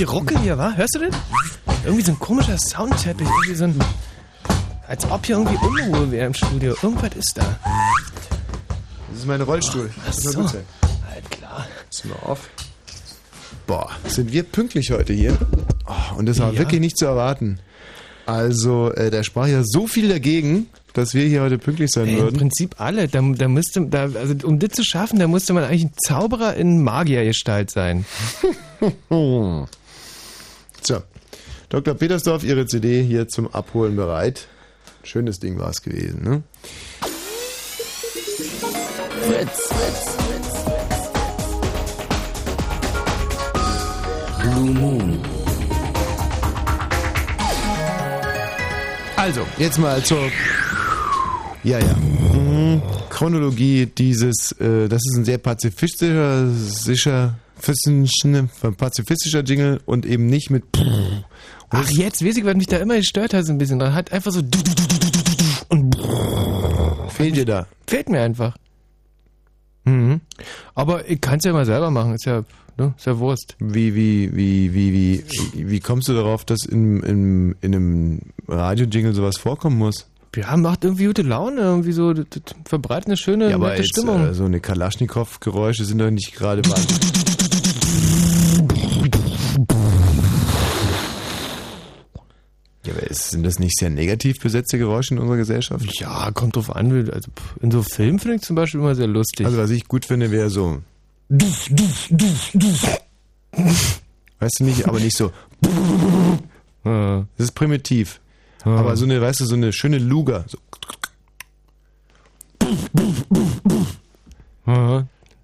die ruckeln hier, wa? Hörst du das? Irgendwie so ein komischer Soundteppich, irgendwie so ein... Als ob hier irgendwie Unruhe wäre im Studio. Irgendwas ist da. Das ist mein Rollstuhl. Ach Das soll so. gut sein. Halt klar. Ist mal auf. Boah, sind wir pünktlich heute hier? Oh, und das war Ja. wirklich nicht zu erwarten. Also, äh, da sprach ja so viel dagegen, dass wir hier heute pünktlich sein Ey, Im würden. Prinzip alle. Da, da müsste, da, also um das zu schaffen, da musste man eigentlich ein Zauberer in Magiergestalt sein. So. Dr. Petersdorf, Ihre CD hier zum Abholen bereit. Schönes Ding war es gewesen, ne? Fritz. Blue Moon. Also, jetzt mal zur. Ja, ja. Mhm. Chronologie dieses, äh, das ist ein sehr pazifistischer, sicher, pazifistischer Jingle und eben nicht mit. Ach, jetzt weiß ich, was mich da immer gestört hat, so ein bisschen dran. Hat einfach so und Fehlt dir da? fehlt mir einfach. Mhm. Aber ich kann es ja mal selber machen, ist ja, ne, ist ja Wurst. Wie, wie, wie, wie, wie, wie kommst du darauf, dass in, in, in einem Radio-Jingle sowas vorkommen muss? Ja, macht irgendwie gute Laune, irgendwie so, das, das verbreitet eine schöne, Ja, aber nette jetzt, Stimmung. äh, so eine Kalaschnikow-Geräusche sind doch nicht gerade wahnsinnig. Ja, aber ist, sind das nicht sehr negativ besetzte Geräusche in unserer Gesellschaft? ja, kommt drauf an. Also in so Filmen finde ich zum Beispiel immer sehr lustig. Also was ich gut finde, wäre so, weißt du nicht, aber nicht so, das ist primitiv. Aber so eine, weißt du, so eine schöne Luga, so,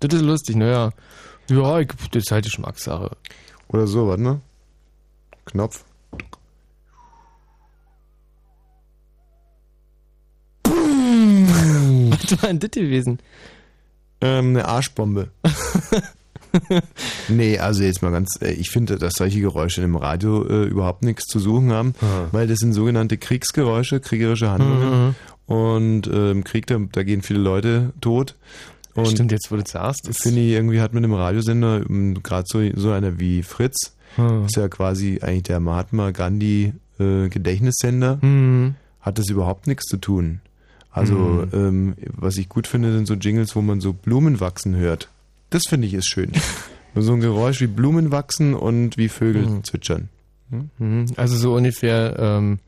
das ist lustig, naja. Ja, ich, das ist halt die Geschmackssache. Oder so, warte mal. Knopf. Was war denn das gewesen? Ähm, eine Arschbombe. nee, also jetzt mal ganz, äh, ich finde, dass solche Geräusche im Radio äh, überhaupt nichts zu suchen haben, Ah. weil das sind sogenannte Kriegsgeräusche, kriegerische Handlungen. Und äh, im Krieg, da, da gehen viele Leute tot. Und Stimmt, jetzt wo du sagst. Ich, irgendwie hat mit einem Radiosender, gerade so, so einer wie Fritz, Hm. ist ja quasi eigentlich der Mahatma Gandhi äh, Gedächtnissender, Hm. hat das überhaupt nichts zu tun. Also, Hm. ähm, was ich gut finde, sind so Jingles, wo man so Blumen wachsen hört. Das finde ich ist schön. so ein Geräusch wie Blumen wachsen und wie Vögel Hm. zwitschern. Mhm. Also so ungefähr. Ähm,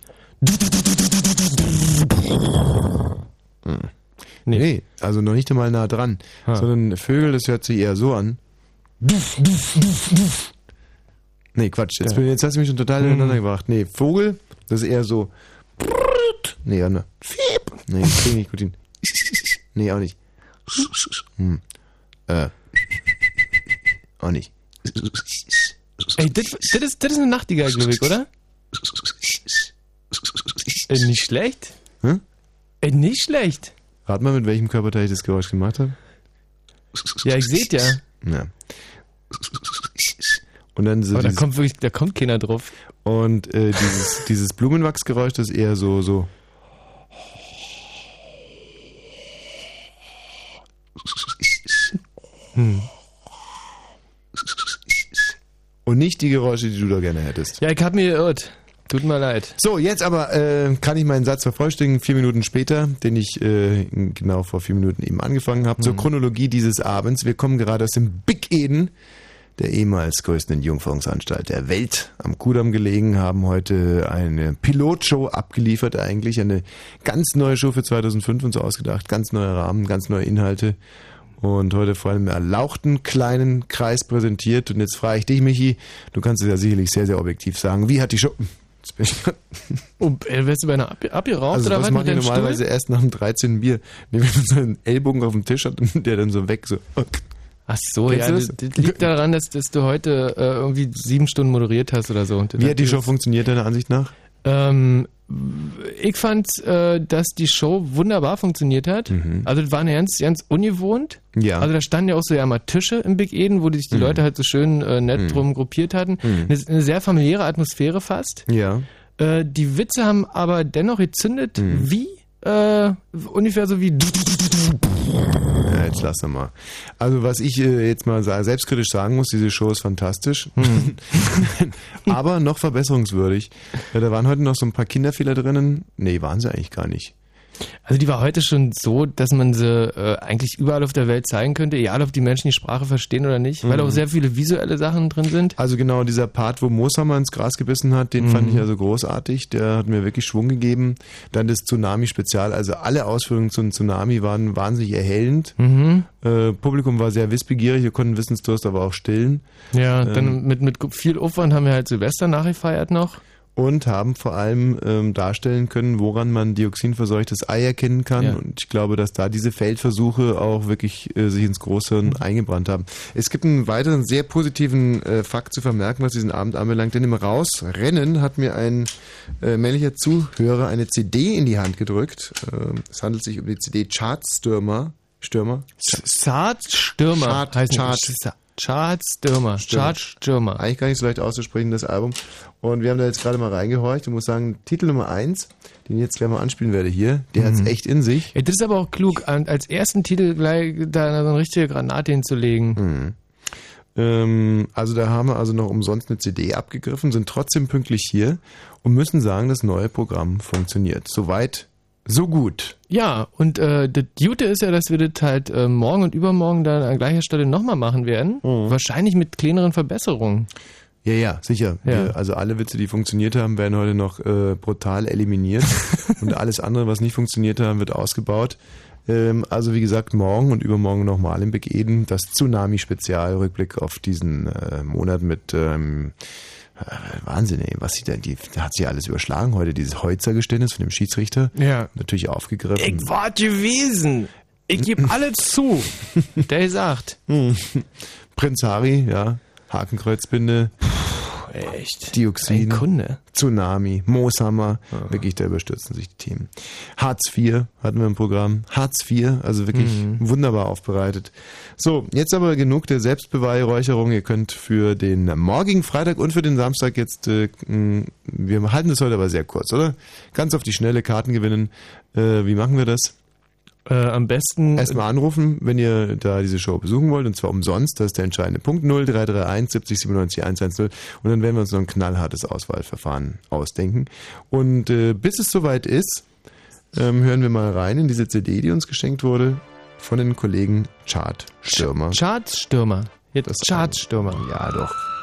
Nee. nee. also noch nicht einmal nah dran. Ha. Sondern Vögel, das hört sich eher so an. Nee, Quatsch. Jetzt, Ja. bin, jetzt hast du mich schon total Hm. durcheinander gebracht. Nee, Vogel, das ist eher so. Nee, ja, ne. Nee, ich krieg nicht gut hin. Nee, auch nicht. Hm. Äh. Auch nicht. Ey, das, das, ist, das ist eine Nachtigall, glaube ich, oder? Ey, nicht schlecht. Hm? Ey, nicht schlecht. Rat mal, mit welchem Körperteil ich das Geräusch gemacht habe. Ja, ich seht ja. Ja. Und dann so Aber da kommt wirklich, da kommt keiner drauf. und äh, dieses, dieses Blumenwachsgeräusch, das ist eher so, so. Hm. Und nicht die Geräusche, die du da gerne hättest. Ja, ich hab mir geirrt. Tut mir leid. So, jetzt aber äh, kann ich meinen Satz vervollständigen, vier Minuten später, den ich äh, genau vor vier Minuten eben angefangen habe, zur Chronologie dieses Abends. Wir kommen gerade aus dem Big Eden, der ehemals größten Entjungferungsanstalt der Welt, am Kudamm gelegen, haben heute eine Pilotshow abgeliefert eigentlich, eine ganz neue Show für 2005 uns ausgedacht, ganz neue Rahmen, ganz neue Inhalte und heute vor allem im erlauchten kleinen Kreis präsentiert. Und jetzt frage ich dich, Michi, du kannst es ja sicherlich sehr, sehr objektiv sagen, wie hat die Show... Jetzt bin ich Oh, ey, wärst du bei einer ab abgeraucht also oder was was mache mit ich normalerweise Stuhl? erst nach dem 13. Bier? Wenn man so einen Ellbogen auf dem Tisch hat und der dann so weg so. Ach so, Kennst ja, das, das? das liegt daran, dass, dass du heute äh, irgendwie sieben Stunden moderiert hast oder so. Und das Wie hat die das- Show funktioniert, deiner Ansicht nach? Ähm, ich fand, äh, dass die Show wunderbar funktioniert hat. Also das war ganz, ganz ungewohnt. Mhm. Ja. Also da standen ja auch so ja mal Tische im Big Eden, wo sich die Mhm. Leute halt so schön äh, nett Mhm. drum gruppiert hatten. Mhm. Eine, eine sehr familiäre Atmosphäre fast. Ja. Äh, die Witze haben aber dennoch gezündet Mhm. wie äh, ungefähr so wie. Ja, jetzt lass mal. Also was ich äh, jetzt mal selbstkritisch sagen muss, diese Show ist fantastisch, aber noch verbesserungswürdig. Ja, da waren heute noch so ein paar Kinderfehler drinnen. Nee, waren sie eigentlich gar nicht. Also die war heute schon so, dass man sie äh, eigentlich überall auf der Welt zeigen könnte, egal ob die Menschen die Sprache verstehen oder nicht, weil auch sehr viele visuelle Sachen drin sind. Also genau dieser Part, wo Mooshammer ins Gras gebissen hat, den fand ich also großartig. Der hat mir wirklich Schwung gegeben. Dann das Tsunami-Spezial. Also alle Ausführungen zum Tsunami waren wahnsinnig erhellend. Äh, Publikum war sehr wissbegierig, wir konnten Wissensdurst aber auch stillen. Ja, dann mit, mit viel Aufwand haben wir halt Silvester nachgefeiert noch. Und haben vor allem ähm, darstellen können, woran man dioxinverseuchtes Ei erkennen kann. Ja. Und ich glaube, dass da diese Feldversuche auch wirklich äh, sich ins Großhirn eingebrannt haben. Es gibt einen weiteren sehr positiven äh, Fakt zu vermerken, was diesen Abend anbelangt. Denn im Rausrennen hat mir ein äh, männlicher Zuhörer eine CD in die Hand gedrückt. Ähm, es handelt sich um die CD Chartstürmer. Stürmer? Chartstürmer Chart- heißen die. Chart. Ch- Chartstürmer. Stürmer. Chartstürmer. Eigentlich gar nicht so leicht auszusprechen, das Album. Und wir haben da jetzt gerade mal reingehorcht und muss sagen, Titel Nummer eins, den ich jetzt gleich mal anspielen werde hier, der hat's echt in sich. Ja, das ist aber auch klug, als ersten Titel gleich da so eine richtige Granate hinzulegen. Ähm, also da haben wir also noch umsonst eine CD abgegriffen, sind trotzdem pünktlich hier und müssen sagen, das neue Programm funktioniert. Soweit, so gut. Ja, und äh, das Gute ist ja, dass wir das halt äh, morgen und übermorgen dann an gleicher Stelle nochmal machen werden. Wahrscheinlich mit kleineren Verbesserungen. Ja, ja, sicher. Ja. Wir, also alle Witze, die funktioniert haben, werden heute noch äh, brutal eliminiert und alles andere, was nicht funktioniert haben, wird ausgebaut. Ähm, also wie gesagt, morgen und übermorgen nochmal im Big Eden das Tsunami-Spezial, Rückblick auf diesen äh, Monat mit ähm, äh, Wahnsinn, ey, was sie denn, die da hat sie alles überschlagen heute, dieses Heutzer-Geständnis von dem Schiedsrichter. Ja. Natürlich aufgegriffen. Ich war gewesen. Ich gebe alles zu. Der sagt. Prinz Harry, ja, Hakenkreuzbinde, Echt. Dioxin. Ein Kunde. Tsunami, Mooshammer, wirklich, da überstürzen sich die Themen. Hartz IV hatten wir im Programm. Hartz IV, also wirklich wunderbar aufbereitet. So, jetzt aber genug der Selbstbeweihräucherung. Ihr könnt für den morgigen Freitag und für den Samstag jetzt, äh, wir halten das heute aber sehr kurz, oder? Ganz auf die schnelle Karten gewinnen. Äh, wie machen wir das? Äh, am besten. Erstmal anrufen, wenn ihr da diese Show besuchen wollt, und zwar umsonst. Das ist der entscheidende Punkt. 0331 70 97 110. Und dann werden wir uns noch ein knallhartes Auswahlverfahren ausdenken. Und äh, bis es soweit ist, ähm, hören wir mal rein in diese CD, die uns geschenkt wurde von den Kollegen Chart Stürmer. Chartstürmer. Jetzt Chartstürmer. Ja, doch.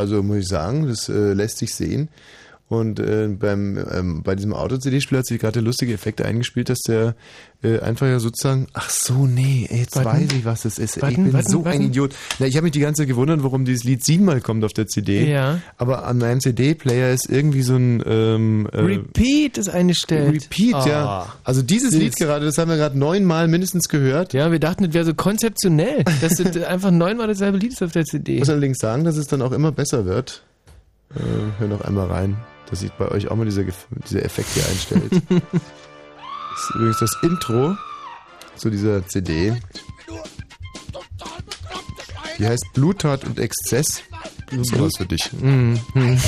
Also muss ich sagen, das äh, lässt sich sehen. Und äh, beim, ähm, bei diesem Auto-CD-Spiel hat sich gerade der lustige Effekt eingespielt, dass der äh, einfach ja sozusagen, ach so, nee, jetzt Warten. weiß ich, was das ist. ich Warten, bin warten, so ein. Idiot. Na, ich habe mich die ganze Zeit gewundert, warum dieses Lied siebenmal kommt auf der CD. Ja. Aber an meinem CD-Player ist irgendwie so ein ähm, äh, Repeat ist eingestellt. Repeat, Ah. ja. Also dieses Lied gerade, das haben wir gerade neunmal mindestens gehört. Ja, wir dachten, das wäre so konzeptionell, dass das einfach neunmal dasselbe Lied ist auf der CD. Ich muss allerdings sagen, dass es dann auch immer besser wird. Äh, hör noch einmal rein, dass sich bei euch auch mal dieser, dieser Effekt hier einstellt. das ist übrigens das Intro zu dieser CD. Die heißt Bluttat und Exzess. Sowas für dich. Mhm.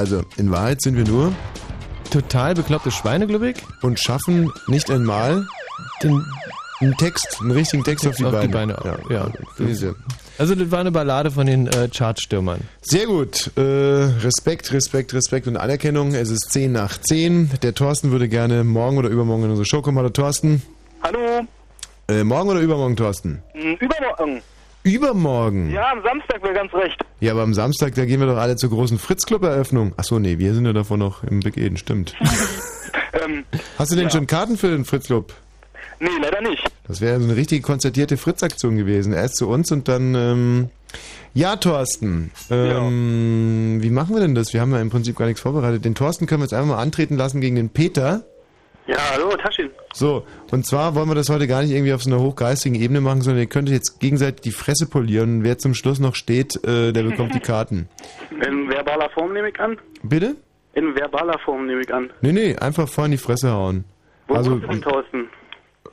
Also, in Wahrheit sind wir nur Total bekloppte Schweine, glaube ich. und schaffen nicht einmal Den, einen Text, einen richtigen Text auf die Auf die Beine. Ja. Diese. Also das war eine Ballade von den äh, Chartstürmern. Sehr gut. Äh, Respekt, Respekt, Respekt und Anerkennung. Es ist 10 nach 10. Der Thorsten würde gerne morgen oder übermorgen in unsere Show kommen. Hallo Thorsten. Hallo, Äh, morgen oder übermorgen, Thorsten? hm, übermorgen. Übermorgen. Ja, am Samstag wäre ganz recht. Ja, aber am Samstag, da gehen wir doch alle zur großen Fritz-Club-Eröffnung. Achso, nee, wir sind ja davon noch im Big Eden, stimmt. Ähm, Hast du denn Ja. schon Karten für den Fritz-Club? nee, leider nicht. Das wäre so eine richtig konzertierte Fritz-Aktion gewesen. Erst zu uns und dann, ähm, ja, Thorsten. Ähm, Wie machen wir denn das? Wir haben ja im Prinzip gar nichts vorbereitet. Den Thorsten können wir jetzt einfach mal antreten lassen gegen den Peter. Ja, hallo, Taschin. So, und zwar wollen wir das heute gar nicht irgendwie auf so einer hochgeistigen Ebene machen, sondern ihr könnt jetzt gegenseitig die Fresse polieren. Wer zum Schluss noch steht, äh, der bekommt die Karten. In verbaler Form nehme ich an. Bitte? In verbaler Form nehme ich an. Nee, nee, einfach voll in die Fresse hauen. Wo Also, bist du denn, Thorsten?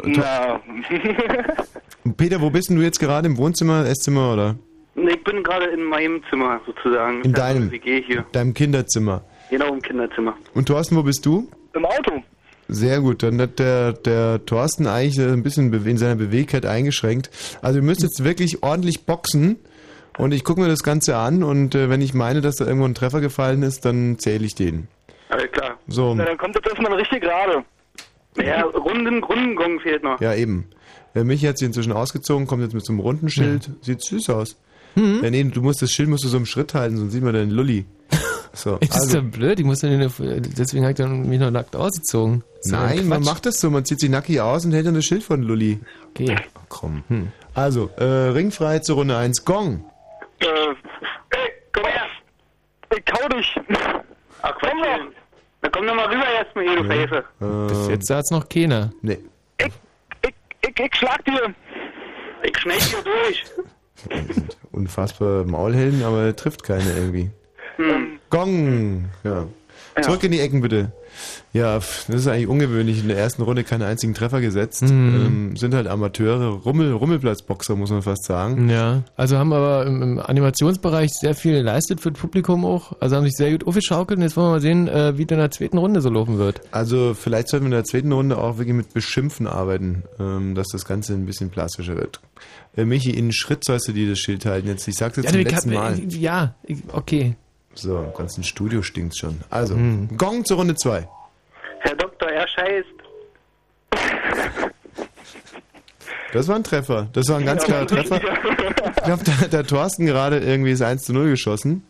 Na, Peter, wo bist denn du jetzt gerade? Im Wohnzimmer, Esszimmer oder nee, ich bin gerade in meinem Zimmer sozusagen. in deinem, eine WG hier. deinem Kinderzimmer? Genau im Kinderzimmer. Und Thorsten, wo bist du? Im Auto. Sehr gut, dann hat der, der Thorsten eigentlich ein bisschen in seiner Beweglichkeit eingeschränkt. Also ihr müsst jetzt wirklich ordentlich boxen und ich gucke mir das Ganze an und äh, wenn ich meine, dass da irgendwo ein Treffer gefallen ist, dann zähle ich den. Alles klar. So, Na, dann kommt das erstmal richtig gerade. Ja, runden Grundengong fehlt noch. ja eben. Äh, Michi hat sich inzwischen ausgezogen, kommt jetzt mit so einem runden Schild, sieht süß aus. Mhm. Ja, nee, du musst das Schild musst du so im Schritt halten, sonst sieht man deinen Lulli. So, Das ist also, ja blöd, ich muss dann in der, deswegen habe ich dann mich noch nackt ausgezogen. Das ja nein, man macht das so, man zieht sich nackig aus und hält dann das Schild von Lulli. Okay. Ach, komm. Also, äh, Ringfreiheit zur Runde 1, Gong. Äh, ey, komm her. Ich kau dich. Ach, Quatsch. Komm doch. Na komm doch mal rüber jetzt mal hier, du Pfeife. Bis Ähm, jetzt hat's noch keiner. Nee. Ich, ich, ich, ich schlag dir. Ich schneid dir durch. Unfassbar Maulhelden, aber er trifft keine irgendwie. Hm. Gong! Ja. Zurück in die Ecken bitte. Ja, das ist eigentlich ungewöhnlich. In der ersten Runde keinen einzigen Treffer gesetzt. Ähm, sind halt Amateure, Rummel, Rummelplatzboxer, muss man fast sagen. Ja, also haben aber im, im Animationsbereich sehr viel geleistet für das Publikum auch. Also haben sich sehr gut aufgeschaukelt und jetzt wollen wir mal sehen, äh, wie es in der zweiten Runde so laufen wird. Also vielleicht sollten wir in der zweiten Runde auch wirklich mit Beschimpfen arbeiten, ähm, dass das Ganze ein bisschen plastischer wird. Äh, Michi, in einen Schritt sollst du dir das Schild halten. Jetzt, ich sag's jetzt zum ich letzten hab- Mal. Ja, ich- okay. So, im ganzen Studio stinkt's schon. Also, Hm. Gong zur Runde 2. Herr Doktor, er scheißt. Das war ein Treffer. Das war ein ganz klarer Treffer. Ich glaube, da hat der Thorsten gerade irgendwie das 1 zu 0 geschossen.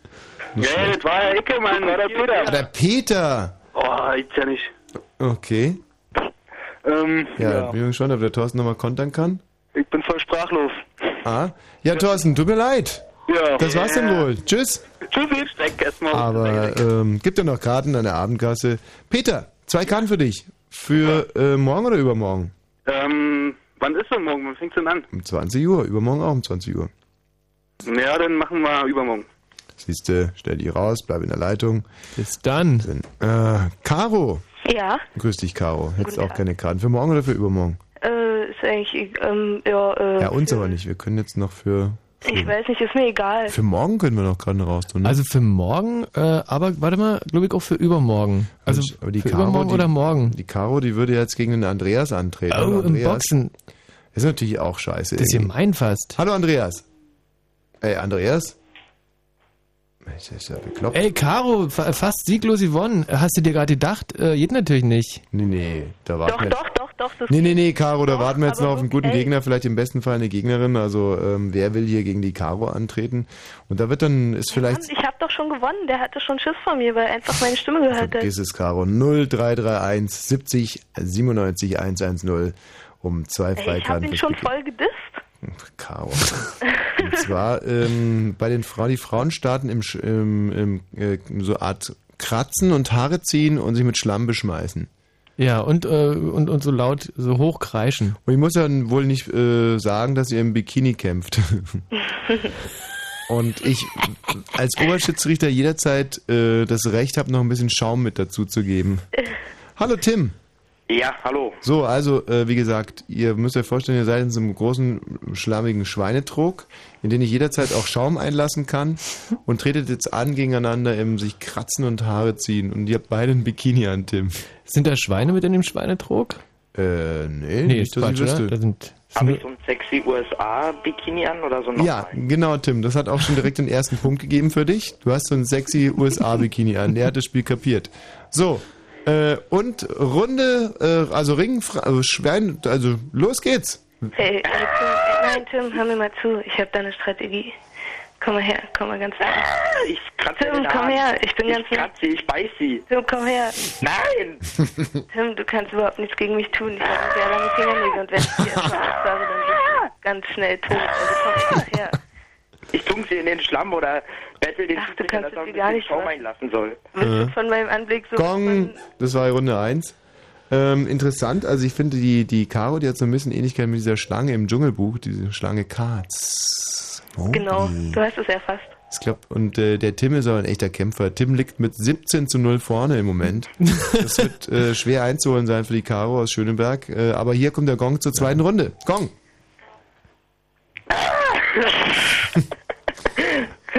Ja, das war ja Icke, Mann. War der Ah, Peter. der Peter! Oh, ist ja nicht. Okay. Ähm, Ja, ja. bin gespannt, ob der Thorsten nochmal kontern kann. Ich bin voll sprachlos. Ah. Ja, Thorsten, tut mir leid. Ja. Das war's dann wohl. Tschüss. Tschüssi. Steck erstmal. Aber ähm, gibt ja noch Karten an der Abendkasse. Peter, zwei Karten für dich. Für äh, morgen oder übermorgen? Ähm, wann ist denn morgen? Wann fängt's denn an? Um 20 Uhr. Übermorgen auch um 20 Uhr. Ja, dann machen wir übermorgen. Siehste, stell die raus, bleib in der Leitung. Bis dann. Äh, Caro. Ja, Grüß dich, Caro. Hättest auch keine Karten. Für morgen oder für übermorgen? äh, ist eigentlich, ähm, ja, äh. Ja, uns aber nicht. Wir können jetzt noch für. Ich weiß nicht, ist mir egal. Für morgen können wir noch Karten raus tun. Ne? Also für morgen, äh, aber warte mal, glaube ich auch für übermorgen. Also Mensch, aber die für Caro, übermorgen die- oder morgen. Die Caro, die würde jetzt gegen den Andreas antreten. Oh, Und im Andreas Boxen. Ist natürlich auch scheiße. Das ist gemein fast. Hallo Andreas. Ey, Andreas? Das ist ja bekloppt. Ey, Caro, fa- fast sieglos gewonnen. Hast du dir gerade gedacht? Äh, geht natürlich nicht. Nee, nee, da warten Doch, doch, doch, das Nee, nee, nee, Caro, da Doch, warten wir jetzt noch auf einen guten okay. Gegner, vielleicht im besten Fall eine Gegnerin. Also, ähm, wer will hier gegen die Caro antreten? Und da wird dann, ist vielleicht, Mann, ich hab doch schon gewonnen, der hatte schon Schiss von mir, weil er einfach meine Stimme gehört hat. vergiss es, Caro, 0331 70 97 110 um zwei Ey, ich hab Freikarten. ihn schon voll gedisst. Caro. Und zwar ähm, bei den Frauen, die Frauen starten im, im, im äh, so Art Kratzen und Haare ziehen und sich mit Schlamm beschmeißen. Ja, und, äh, und, und so laut, so hoch kreischen. Und ich muss ja wohl nicht äh, sagen, dass ihr im Bikini kämpft. und ich als Oberschiedsrichter jederzeit äh, das Recht habe, noch ein bisschen Schaum mit dazu zu geben. Hallo Tim. Ja, hallo. So, also äh, wie gesagt, ihr müsst euch vorstellen, ihr seid in so einem großen, schlammigen Schweinetrog, in den ich jederzeit auch Schaum einlassen kann und tretet jetzt an gegeneinander im sich kratzen und Haare ziehen. Und ihr habt beide ein Bikini an, Tim. Sind da Schweine mit in dem Schweinetrog? Äh, nee, Nee, nicht, ist dass ich wüsste. Da sind Habe ich so ein sexy USA-Bikini an oder so noch? Ja, genau, Tim. Das hat auch schon direkt den ersten Punkt gegeben für dich. Du hast so ein sexy USA-Bikini an. Der hat das Spiel kapiert. So. Äh, und Runde, äh, also Ring, also Schwein, also los geht's. Hey, äh, nein, Tim, hör mir mal zu. Ich habe da eine Strategie. Komm mal her, komm mal ganz nah. Ich kratze Tim, komm Hand. her, ich bin ganz Ich kratze, ich beiß sie. Tim, komm her. Nein! Tim, du kannst überhaupt nichts gegen mich tun. Ich habe sehr lange Fingernägel und wenn ich dir erstmal aussage, dann bist du ganz schnell tot. Also komm her. Ich tunk sie in den Schlamm oder bettel den Ach, du kannst dass er dir gar nicht Schaum einlassen soll. Äh. Von meinem Anblick so. Gong, das war Runde 1. Ähm, interessant, also ich finde die, die Caro, die hat so ein bisschen Ähnlichkeit mit dieser Schlange im Dschungelbuch, diese Schlange Katz. Oh, Genau, du hast es erfasst. Ich glaube, und äh, der Tim ist aber ein echter Kämpfer. Tim liegt mit 17 zu 0 vorne im Moment. Das wird äh, schwer einzuholen sein für die Caro aus Schöneberg. Äh, aber hier kommt der Gong zur zweiten Runde. Gong!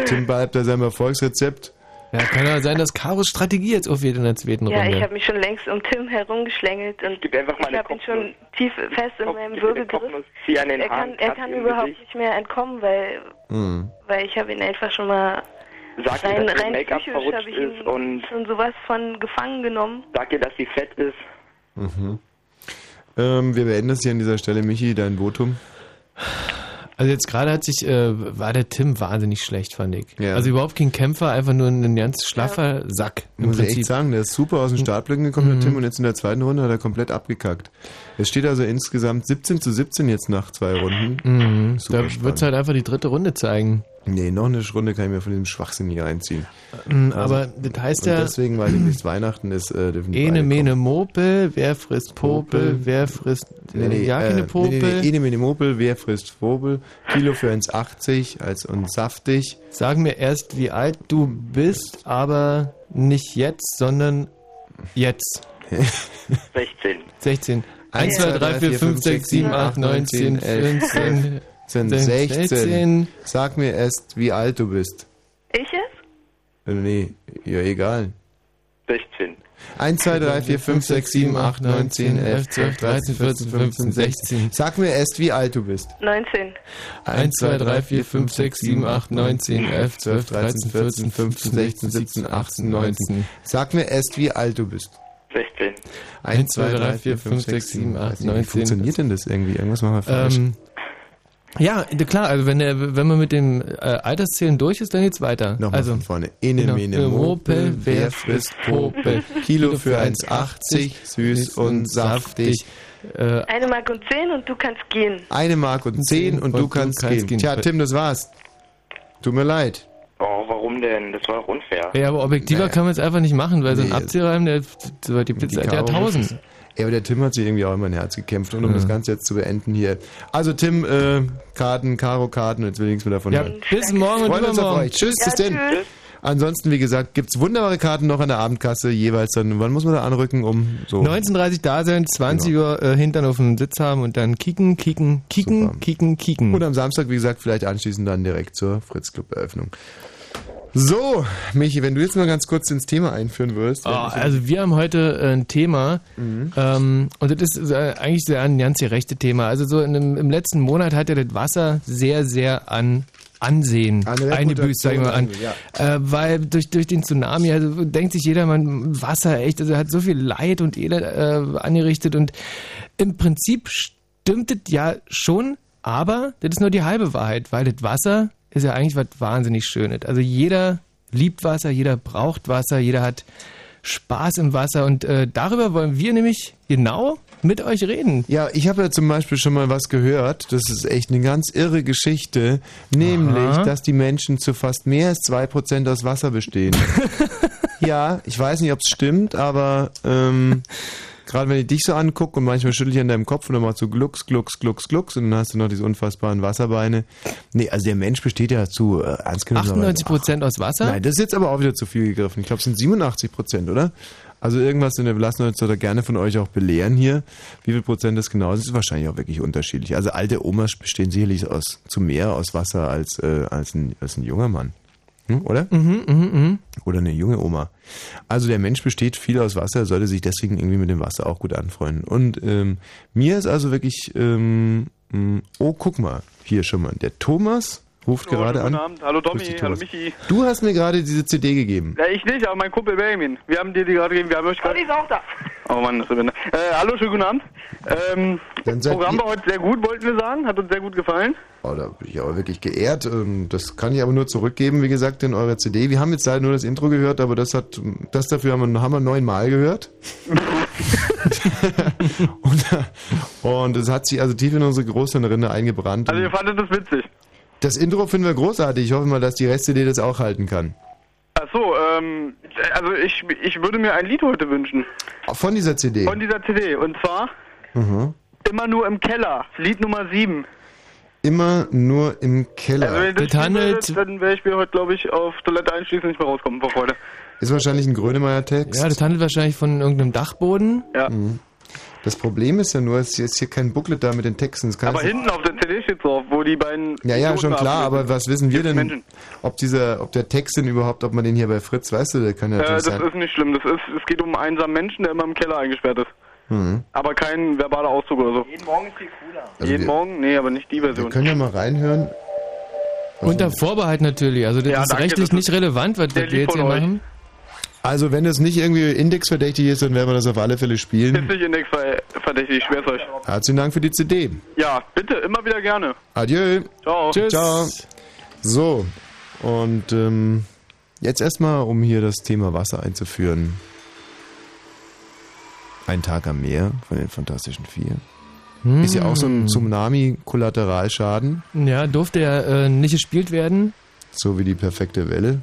Tim bleibt bei seinem Erfolgsrezept. Ja, kann ja sein, dass Karos Strategie jetzt aufgeht in der zweiten Ja, Runde. ich habe mich schon längst um Tim herumgeschlängelt und gib einfach mal ich habe ihn schon tief fest in meinem den Er kann, er kann im überhaupt Gesicht. nicht mehr entkommen, weil, Hm. weil ich habe ihn einfach schon mal Sag ihr, rein, dass ihr rein Make-up psychisch verrutscht habe ich ihn ist und schon sowas von gefangen genommen. sag ihr, dass sie fett ist. Mhm. Ähm, wir beenden das hier an dieser Stelle. Michi, dein Votum. Also jetzt gerade hat sich, äh, war der Tim wahnsinnig schlecht, fand ich. Ja. Also überhaupt kein Kämpfer, einfach nur ein ganz schlaffer Sack im Muss ich Prinzip. echt sagen, der ist super aus den Startblöcken gekommen, der Tim, und jetzt in der zweiten Runde hat er komplett abgekackt. Es steht also insgesamt 17 zu 17 jetzt nach zwei Runden. Mhm. Super Da wird's spannend. halt einfach die dritte Runde zeigen. Nee, noch eine Runde kann ich mir von diesem Schwachsinn hier reinziehen. Mhm, aber das heißt ja- deswegen, weil demnächst Weihnachten ist, äh, dürfen die Ene mene Mopel, wer frisst Popel, wer frisst Nee, nee, ja äh, keine nee, Popel. nee, nee, Ene mene Mopel, wer frisst Vogel? Kilo für 1,80 als und saftig. Sag mir erst, wie alt du bist, aber nicht jetzt, sondern jetzt. 16. 16. 1, 2, 3, 4, 5, 6, 7, 8, 9, 10, 15, 16. 16. Sag mir erst, wie alt du bist. Ich jetzt? Äh, Nee, ja, egal. 16. 1, 2, 3, 4, 5, 6, 7, 8, 9, 10, 11, 12, 13, 14, 15, 16. Sag mir erst, wie alt du bist. 19. 1, 2, 3, 4, 5, 6, 7, 8, 9, 10, 11, 12, 13, 14, 15, 16, 17, 18, 19. Sag mir erst, wie alt du bist. 16. 1, 2, 3, 4, 5, 6, 7, 8, 9, Wie 10. funktioniert denn das irgendwie? Irgendwas machen wir falsch. Ähm, ja, klar, also wenn, der, wenn man mit dem äh, Alterszählen durch ist, dann geht's weiter. Nochmal also, von vorne. Ene, genau. mene, Mopel, Mopel, wer frisst Popel? Kilo für 1,80, süß und saftig. Äh, Eine Mark und 10 und du kannst gehen. Eine Mark und 10 und du kannst gehen. Tja, Tim, das war's. Tut mir leid. Oh, warum denn? Das war doch unfair. Ja, aber objektiver Naja. kann man es einfach nicht machen, weil so ein Nee. Abziehreim, der, der, die Pizza, der hat 1000. Ja, aber der Tim hat sich irgendwie auch immer ein Herz gekämpft. Und um Ja. das Ganze jetzt zu beenden hier. Also Tim, äh, Karten, Karo Karten, jetzt will ich nichts mehr davon Ja, hören. bis morgen und Freuen uns auf euch. Tschüss, Ja, bis denn. tschüss. Ansonsten, wie gesagt, gibt's wunderbare Karten noch an der Abendkasse, jeweils dann, wann muss man da anrücken, um so... 19.30 da sein, 20 Uhr äh, Hintern auf dem Sitz haben und dann kicken, kicken, kicken, Super. kicken, kicken. Und am Samstag, wie gesagt, vielleicht anschließend dann direkt zur Fritz-Club-Eröffnung. So, Michi, wenn du jetzt mal ganz kurz ins Thema einführen würdest. Oh, also wir haben heute äh, ein Thema Mhm. ähm, und das ist äh, eigentlich sehr ein ganz gerechte Thema. Also so dem, im letzten Monat hat ja das Wasser sehr, sehr an Ansehen An Reputation eingebüßt, sag ich mal an. ja. Äh, weil durch, durch den Tsunami, also denkt sich jeder, man, Wasser echt, also hat so viel Leid und Elend äh, angerichtet und im Prinzip stimmt es ja schon, aber das ist nur die halbe Wahrheit, weil das Wasser ist ja eigentlich was wahnsinnig Schönes. Also jeder liebt Wasser, jeder braucht Wasser, jeder hat Spaß im Wasser und äh, darüber wollen wir nämlich genau mit euch reden. Ja, ich habe ja zum Beispiel schon mal was gehört, das ist echt eine ganz irre Geschichte, nämlich, Aha. dass die Menschen zu fast mehr als 2% aus Wasser bestehen. ja, ich weiß nicht, ob es stimmt, aber ähm, gerade wenn ich dich so angucke und manchmal schüttel ich an deinem Kopf und dann machst du glucks, glucks, glucks, glucks und dann hast du noch diese unfassbaren Wasserbeine. Nee, also der Mensch besteht ja zu äh, ernst genommen. 98 Prozent aus Wasser? Nein, das ist jetzt aber auch wieder zu viel gegriffen. Ich glaube, es sind 87 Prozent, oder? Also irgendwas, in der wir lassen uns da gerne von euch auch belehren hier. Wie viel Prozent das genau ist, ist wahrscheinlich auch wirklich unterschiedlich. Also alte Omas bestehen sicherlich aus zu mehr aus Wasser als, äh, als, ein, als ein junger Mann. Hm, oder? Mhm, mhm, mhm. Oder eine junge Oma. Also der Mensch besteht viel aus Wasser, sollte sich deswegen irgendwie mit dem Wasser auch gut anfreunden. Und ähm, mir ist also wirklich ähm, Oh, guck mal. Hier schon mal. Der Thomas ruft gerade Guten an. Abend. Hallo Tommy, hallo. Michi. Du hast mir gerade diese CD gegeben. Ja, ich nicht, aber mein Kumpel Benjamin. Wir haben dir die gerade gegeben. Wir haben euch gerade. ist auch da. Oh Mann, das ist äh, Hallo, schönen guten Abend. Ähm, seid Programm war heute sehr gut, wollten wir sagen. Hat uns sehr gut gefallen. Oh, da bin ich aber wirklich geehrt. Ähm, Das kann ich aber nur zurückgeben, wie gesagt, in eurer CD. Wir haben jetzt leider nur das Intro gehört, aber das hat, das dafür haben wir, haben wir neunmal gehört. und, und es hat sich also tief in unsere Großhirnrinde eingebrannt. Also ihr fandet das witzig. Das Intro finden wir großartig. Ich hoffe mal, dass die Rest-CD das auch halten kann. Ach so, ähm, also ich, ich würde mir ein Lied heute wünschen. Von dieser CD. Von dieser CD. Und zwar Mhm. Immer nur im Keller. Lied Nummer 7. Immer nur im Keller. Also wenn das würde, dann wäre ich mir heute, glaube ich, auf Toilette einschließen und nicht mehr rauskommen vor Freude. Ist wahrscheinlich ein Grönemeyer-Text. Ja, das handelt wahrscheinlich von irgendeinem Dachboden. Ja. Mhm. Das Problem ist ja nur, es ist jetzt hier kein Booklet da mit den Texten. Aber hinten auf der CD steht drauf, wo die beiden... Ja, ja, Idioten schon klar, aber was wissen wir denn, Menschen. ob dieser, ob der Text denn überhaupt, ob man den hier bei Fritz, weißt du, der kann ja Äh, das sein. ist nicht schlimm. Das ist, es geht um einen einsamen Menschen, der immer im Keller eingesperrt ist. Mhm. Aber kein verbaler Ausdruck oder so. Jeden Morgen ist viel cooler. Also Jeden wir- Morgen? Nee, aber nicht die Wir Version. können ja mal reinhören. Unter Vorbehalt natürlich. Also das Ja, ist danke, rechtlich das nicht relevant, was, wir jetzt hier machen. Also wenn es nicht irgendwie indexverdächtig ist, dann werden wir das auf alle Fälle Ist spielen. nicht indexverdächtig, ich schwör's euch. Herzlichen Dank für die CD. Ja, bitte, immer wieder gerne. Adieu. Ciao. Tschüss. Ciao. So, und ähm, jetzt erstmal, um hier das Thema Wasser einzuführen. Ein Tag am Meer von den Fantastischen Vier. Ist ja auch so Hm. ein Tsunami-Kollateralschaden, Ja, durfte ja äh, nicht gespielt werden. so wie die perfekte Welle.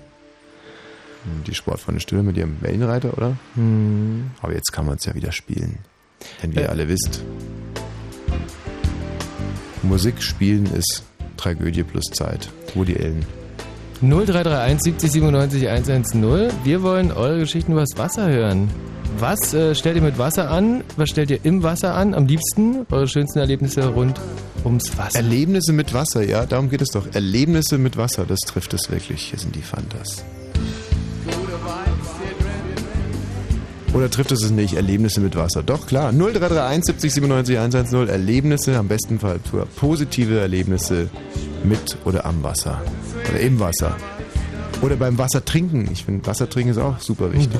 Die Sportfreunde Stille mit ihrem Wellenreiter, oder? Hm. Aber jetzt kann man es ja wieder spielen. Denn wie Äh. ihr alle wisst, Musik spielen ist Tragödie plus Zeit. Woody Allen. 0331 70 97 110. Wir wollen eure Geschichten übers Wasser hören. Was äh, stellt ihr mit Wasser an? Was stellt ihr im Wasser an? Am liebsten eure schönsten Erlebnisse rund ums Wasser. Erlebnisse mit Wasser, ja, darum geht es doch. Erlebnisse mit Wasser, das trifft es wirklich. Hier sind die Fantas. Oder trifft es es nicht? Erlebnisse mit Wasser. Doch, klar. 0331 70 97 110. Erlebnisse, am besten Fall für positive Erlebnisse mit oder am Wasser. Oder im Wasser. Oder beim Wasser trinken. Ich finde, Wasser trinken ist auch super wichtig.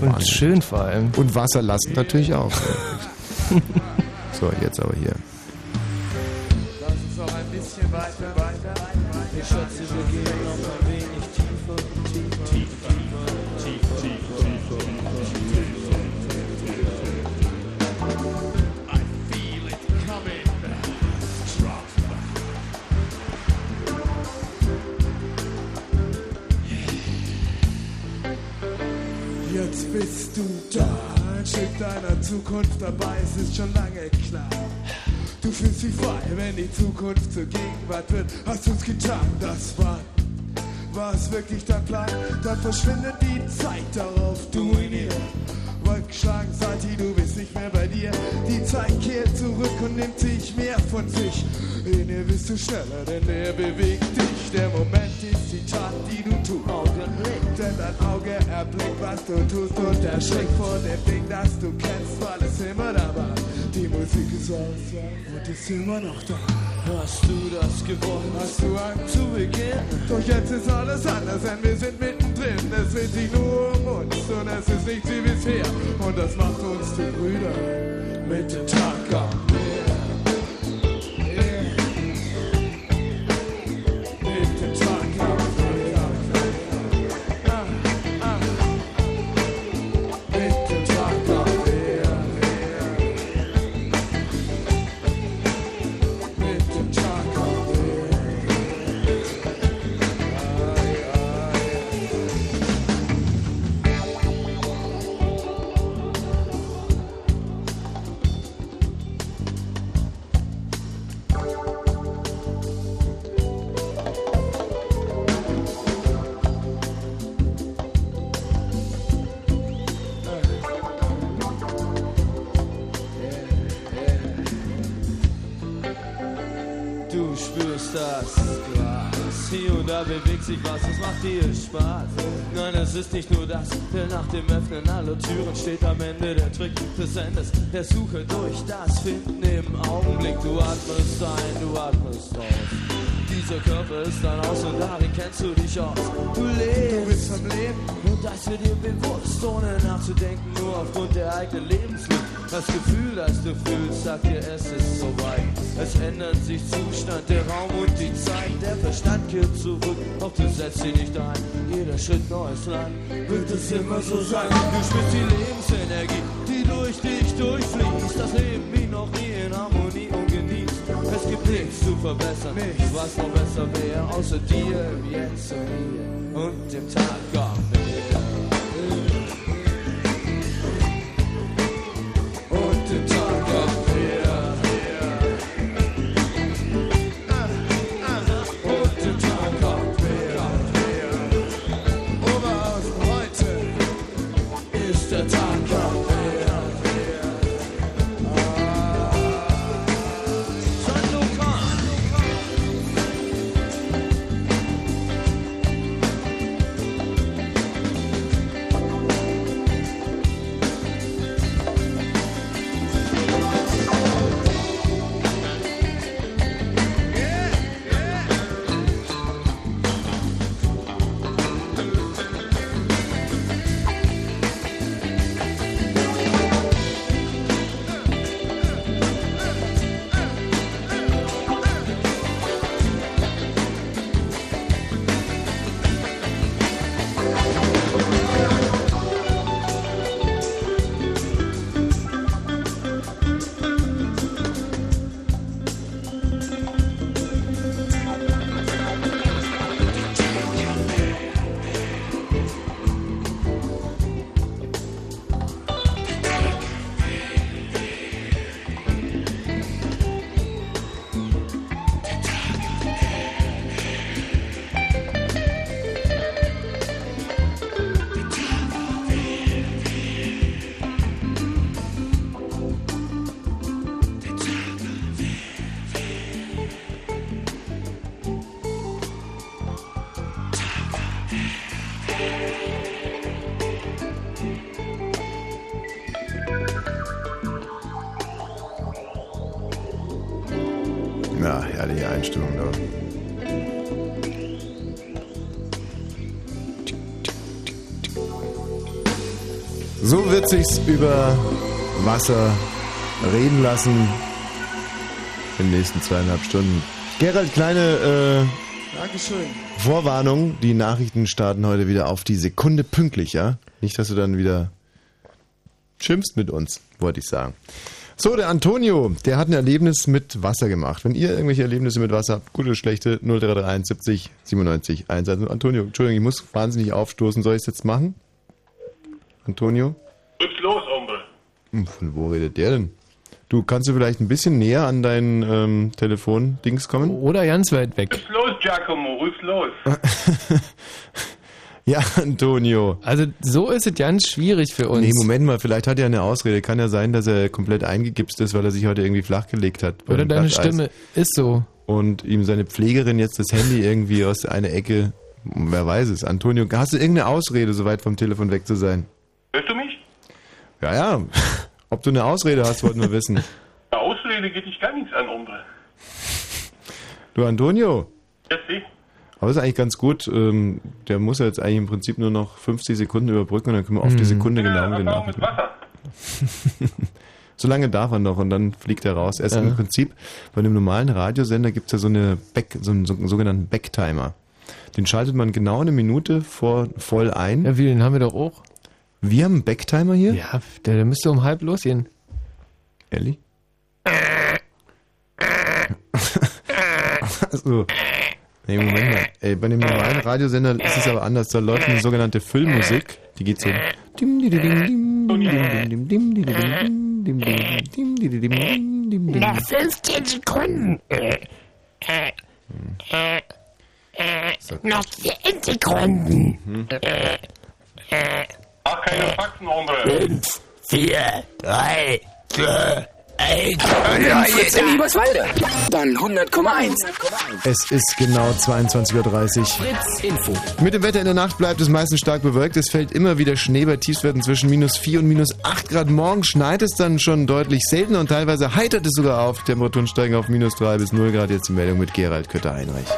Und schön vor allem. Und Wasser lassen natürlich auch. so, jetzt aber hier. Lass uns noch ein bisschen weiter, weiter. Ich schätze, wir bist du da, ein Stück deiner Zukunft dabei, es ist schon lange klar. Du fühlst dich frei, wenn die Zukunft zur Gegenwart wird. Hast du's getan, das war, war es wirklich dein Plan? Dann verschwindet die Zeit darauf, du in ihr. Wolken schlagen Salti, du bist nicht mehr bei dir. Die Zeit kehrt zurück und nimmt sich mehr von sich. In ihr bist du schneller, denn er bewegt dich. Der Moment ist die Tat, die du tust. Denn dein Auge erblickt, was du tust und erschreckt vor dem Ding, das du kennst, weil es immer da war. Die Musik ist aus und ist immer noch da. Hast du das gewollt? Hast du Angst zu beginnen? Doch jetzt ist alles anders, denn wir sind mittendrin. Es dreht sich nur um uns und es ist nicht wie bisher. Und das macht uns zu Brüdern mit dem Tag bewegt sich was, das macht dir Spaß. Nein, es ist nicht nur das, denn nach dem Öffnen aller Türen steht am Ende der Trick des Endes, der Suche durch das Finden im Augenblick. Du atmest ein, du atmest aus. Dieser Körper ist dein Haus und darin kennst du dich aus. Du lebst, du bist am Leben und das wird dir bewusst, ohne nachzudenken, nur aufgrund der eigenen Lebenslust. Das Gefühl, das du fühlst, sagt dir, es ist soweit. Es ändert sich Zustand, der Raum und die Zeit. Der Verstand kehrt zurück, doch du setzt dich nicht ein. Jeder Schritt neues Land wird es immer so sein. Du spürst die Lebensenergie, die durch dich durchfließt. Das Leben wie noch nie in Harmonie und genießt. Es gibt nichts zu verbessern, nichts, was noch besser wäre, außer dir im Jetzt und hier und dem Tag kommt Ja, herrliche Einstellung da. So wird sich's über Wasser reden lassen in den nächsten zweieinhalb Stunden. Gerald, kleine Dankeschön. äh, Vorwarnung. Die Nachrichten starten heute wieder auf die Sekunde pünktlich, ja? Nicht, dass du dann wieder schimpfst mit uns, wollte ich sagen. So, der Antonio, der hat ein Erlebnis mit Wasser gemacht. Wenn ihr irgendwelche Erlebnisse mit Wasser habt, gute oder schlechte, 0331 70 97 110. Antonio, Entschuldigung, ich muss wahnsinnig aufstoßen. Soll ich es jetzt machen? Antonio? Was los, Hombre? Hm, Von wo redet der denn? Du, kannst du vielleicht ein bisschen näher an dein ähm, Telefon-Dings kommen? Oder ganz weit weg. Was los, Giacomo? Was los? Ja, Antonio. Also so ist es ganz schwierig für uns. Nee, Moment mal, vielleicht hat er eine Ausrede. Kann ja sein, dass er komplett eingegipst ist, weil er sich heute irgendwie flachgelegt hat. Oder deine Glatteis. Stimme ist so. Und ihm seine Pflegerin jetzt das Handy irgendwie aus einer Ecke, wer weiß es. Antonio, hast du irgendeine Ausrede, so weit vom Telefon weg zu sein? Hörst du mich? Ja, ja. Ob du eine Ausrede hast, wollten wir wissen. Eine Ausrede geht dich gar nichts an, Hombre. Du, Antonio. Ja, sieh. Aber ist eigentlich ganz gut. Ähm, der muss ja jetzt eigentlich im Prinzip nur noch 50 Sekunden überbrücken und dann können wir auf die Hm. Sekunde genau Ja, genau. Mit Wasser. So lange darf er noch und dann fliegt er raus. Er ist Ja. im Prinzip, bei einem normalen Radiosender gibt es ja so, eine Back, so einen, so einen sogenannten Backtimer. Den schaltet man genau eine Minute vor voll ein. Ja, wie, den haben wir doch auch. Wir haben einen Backtimer hier? Ja, der, der müsste um halb losgehen. Ehrlich? also, nee, Moment mal. Ey, bei dem normalen Radiosender ist es aber anders. Da läuft eine sogenannte Füllmusik. Die geht so. Dim, di, di, dim, dim, dim, dim, dim, di, di, dim, dim, dim, dim, di, di, dim, dim, dim, dim. Nach 15 Sekunden. Äh, noch 10 Sekunden. Äh, äh, Ach, keine Faxen, Hombre. 5, 4, 3, 2, Ey, ja, Fritz in Eberswalde. Dann 100,1. Es ist genau 22.30 Uhr. Fritz Info. Mit dem Wetter in der Nacht bleibt es meistens stark bewölkt. Es fällt immer wieder Schnee bei Tiefstwerten zwischen minus 4 und minus 8 Grad. Morgen schneit es dann schon deutlich seltener und teilweise heitert es sogar auf. Temperaturen steigen auf minus 3 bis 0 Grad. Jetzt die Meldung mit Gerald Kötter-Heinrich.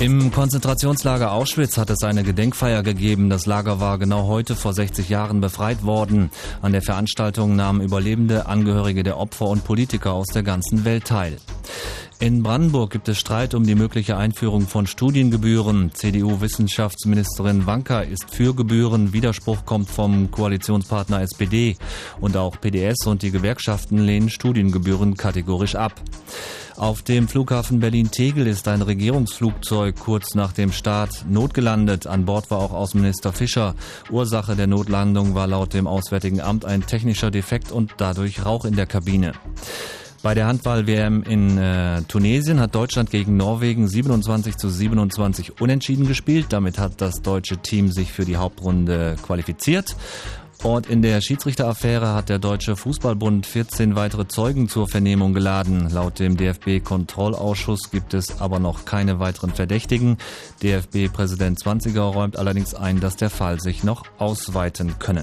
Im Konzentrationslager Auschwitz hat es eine Gedenkfeier gegeben. Das Lager war genau heute vor 60 Jahren befreit worden. An der Veranstaltung nahmen Überlebende, Angehörige der Opfer und Politiker aus der ganzen Welt teil. In Brandenburg gibt es Streit um die mögliche Einführung von Studiengebühren. CDU-Wissenschaftsministerin Wanka ist für Gebühren. Widerspruch kommt vom Koalitionspartner SPD. Und auch PDS und die Gewerkschaften lehnen Studiengebühren kategorisch ab. Auf dem Flughafen Berlin-Tegel ist ein Regierungsflugzeug kurz nach dem Start notgelandet. An Bord war auch Außenminister Fischer. Ursache der Notlandung war laut dem Auswärtigen Amt ein technischer Defekt und dadurch Rauch in der Kabine. Bei der Handball-WM in äh, Tunesien hat Deutschland gegen Norwegen 27 zu 27 unentschieden gespielt. Damit hat das deutsche Team sich für die Hauptrunde qualifiziert. Und in der Schiedsrichteraffäre hat der Deutsche Fußballbund 14 weitere Zeugen zur Vernehmung geladen. Laut dem DFB-Kontrollausschuss gibt es aber noch keine weiteren Verdächtigen. DFB-Präsident Zwanziger räumt allerdings ein, dass der Fall sich noch ausweiten könne.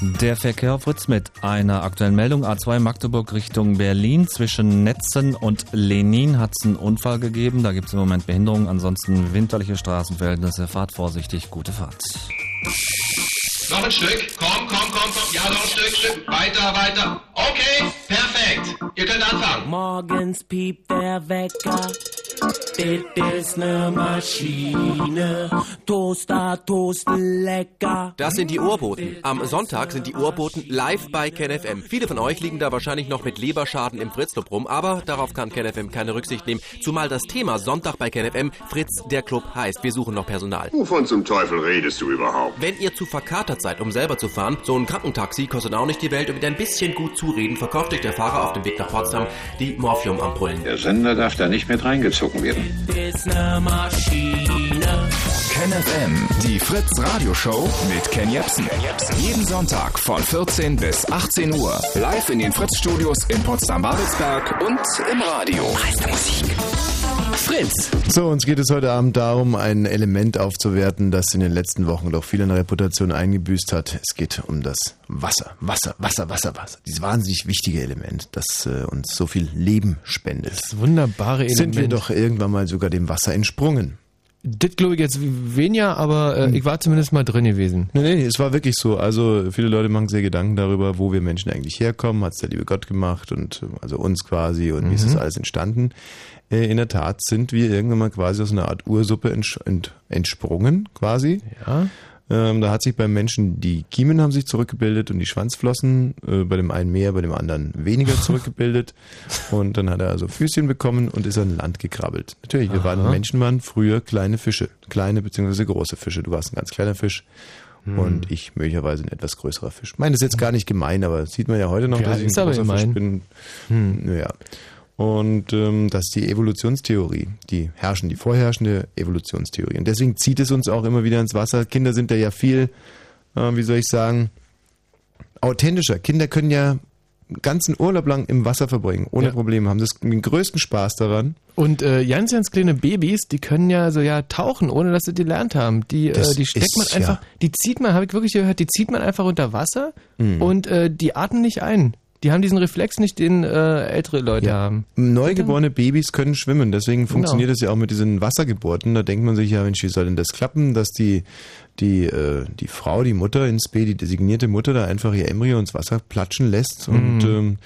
Der Verkehr Fritz mit einer aktuellen Meldung. A2 Magdeburg Richtung Berlin. Zwischen Netzen und Lenin hat es einen Unfall gegeben. Da gibt es im Moment Behinderungen. Ansonsten winterliche Straßenverhältnisse. Fahrt vorsichtig. Gute Fahrt. Noch ein Stück. Komm, komm, komm, komm. Ja, noch ein Stück, Stück. Weiter, weiter. Okay, perfekt. Ihr könnt anfangen. Morgens piept der Wecker. Das ist ne Maschine. Toaster, Toasten, lecker. Das sind die Ohrboten. Am Sonntag sind die Ohrboten live bei KenFM. Viele von euch liegen da wahrscheinlich noch mit Leberschaden im Fritzclub rum, aber darauf kann KenFM keine Rücksicht nehmen. Zumal das Thema Sonntag bei KenFM Fritz der Club heißt. Wir suchen noch Personal. Wovon zum Teufel redest du überhaupt? Wenn ihr zu verkatert seid, um selber zu fahren, so ein Krankentaxi kostet auch nicht die Welt und mit ein bisschen gut zureden verkauft euch der Fahrer auf dem Weg nach Potsdam die Morphiumampullen. Der Sender darf da nicht mit reingezogen werden. KenFM, die Fritz Radioshow mit Ken Jepsen. Jeden Sonntag von 14 bis 18 Uhr. Live in den Fritz Studios in Potsdam-Babelsberg und im Radio. Meiste Musik. Fritz. So, uns geht es heute Abend darum, ein Element aufzuwerten, das in den letzten Wochen doch viel an Reputation eingebüßt hat. Es geht um das Wasser. Wasser, Wasser, Wasser, Wasser. Dieses wahnsinnig wichtige Element, das äh, uns so viel Leben spendet. Das wunderbare Element. Sind wir doch irgendwann mal sogar dem Wasser entsprungen. Das glaube ich jetzt weniger, aber äh, ich war zumindest mal drin gewesen. Nee, nee, es war wirklich so. Also viele Leute machen sich Gedanken darüber, wo wir Menschen eigentlich herkommen. Hat es der liebe Gott gemacht und also uns quasi und wie ist Mhm. das alles entstanden? Äh, In der Tat sind wir irgendwann mal quasi aus einer Art Ursuppe entsch ent entsprungen, quasi. Ja. Ähm, da hat sich beim Menschen die Kiemen haben sich zurückgebildet und die Schwanzflossen, äh, bei dem einen mehr, bei dem anderen weniger zurückgebildet. Und dann hat er also Füßchen bekommen und ist an Land gekrabbelt. Natürlich, wir waren Aha. Menschen waren früher kleine Fische, kleine beziehungsweise große Fische. Du warst ein ganz kleiner Fisch. Hm. Und ich möglicherweise ein etwas größerer Fisch. Ich meine, das ist jetzt gar nicht gemein, aber das sieht man ja heute noch, Ja, dass ich ein großer Fisch gemein. bin. Naja. Und ähm, das ist die Evolutionstheorie, die herrschen, die vorherrschende Evolutionstheorie. Und deswegen zieht es uns auch immer wieder ins Wasser. Kinder sind da ja viel, äh, wie soll ich sagen, authentischer. Kinder können ja einen ganzen Urlaub lang im Wasser verbringen, ohne Ja. Probleme, haben das den größten Spaß daran. Und äh, ganz, ganz kleine Babys, die können ja so ja tauchen, ohne dass sie die gelernt haben. Die, äh, die steckt man einfach, ja- die zieht man, habe ich wirklich gehört, die zieht man einfach unter Wasser Mhm. und äh, die atmen nicht ein. Die haben diesen Reflex nicht, den äh, ältere Leute haben. Neugeborene Babys können schwimmen, deswegen Genau. funktioniert es ja auch mit diesen Wassergeburten. Da denkt man sich ja, Mensch, wie soll denn das klappen, dass die, die, äh, die Frau, die Mutter ins B, die designierte Mutter da einfach ihr Embryo ins Wasser platschen lässt und Mhm. ähm,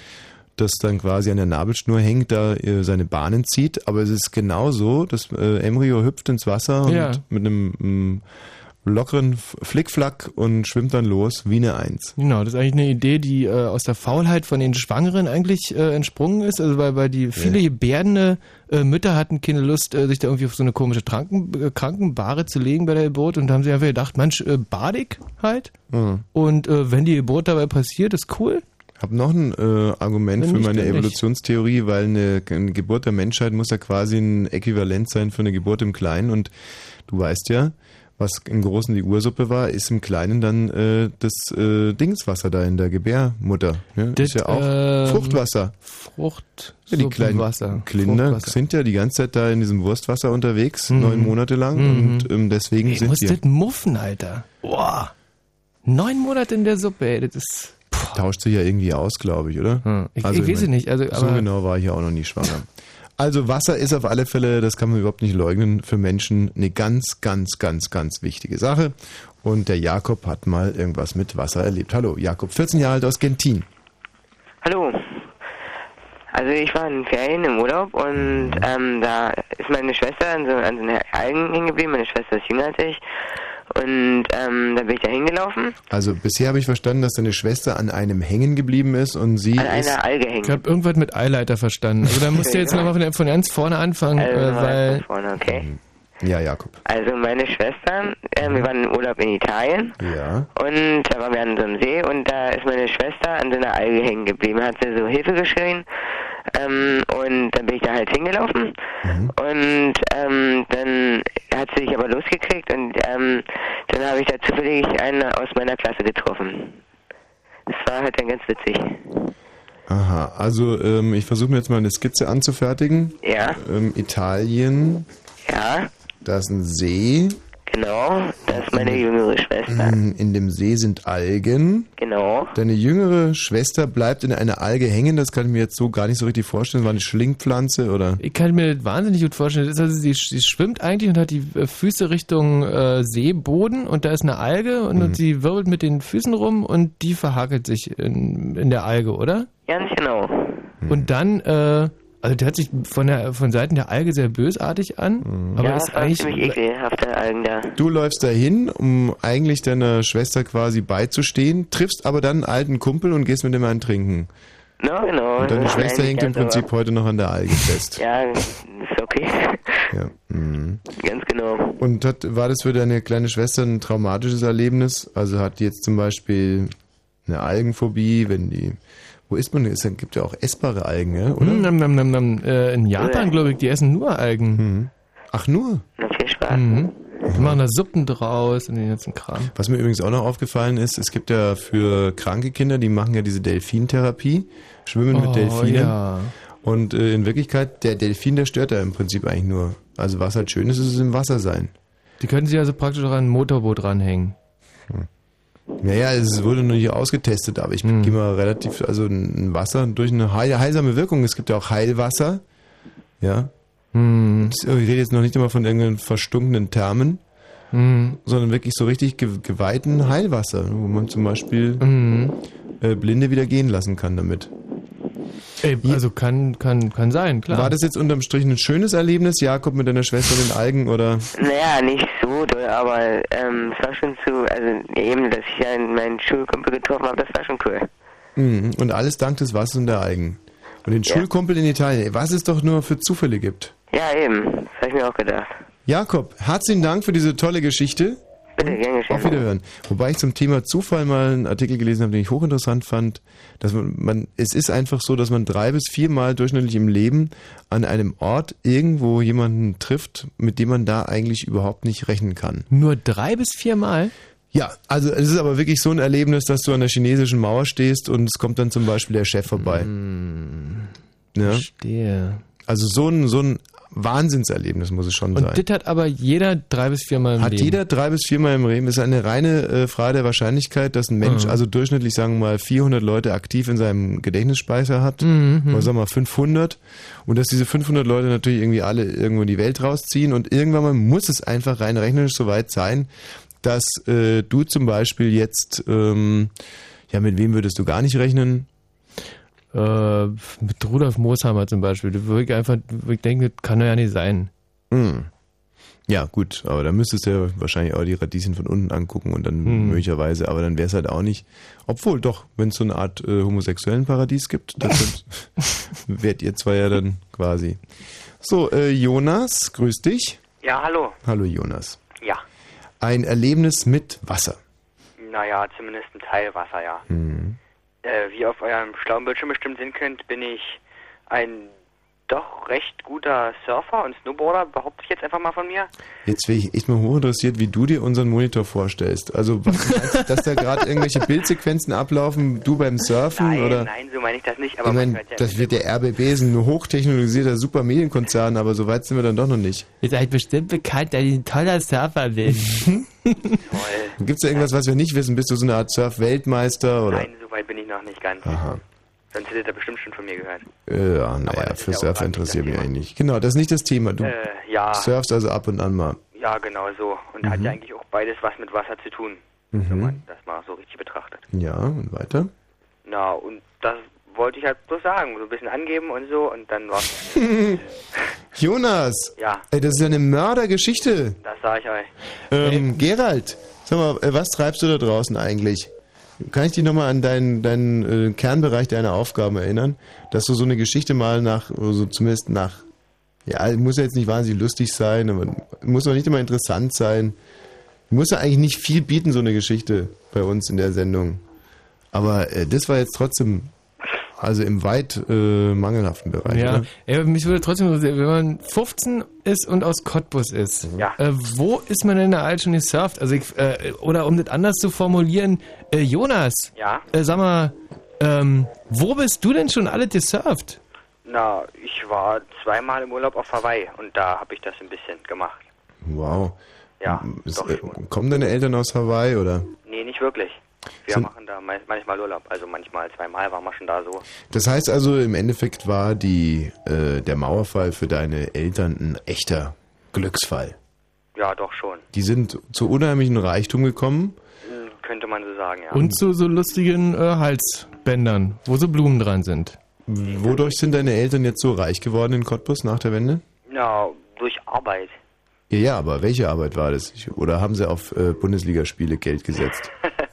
das dann quasi an der Nabelschnur hängt, da äh, seine Bahnen zieht. Aber es ist genauso, das äh, Embryo hüpft ins Wasser und Ja. mit einem ähm, lockeren Flickflack und schwimmt dann los wie eine Eins. Genau, das ist eigentlich eine Idee, die äh, aus der Faulheit von den Schwangeren eigentlich äh, entsprungen ist. Also weil, weil die viele gebärdende äh, Mütter hatten keine Lust, äh, sich da irgendwie auf so eine komische Kranken, äh, Krankenbare zu legen bei der Geburt und haben sich einfach gedacht, Mensch, äh, badig halt. Mhm. Und wenn die Geburt dabei passiert, ist cool. Ich habe noch ein Argument Wenn für meine. Evolutionstheorie, weil eine, eine Geburt der Menschheit muss ja quasi ein Äquivalent sein für eine Geburt im Kleinen. Und du weißt ja, Was im Großen die Ursuppe war, ist im Kleinen dann äh, das äh, Dingswasser da in der Gebärmutter. Ne? Das ist ja auch ähm, Fruchtwasser. Frucht, Ja, die kleinen Wasser. Kinder sind ja die ganze Zeit da in diesem Wurstwasser unterwegs, Mhm. neun Monate lang. Mhm. Und ähm, deswegen Ich sind die. das muffen, Alter. Boah. Neun Monate in der Suppe, ey. Das ist. Tauscht sich ja irgendwie aus, glaube ich, oder? Ich- ich weiß meine, es nicht, also, so genau war ich ja auch noch nie schwanger. Also Wasser ist auf alle Fälle, das kann man überhaupt nicht leugnen, für Menschen eine ganz, ganz, ganz, ganz wichtige Sache. Und der Jakob hat mal irgendwas mit Wasser erlebt. Hallo, Jakob, 14 Jahre alt aus Gentin. Hallo. Also ich war in Ferien im Urlaub und Mhm. ähm, da ist meine Schwester an so, an so einer Algen hängen geblieben. Meine Schwester ist jünger als ich. Und ähm, dann bin ich da hingelaufen. Also bisher habe ich verstanden, dass deine Schwester an einem hängen geblieben ist und sie An ist... einer Alge hängen. Ich habe irgendwas mit Eileiter verstanden. Also da musst du jetzt nochmal von, von ganz vorne anfangen, Also äh, weil. von vorne, okay. Ja, Jakob. Also meine Schwester, äh, wir waren im Urlaub in Italien Ja. und da waren wir an so einem See und da ist meine Schwester an so einer Alge hängen geblieben. Hat sie so Hilfe geschrien ähm, und dann bin ich da halt hingelaufen und ähm, dann hat sie sich aber losgekriegt und ähm, dann habe ich da zufällig einen aus meiner Klasse getroffen. Das war halt dann ganz witzig. Aha, also ähm, ich versuche mir jetzt mal eine Skizze anzufertigen. Ja. Ähm, Italien. Ja. Da ist ein See. Genau, das ist meine jüngere Schwester. Mm, In dem See sind Algen. Genau. Deine jüngere Schwester bleibt in einer Alge hängen. Das kann ich mir jetzt so gar nicht so richtig vorstellen. War eine Schlingpflanze oder? Ich kann mir das wahnsinnig gut vorstellen. Das ist also, sie, sie schwimmt eigentlich und hat die äh, Füße Richtung äh, Seeboden und da ist eine Alge und, Mhm. und sie wirbelt mit den Füßen rum und die verhakelt sich in, in der Alge, oder? Ganz genau. Und dann, äh, also der hört sich von der von Seiten der Alge sehr bösartig an, aber ja, ist das war eigentlich ziemlich ekelhafte Algen da. Du läufst dahin, um eigentlich deiner Schwester quasi beizustehen, triffst aber dann einen alten Kumpel und gehst mit dem einen trinken. No, genau. Und deine ist Schwester hängt im Prinzip heute noch an der Alge fest. Ja, ist okay. Ja. mhm. Ganz genau. Und hat, war das für deine kleine Schwester ein traumatisches Erlebnis? Also hat die jetzt zum Beispiel eine Algenphobie, wenn die. Wo ist man? Es gibt ja auch essbare Algen, ja, oder? Hm, nam, nam, nam, nam. Äh, in Japan, glaube ich, die essen nur Algen. Ach, nur? Na, viel Spaß. Mhm. Die machen da Suppen draus und den ganzen Kram. Was mir übrigens auch noch aufgefallen ist, es gibt ja für kranke Kinder, die machen ja diese Delfintherapie, schwimmen Oh, mit Delfinen. ja. Und äh, in Wirklichkeit, der Delfin, der stört ja im Prinzip eigentlich nur. Also was halt schön ist, ist es im Wasser sein. Die können sich also praktisch auch an ein Motorboot ranhängen. Naja, es wurde noch nicht ausgetestet, aber ich Hm. gehe mal relativ, also ein Wasser durch eine heil, heilsame Wirkung. Es gibt ja auch Heilwasser. Ja. Hm. Ich rede jetzt noch nicht immer von irgendeinen verstunkenen Thermen, Hm. sondern wirklich so richtig ge geweihten Heilwasser, wo man zum Beispiel Hm. äh, Blinde wieder gehen lassen kann damit. Ey, also kann, kann, kann sein, klar. War das jetzt unterm Strich ein schönes Erlebnis, Jakob, mit deiner Schwester den Algen oder? Naja, nicht so doll, aber ähm, es war schon zu, also eben, dass ich ja meinen Schulkumpel getroffen habe, das war schon cool. Mhm. Und alles dank des Wassers und der Algen. Und den Schulkumpel in Italien, was es doch nur für Zufälle gibt. Ja, eben, das habe ich mir auch gedacht. Jakob, herzlichen Dank für diese tolle Geschichte. Bitte, gern geschehen. Auf Wiederhören. Wobei ich zum Thema Zufall mal einen Artikel gelesen habe, den ich hochinteressant fand, dass man, man, es ist einfach so, dass man drei bis viermal durchschnittlich im Leben an einem Ort irgendwo jemanden trifft, mit dem man da eigentlich überhaupt nicht rechnen kann. Nur drei bis viermal? Ja, also es ist aber wirklich so ein Erlebnis, dass du an der chinesischen Mauer stehst und es kommt dann zum Beispiel der Chef vorbei. Ja? Verstehe. Also so ein, so ein Wahnsinnserlebnis muss es schon sein. Und das hat aber jeder drei bis viermal im Hat Leben. jeder drei bis viermal im Leben. Ist eine reine äh, Frage der Wahrscheinlichkeit, dass ein Mensch, Mhm. also durchschnittlich sagen wir mal 400 Leute aktiv in seinem Gedächtnisspeicher hat. Mhm. Oder sagen wir mal 500. Und dass diese 500 Leute natürlich irgendwie alle irgendwo in die Welt rausziehen. Und irgendwann mal muss es einfach rein rechnerisch soweit sein, dass äh, du zum Beispiel jetzt, ähm, ja, mit wem würdest du gar nicht rechnen? Äh, mit Rudolf Mooshammer zum Beispiel. Wo ich einfach, wo ich denke, das kann doch ja nicht sein. Hm. Ja, gut, aber da müsstest du ja wahrscheinlich auch die Radieschen von unten angucken und dann Hm. möglicherweise, aber dann wäre es halt auch nicht. Obwohl, doch, wenn es so eine Art äh, homosexuellen Paradies gibt, dann wärt ihr zwei ja dann quasi. So, äh, Jonas, grüß dich. Ja, hallo. Hallo Jonas. Ja. Ein Erlebnis mit Wasser. Naja, zumindest ein Teil Wasser, ja. Hm. Äh, wie ihr auf eurem schlauen Bildschirm bestimmt sehen könnt, bin ich ein doch recht guter Surfer und Snowboarder, behaupte ich jetzt einfach mal von mir. Jetzt wäre ich echt mal hochinteressiert, wie du dir unseren Monitor vorstellst. Also, was, meinst du, dass da gerade irgendwelche Bildsequenzen ablaufen, du beim Surfen Nein, oder? nein, so meine ich das nicht, aber ich hört ja das wird der RBB ist ein hochtechnologisierter super Medienkonzern, aber so weit sind wir dann doch noch nicht. Ihr seid bestimmt bekannt, dass ich ein toller Surfer bin. Gibt es da irgendwas, was wir nicht wissen? Bist du so eine Art Surf-Weltmeister oder? Nein, so weit bin ich noch nicht ganz. Aha. Sonst hättet ihr bestimmt schon von mir gehört. Ja, naja, für Surfer interessiert mich eigentlich nicht. Genau, das ist nicht das Thema. Du Äh, ja. surfst also ab und an mal. Ja, genau so. Und hat Mhm. ja eigentlich auch beides was mit Wasser zu tun, Mhm. das mal so richtig betrachtet. Ja, und weiter? Na, und das wollte ich halt so sagen, so ein bisschen angeben und so und dann war's. Jonas! Ja. Ey, das ist ja eine Mördergeschichte. Das sag ich euch. Ähm, Gerald, sag mal, äh, was treibst du da draußen eigentlich? Kann ich dich nochmal an deinen, deinen äh, Kernbereich deiner Aufgaben erinnern? Dass du so eine Geschichte mal nach, also zumindest nach, ja, muss ja jetzt nicht wahnsinnig lustig sein, aber muss auch nicht immer interessant sein. Muss ja eigentlich nicht viel bieten, so eine Geschichte bei uns in der Sendung. Aber äh, das war jetzt trotzdem, also im weit äh, mangelhaften Bereich. Ja, oder? ja, mich würde trotzdem interessieren, wenn man 15 ist und aus Cottbus ist, Ja. äh, wo ist man denn da alt schon gesurft? Also ich, äh, oder um das anders zu formulieren, äh, Jonas, Ja? äh, sag mal, ähm, wo bist du denn schon alle gesurft? Na, ich war zweimal im Urlaub auf Hawaii und da habe ich das ein bisschen gemacht. Wow. Ja, Ist, doch äh, schon. kommen deine Eltern aus Hawaii oder? Nee, nicht wirklich. Wir Sind- machen da manchmal Urlaub, also manchmal zweimal waren wir schon da so. Das heißt also, im Endeffekt war die, äh, der Mauerfall für deine Eltern ein echter Glücksfall. Ja, doch schon. Die sind zu unheimlichen Reichtum gekommen. Hm, Könnte man so sagen, ja. Und zu so lustigen äh, Halsbändern, wo so Blumen dran sind. Wodurch sind deine Eltern jetzt so reich geworden in Cottbus nach der Wende? Ja, durch Arbeit. Ja, ja, aber welche Arbeit war das? Oder haben sie auf äh, Bundesligaspiele Geld gesetzt?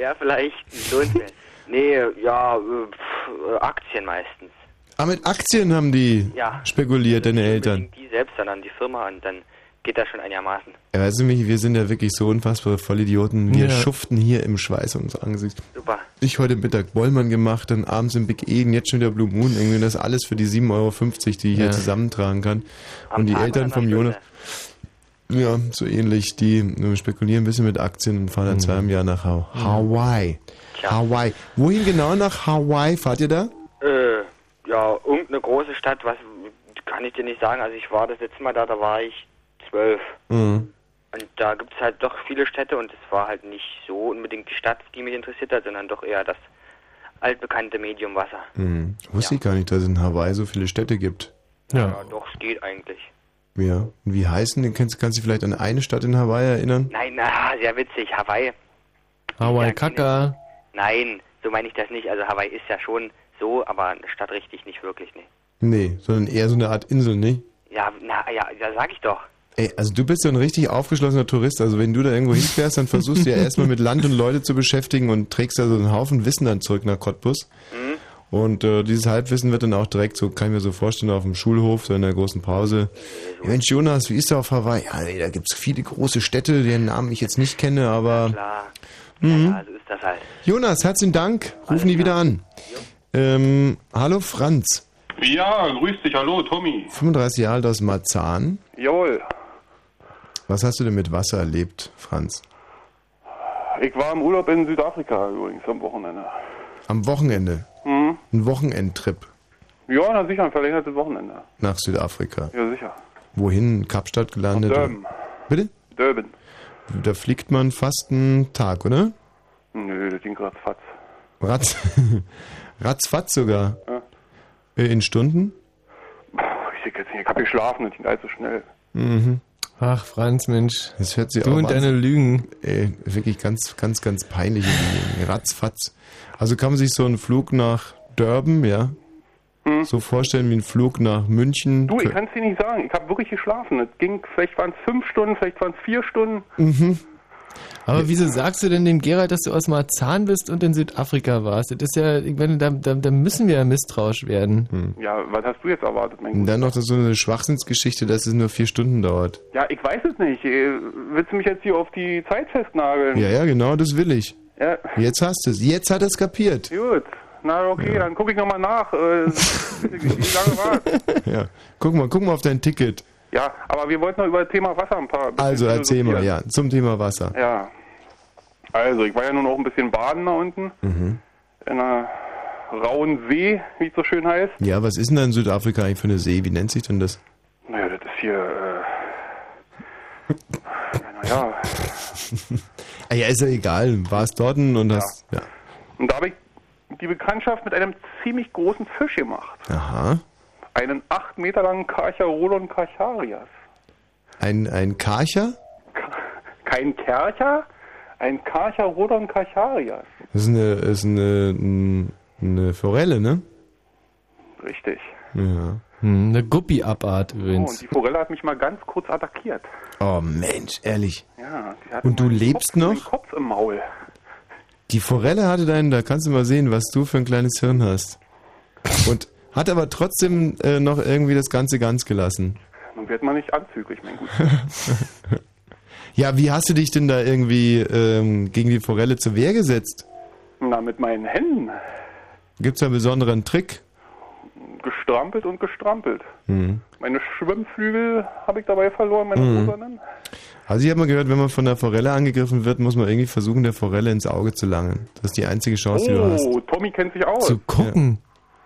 Wäre vielleicht lohnenswert. nee, ja, äh, pff, Aktien meistens. Ah, mit Aktien haben die Ja. spekuliert, deine Eltern. Die selbst, sondern die Firma und dann geht das schon einigermaßen. Ja, weißt du, Michi, wir sind ja wirklich so unfassbare Vollidioten. Wir Ja. schuften hier im Schweiß unseres Angesichts. Super. Ich heute Mittag Bollmann gemacht, dann abends im Big Eden, jetzt schon wieder Blue Moon. Irgendwie das alles für die 7,50 Euro, die ich hier Ja. zusammentragen kann. Am und die Tag Eltern vom Jonas, ja, so ähnlich, die spekulieren ein bisschen mit Aktien und fahren dann Mhm. zweimal im Jahr nach Ha- Hawaii. Hawaii. Wohin genau nach Hawaii fahrt ihr da? Äh, ja, irgendeine große Stadt, was kann ich dir nicht sagen. Also ich war das letzte Mal da, da war ich zwölf. Mhm. Und da gibt es halt doch viele Städte und es war halt nicht so unbedingt die Stadt, die mich interessiert hat, sondern doch eher das altbekannte Medium Wasser. Mhm. Wusste ich gar nicht, dass es in Hawaii so viele Städte gibt. Ja, doch, es geht eigentlich. Ja. Und wie heißen die? Kannst, kannst du dich vielleicht an eine Stadt in Hawaii erinnern? Nein, na, sehr witzig. Hawaii. Hawaii Kaka. Nein, so meine ich das nicht. Also Hawaii ist ja schon so, aber eine Stadt richtig nicht wirklich, ne. Nee, sondern eher so eine Art Insel, nicht? Ja, na, ja, da sag ich doch. Ey, also du bist ja ein richtig aufgeschlossener Tourist. Also wenn du da irgendwo hinfährst, dann versuchst du ja erstmal mit Land und Leute zu beschäftigen und trägst da so einen Haufen Wissen dann zurück nach Cottbus. Mhm. Und äh, dieses Halbwissen wird dann auch direkt, so kann ich mir so vorstellen, auf dem Schulhof, so in der großen Pause. Ja, Mensch, Jonas, wie ist da auf Hawaii? Ja, da gibt's viele große Städte, deren Namen ich jetzt nicht kenne, aber... Klar. Mhm. Ja, so ist das halt. Jonas, herzlichen Dank. Rufen die wieder an. Ähm, hallo Franz, Ja, grüß dich, hallo Tommy. 35 Jahre alt aus Marzahn. Jawohl. Was hast du denn mit Wasser erlebt, Franz? Ich war im Urlaub in Südafrika übrigens am Wochenende. Am Wochenende. Mhm. Ein Wochenendtrip Ja, na sicher, ein verlängertes Wochenende. nach Südafrika. Ja, sicher. Wohin? Kapstadt gelandet? Durban. Bitte? Durban. Da fliegt man fast einen Tag, oder? Nö, das ging grad fatz. Ratz, ratzfatz sogar. Ja. Äh, In Stunden? Ich seh jetzt nicht, ich hab geschlafen, das ging allzu schnell. Mhm. Ach, Franz, Mensch. Das hört sich Du auch und deine Lügen. Ey, wirklich ganz, ganz, ganz peinliche Lügen. Ratzfatz. Also kann man sich so einen Flug nach Durban, ja? So vorstellen wie ein Flug nach München. Hm? Du, ich kann's dir nicht sagen, ich habe wirklich geschlafen. Es ging, vielleicht waren es fünf Stunden, vielleicht waren es vier Stunden. Mhm. Aber wieso sagst du denn dem Gerald, dass du aus Marzahn bist und in Südafrika warst? Das ist ja, ich meine, da, da, da müssen wir ja misstrauisch werden. Ja, was hast du jetzt erwartet, mein Und dann noch so eine Schwachsinnsgeschichte, dass es nur vier Stunden dauert. Ja, ich weiß es nicht. Äh, Willst du mich jetzt hier auf die Zeit festnageln? Ja, ja, genau, das will ich. Ja, Jetzt hast du es. Jetzt hat er es kapiert. gut. Na okay, dann gucke ich nochmal nach. Äh, wie lange war? Ja. Guck mal, guck mal auf dein Ticket. Ja, aber wir wollten noch über das Thema Wasser ein paar. Also erzähl mal, ja, zum Thema Wasser. Ja. Also, ich war ja nun auch ein bisschen baden da unten. Mhm. In einer rauen See, wie es so schön heißt. Ja, was ist denn da in Südafrika eigentlich für eine See? Wie nennt sich denn das? Naja, das ist hier, äh. Naja. Ah ja, ist ja egal. War es dort und hast. Ja. Und da habe ich die Bekanntschaft mit einem ziemlich großen Fisch gemacht. Aha. Einen acht Meter langen Karcharodon Karcharias. Ein, ein Karcher? Kein Kercher, ein Karcharodon Karcharias. Das ist eine, ist eine, eine Forelle, ne? Richtig. Ja. Hm, eine Guppi-Abart Oh, und übrigens. die Forelle hat mich mal ganz kurz attackiert. Oh Mensch, ehrlich. Ja, die hatte Und du lebst Kopf, noch? Kopf im Maul. Die Forelle hatte deinen, da kannst du mal sehen, was du für ein kleines Hirn hast. Und hat aber trotzdem äh, noch irgendwie das Ganze ganz gelassen. Nun wird man nicht anzüglich, mein Gut. Ja, wie hast du dich denn da irgendwie ähm, gegen die Forelle zur Wehr gesetzt? Na, mit meinen Händen. Gibt's da einen besonderen Trick? Gestrampelt und gestrampelt. Hm. Meine Schwimmflügel habe ich dabei verloren, meine Mhm. rosanen. Also ich habe mal gehört, wenn man von der Forelle angegriffen wird, muss man irgendwie versuchen, der Forelle ins Auge zu langen. Das ist die einzige Chance, die du hast. Oh, Tommy kennt sich aus. Zu gucken.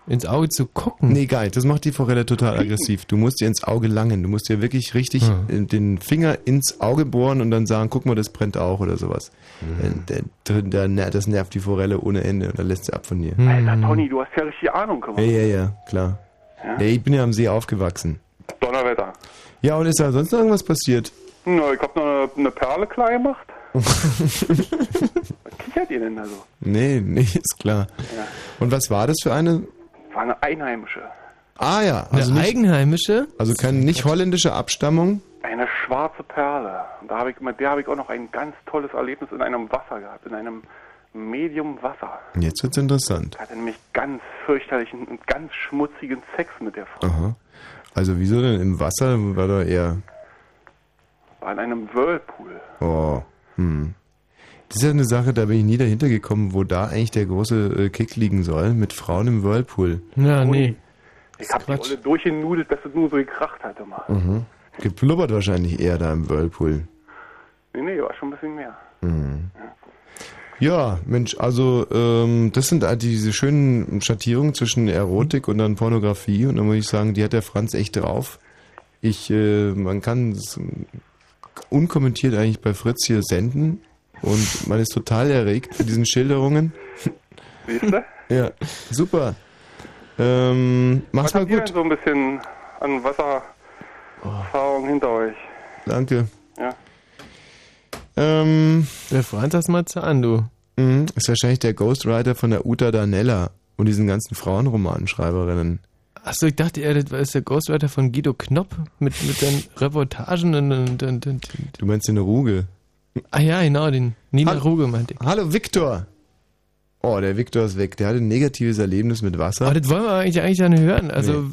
Ins Auge zu gucken. Nee, geil, das macht die Forelle total aggressiv. Du musst ihr ins Auge langen. Du musst ihr wirklich richtig Hm. den Finger ins Auge bohren und dann sagen, guck mal, das brennt auch oder sowas. Hm. Der, der, der, das nervt die Forelle ohne Ende und dann lässt sie ab von dir. Alter, Tony, du hast ja richtig Ahnung gemacht. Ja, ja, ja, klar. Ja? Ja, ich bin ja am See aufgewachsen. Donnerwetter. Ja, und ist da sonst noch irgendwas passiert? Na, ich hab noch eine, eine Perle klar gemacht. Was kichert ihr denn da so? Nee, nee, ist klar. Ja. Und was war das für eine? War eine einheimische. Ah ja, also Eine nicht, eigenheimische? also keine nicht holländische Abstammung. Eine schwarze Perle. Und da habe ich, mit der habe ich auch noch ein ganz tolles Erlebnis in einem Wasser gehabt. In einem Medium Wasser. Jetzt wird's interessant. Ich hatte nämlich ganz fürchterlichen und ganz schmutzigen Sex mit der Frau. Aha. Also wieso denn im Wasser war da eher War in einem Whirlpool. Oh, hm. Das ist ja eine Sache, da bin ich nie dahinter gekommen, wo da eigentlich der große äh, Kick liegen soll, mit Frauen im Whirlpool. Ja, nee. Ich habe die Olle durchgenudelt, dass es nur so gekracht hatte mal. Mhm. Geplubbert wahrscheinlich eher da im Whirlpool. Nee, nee, war schon ein bisschen mehr. Mhm. Ja, Mensch, also ähm, das sind halt diese schönen Schattierungen zwischen Erotik und dann Pornografie und da muss ich sagen, die hat der Franz echt drauf. Ich, äh, man kann es unkommentiert eigentlich bei Fritz hier senden und man ist total erregt von diesen Schilderungen. Siehst du? Ja, super. Ähm, mach's Was mal habt ihr gut. denn so ein bisschen an Wassererfahrung hinter euch? Danke. Ja. Ähm, der Franz das mal zu an, du. Mhm, ist wahrscheinlich der Ghostwriter von der Uta Danella und diesen ganzen Frauenromanschreiberinnen. Achso, ich dachte, er das ist der Ghostwriter von Guido Knopp mit, mit seinen Reportagen und, und, und, und Du meinst den Ruge? Ah ja, genau, den Nina Hallo- Ruge meinte ich. Hallo Viktor! Oh, der Viktor ist weg. Der hatte ein negatives Erlebnis mit Wasser. Aber das wollen wir eigentlich, eigentlich dann hören. Also, Nee.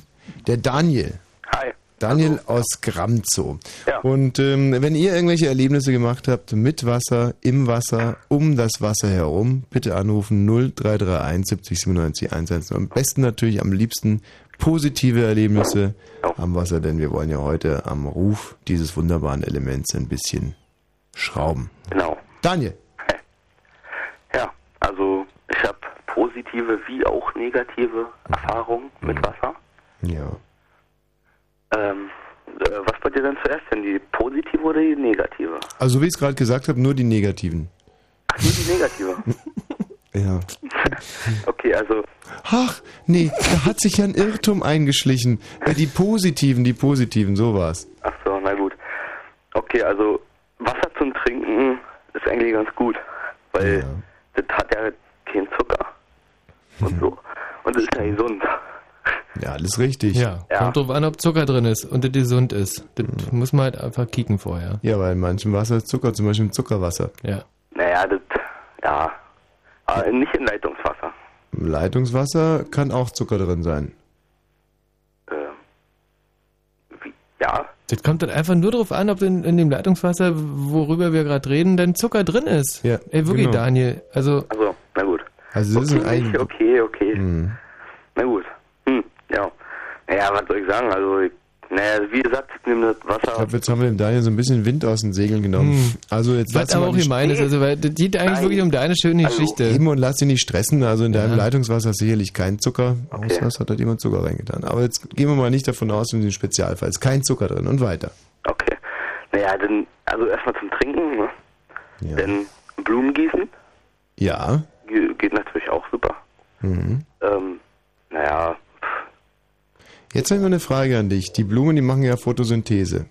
Der Daniel. Hi. Daniel aus Gramzow. Und ähm, wenn ihr irgendwelche Erlebnisse gemacht habt mit Wasser, im Wasser, um das Wasser herum, bitte anrufen 0331 70 97 110. Am besten natürlich am liebsten positive Erlebnisse am Wasser, denn wir wollen ja heute am Ruf dieses wunderbaren Elements ein bisschen schrauben. Genau. Daniel. Ja, also ich habe positive wie auch negative Erfahrungen mit Wasser. Ja. Ähm, äh, was bei dir denn zuerst denn, die positive oder die negative? Also wie ich es gerade gesagt habe, nur die negativen. Ach, nur die negative. Ja. okay, also Ach, nee, da hat sich ja ein Irrtum eingeschlichen. Äh, die positiven, die positiven, so war's. Ach so, na gut. Okay, also Wasser zum Trinken ist eigentlich ganz gut, weil das hat ja keinen Zucker und so. Und es ist ja gesund. Ja, alles richtig. ja, kommt drauf an, ob Zucker drin ist und das gesund ist. Das muss man halt einfach kicken vorher. Ja, weil in manchem Wasser ist Zucker, zum Beispiel im Zuckerwasser. Ja. Naja, das, ja, aber nicht in Leitungswasser. Im Leitungswasser kann auch Zucker drin sein. Ja, Das kommt dann einfach nur drauf an, ob in, in dem Leitungswasser, worüber wir gerade reden, denn Zucker drin ist. Ja, Ey, wirklich, genau. Daniel. Also, also, na gut. Also das ist okay, ein okay, okay. okay. Na gut. Hm, ja. Naja, was soll ich sagen? Also, ich, naja, wie gesagt, ich nehme das Ich Wasser. glaube, jetzt haben wir dem Daniel so ein bisschen Wind aus den Segeln genommen. Hm. Also jetzt Was aber auch gemein ist, also weil das geht eigentlich wirklich um deine schöne Geschichte. Eben und lass dich nicht stressen. Also in deinem Ja. Leitungswasser ist sicherlich kein Zucker. Außer es hat halt jemand Zucker reingetan. Aber jetzt gehen wir mal nicht davon aus, in den Spezialfall ist kein Zucker drin und weiter. Okay. Naja, dann, also erstmal zum Trinken, ne? Dann Blumen gießen. Ja. Ge- Geht natürlich auch super. Mhm. Ähm, naja, Jetzt habe ich mal eine Frage an dich. Die Blumen, die machen ja Photosynthese.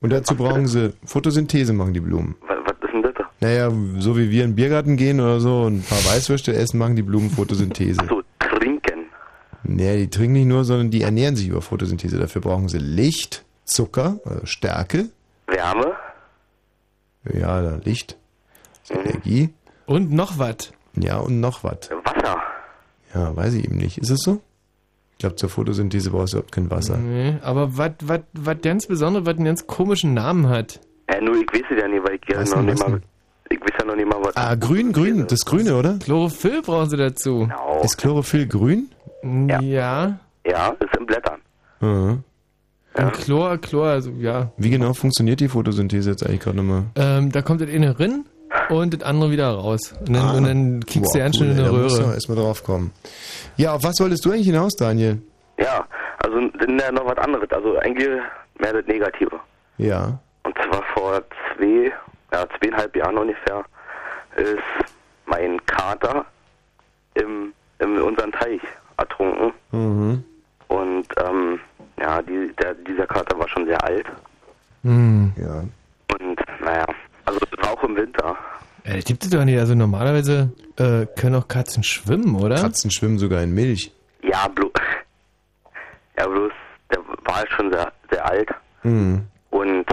Und dazu brauchen sie Photosynthese machen die Blumen. was, was ist denn das? da? Naja, so wie wir in den Biergarten gehen oder so und ein paar Weißwürste essen, machen die Blumen Photosynthese. So, trinken. Nee, die trinken nicht nur, sondern die ernähren sich über Photosynthese. Dafür brauchen sie Licht, Zucker, also Stärke. Wärme. Ja, da Licht, ist Energie. Und noch was. Ja, und noch was. Wasser. Ja, weiß ich eben nicht. Ist es so? Ich glaube, zur Photosynthese brauchst du überhaupt kein Wasser. Nee, aber was was was ganz Besonderes, was einen ganz komischen Namen hat. Ja, nur ich weiß es ja nicht, weil ich ja noch nicht mal, ich weiß ja noch nicht mal, was. Ah, grün, grün, das Grüne, oder? Chlorophyll brauchen sie dazu. Ist Chlorophyll grün? Ja. Ja. Ja, ist in Blättern. Mhm. Und Chlor, Chlor, also ja. Wie genau funktioniert die Photosynthese jetzt eigentlich gerade nochmal? Ähm, da kommt das eine rein und das andere wieder raus. Und dann, und dann kickst du Boah, ganz schön in cool, eine ey, Da muss man Röhre. erstmal drauf kommen. Ja, auf was wolltest du eigentlich hinaus, Daniel? Ja, also dann ja noch was anderes. Also eigentlich mehr das Negative. Ja. Und zwar vor zwei, ja, zweieinhalb Jahren ungefähr ist mein Kater im, in unserem Teich ertrunken. Mhm. Und ähm, ja, die, der, dieser Kater war schon sehr alt. Hm. Ja. Und naja, also das war auch im Winter. Ja, das gibt es doch nicht. Also normalerweise äh, können auch Katzen schwimmen, oder? Katzen schwimmen sogar in Milch. Ja, bloß, ja, bloß, der war halt schon sehr, sehr alt. Mhm. Und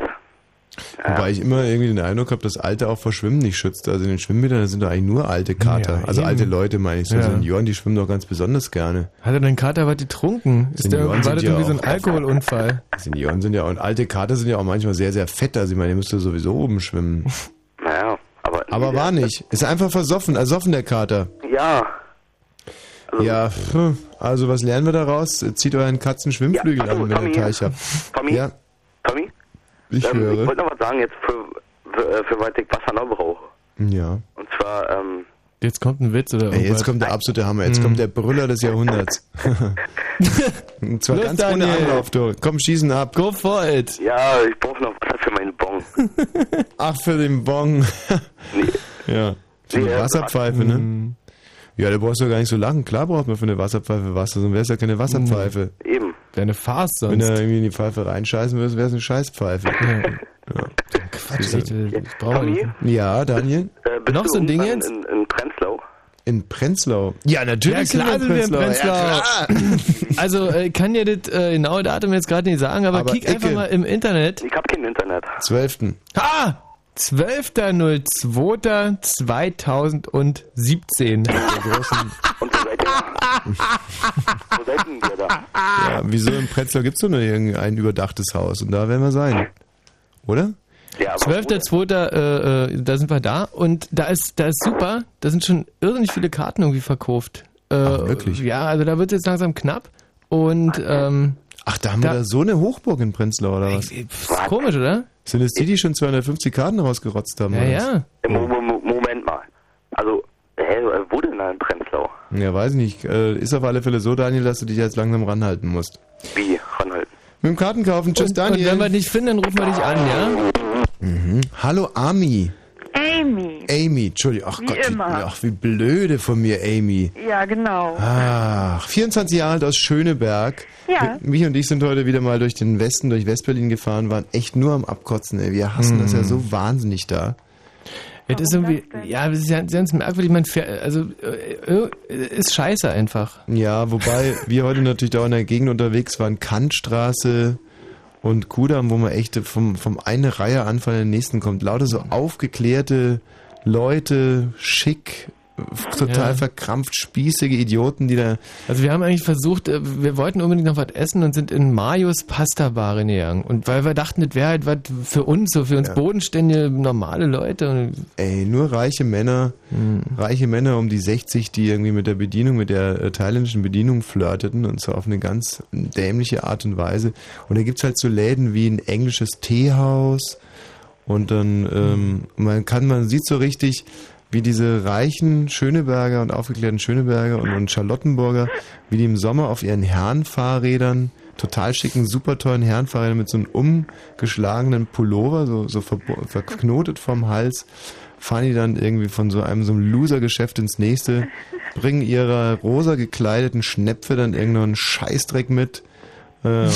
Wobei ich immer irgendwie den Eindruck habe, dass Alte auch vor Schwimmen nicht schützt. Also in den Schwimmbädern sind doch eigentlich nur alte Kater. Ja, also eben. alte Leute meine ich. So Ja. Senioren, die schwimmen doch ganz besonders gerne. Hat er dein Kater was getrunken? Ist der, war das ja irgendwie so ein auch- Alkoholunfall? Senioren sind ja und alte Kater sind ja auch manchmal sehr, sehr fett. Also ich meine, der müsste sowieso oben schwimmen. naja, aber. Aber war nicht. Ist einfach versoffen, ersoffen der Kater. Ja. ja, pff, also was lernen wir daraus? Zieht euren Katzen Schwimmflügel Ja, an, wenn ihr. Teich habt. Tommy? Ja? Ich ähm, Ich höre. wollte noch was sagen jetzt für, für, äh, für was ich Wasser noch brauche. Ja. Und zwar, ähm, Jetzt kommt ein Witz oder Ey, jetzt kommt der absolute Hammer. Jetzt Mhm. kommt der Brüller des Jahrhunderts. Und zwar Los, ganz ohne Daniel. Anlauf, du. Komm, schießen ab. Go for it. ja, ich brauche noch Wasser für meinen Bon. Ach, für den Bon. Ja. Für Nee, eine Wasserpfeife, ne? Ja, da brauchst du gar nicht so lachen. Klar braucht man für eine Wasserpfeife Wasser, sonst wäre es ja keine Wasserpfeife. Eben. Wäre eine Farce sonst. Wenn du irgendwie in die Pfeife reinscheißen würdest, wäre es eine Scheißpfeife. Ja. Quatsch, echt, das brauchen wir nicht. Ja, Daniel? Äh, bist Noch du so ein Ding jetzt? In, in Prenzlau. In Prenzlau? Ja, natürlich Ja, klar sind wir in Prenzlau. Ja, klar. Also, äh, ich kann dir das äh, genaue Datum jetzt gerade nicht sagen, aber, Aber kick einfach mal im Internet. Ich hab kein Internet. 12. Ah! 12.02.2017. Und wo seid ihr? wo seid denn ihr da? Ja, wieso in Prenzlau gibt es doch nur irgendein überdachtes Haus und da werden wir sein. Oder? Ja, aber 12.02. Äh, äh, da sind wir da und da ist, da ist super, da sind schon irrsinnig viele Karten irgendwie verkauft. Äh, Ach, wirklich? Ja, also da wird es jetzt langsam knapp und ähm, Ach, da haben wir da so eine Hochburg in Prenzlau, oder was? ist komisch, oder? Sind es die, die schon 250 Karten rausgerotzt haben? Ja, ja. Äh, Mo Mo Moment mal. Also, hä, wo denn da in Prenzlau? Ja, weiß ich nicht. Äh, Ist auf alle Fälle so, Daniel, dass du dich jetzt langsam ranhalten musst. Wie? Ranhalten. Mit dem Kartenkaufen. Tschüss, Und, Daniel. und wenn wir dich finden, dann rufen wir dich an, ja? Mhm. Hallo, Ami. Amy. Amy, Entschuldigung. Ach Wie Gott, wie, ach, wie blöde von mir, Amy. Ja, genau. Ach, 24 Jahre alt aus Schöneberg. Ja. Mich und ich sind heute wieder mal durch den Westen, durch Westberlin gefahren, waren echt nur am Abkotzen, ey. Wir hassen das Hm. ja so wahnsinnig da. Das ist irgendwie, ja, das ist ganz merkwürdig. Man fährt, also, äh, äh, ist scheiße einfach. Ja, wobei wir heute natürlich da in der Gegend unterwegs waren, Kantstraße und Kudamm, wo man echt vom, vom eine Reihe an von der nächsten kommt. Lauter so aufgeklärte Leute, schick, total Ja. verkrampft spießige Idioten, die da. Also wir haben eigentlich versucht, äh, wir wollten unbedingt noch was essen und sind in Marius Pasta Bar gegangen. Und weil wir dachten, das wäre halt was für uns, so für uns Ja. bodenständige, normale Leute. Ey, nur reiche Männer, Hm. reiche Männer um die 60, die irgendwie mit der Bedienung, mit der äh, thailändischen Bedienung flirteten und zwar auf eine ganz dämliche Art und Weise. Und da gibt's halt so Läden wie ein englisches Teehaus und dann, ähm, man kann, man sieht so richtig, wie diese reichen Schöneberger und aufgeklärten Schöneberger und, und Charlottenburger, wie die im Sommer auf ihren Herrenfahrrädern, total schicken, super tollen Herrenfahrrädern mit so einem umgeschlagenen Pullover, so, so verbo- verknotet vom Hals, fahren die dann irgendwie von so einem so einem Loser-Geschäft ins nächste, bringen ihre rosa gekleideten Schnäpfe dann irgendeinen Scheißdreck mit äh, und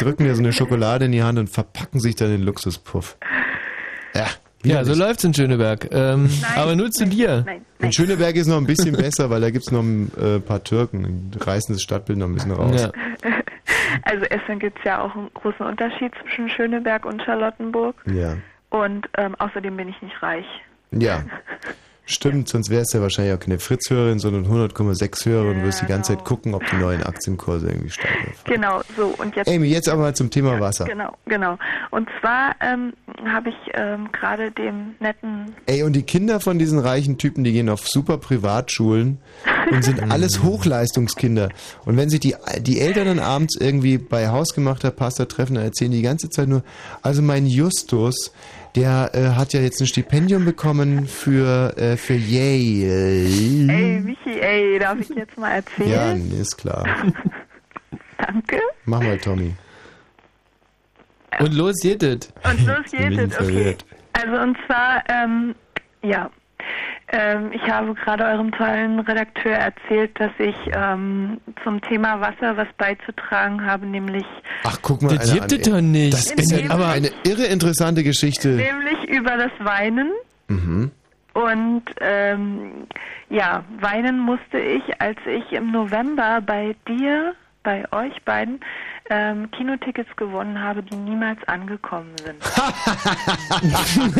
drücken dir so eine Schokolade in die Hand und verpacken sich dann den Luxuspuff. Ja, ja, so läuft's in Schöneberg. Ähm, aber nur zu dir. in Schöneberg ist noch ein bisschen besser, weil da gibt's noch ein äh, paar Türken. Die reißen das Stadtbild noch ein bisschen raus. Ja. Also Essen gibt es ja auch einen großen Unterschied zwischen Schöneberg und Charlottenburg. Ja. Und ähm, außerdem bin ich nicht reich. Ja. Stimmt, sonst wärst du ja wahrscheinlich auch keine Fritz-Hörerin, sondern 100,6 Hörer und wirst die ganze Zeit gucken, ob die neuen Aktienkurse irgendwie steigen. Genau, so und jetzt. Amy, jetzt aber mal zum Thema Wasser. Genau, genau. Und zwar ähm, habe ich ähm, gerade dem netten Ey, und die Kinder von diesen reichen Typen, die gehen auf super Privatschulen und sind alles Hochleistungskinder. Und wenn sich die, die Eltern dann abends irgendwie bei hausgemachter Pasta treffen, dann erzählen die die ganze Zeit nur, also mein Justus, der äh, hat ja jetzt ein Stipendium bekommen für, äh, für Yale. Ey, Michi, ey, darf ich jetzt mal erzählen? Ja, nee, ist klar. Danke. Mach mal, Tommy. Und los geht es. Und los geht es, okay. Also und zwar, ähm, ja, ähm, ich habe gerade eurem tollen Redakteur erzählt, dass ich ähm, zum Thema Wasser was beizutragen habe, nämlich Ach, guck mal. Das gibt an, es doch nicht. Das ist ja aber eine irre interessante Geschichte. nämlich über das Weinen. Mhm. Und ähm, ja, weinen musste ich, als ich im November bei dir, bei euch beiden, ähm, Kinotickets gewonnen habe, die niemals angekommen sind.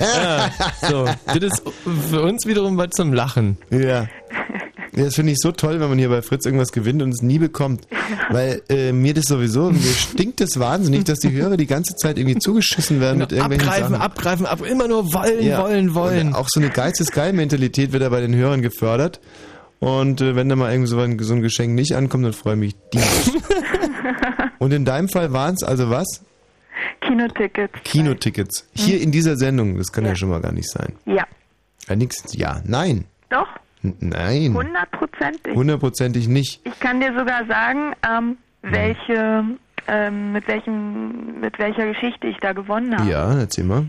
ja, so. Das ist für uns wiederum was zum Lachen. Ja. Das finde ich so toll, wenn man hier bei Fritz irgendwas gewinnt und es nie bekommt. Weil äh, mir das sowieso, mir stinkt das wahnsinnig, dass die Hörer die ganze Zeit irgendwie zugeschissen werden mit irgendwelchen Genau, abgreifen, Sachen. abgreifen, ab, immer nur wollen, Ja. wollen, wollen. Und auch so eine Geistesgeil-Mentalität wird da bei den Hörern gefördert. Und äh, wenn da mal irgendwie so ein, so ein Geschenk nicht ankommt, dann freue ich mich die. Und in deinem Fall waren es also was? Kinotickets. Kinotickets. Hier in dieser Sendung, das kann ja, schon mal gar nicht sein. Ja, Ja, nix, ja, nein. doch, N nein. hundertprozentig. Hundertprozentig nicht. Ich kann dir sogar sagen, ähm, welche, ähm, mit welchem, mit welcher Geschichte ich da gewonnen habe. Ja, erzähl mal.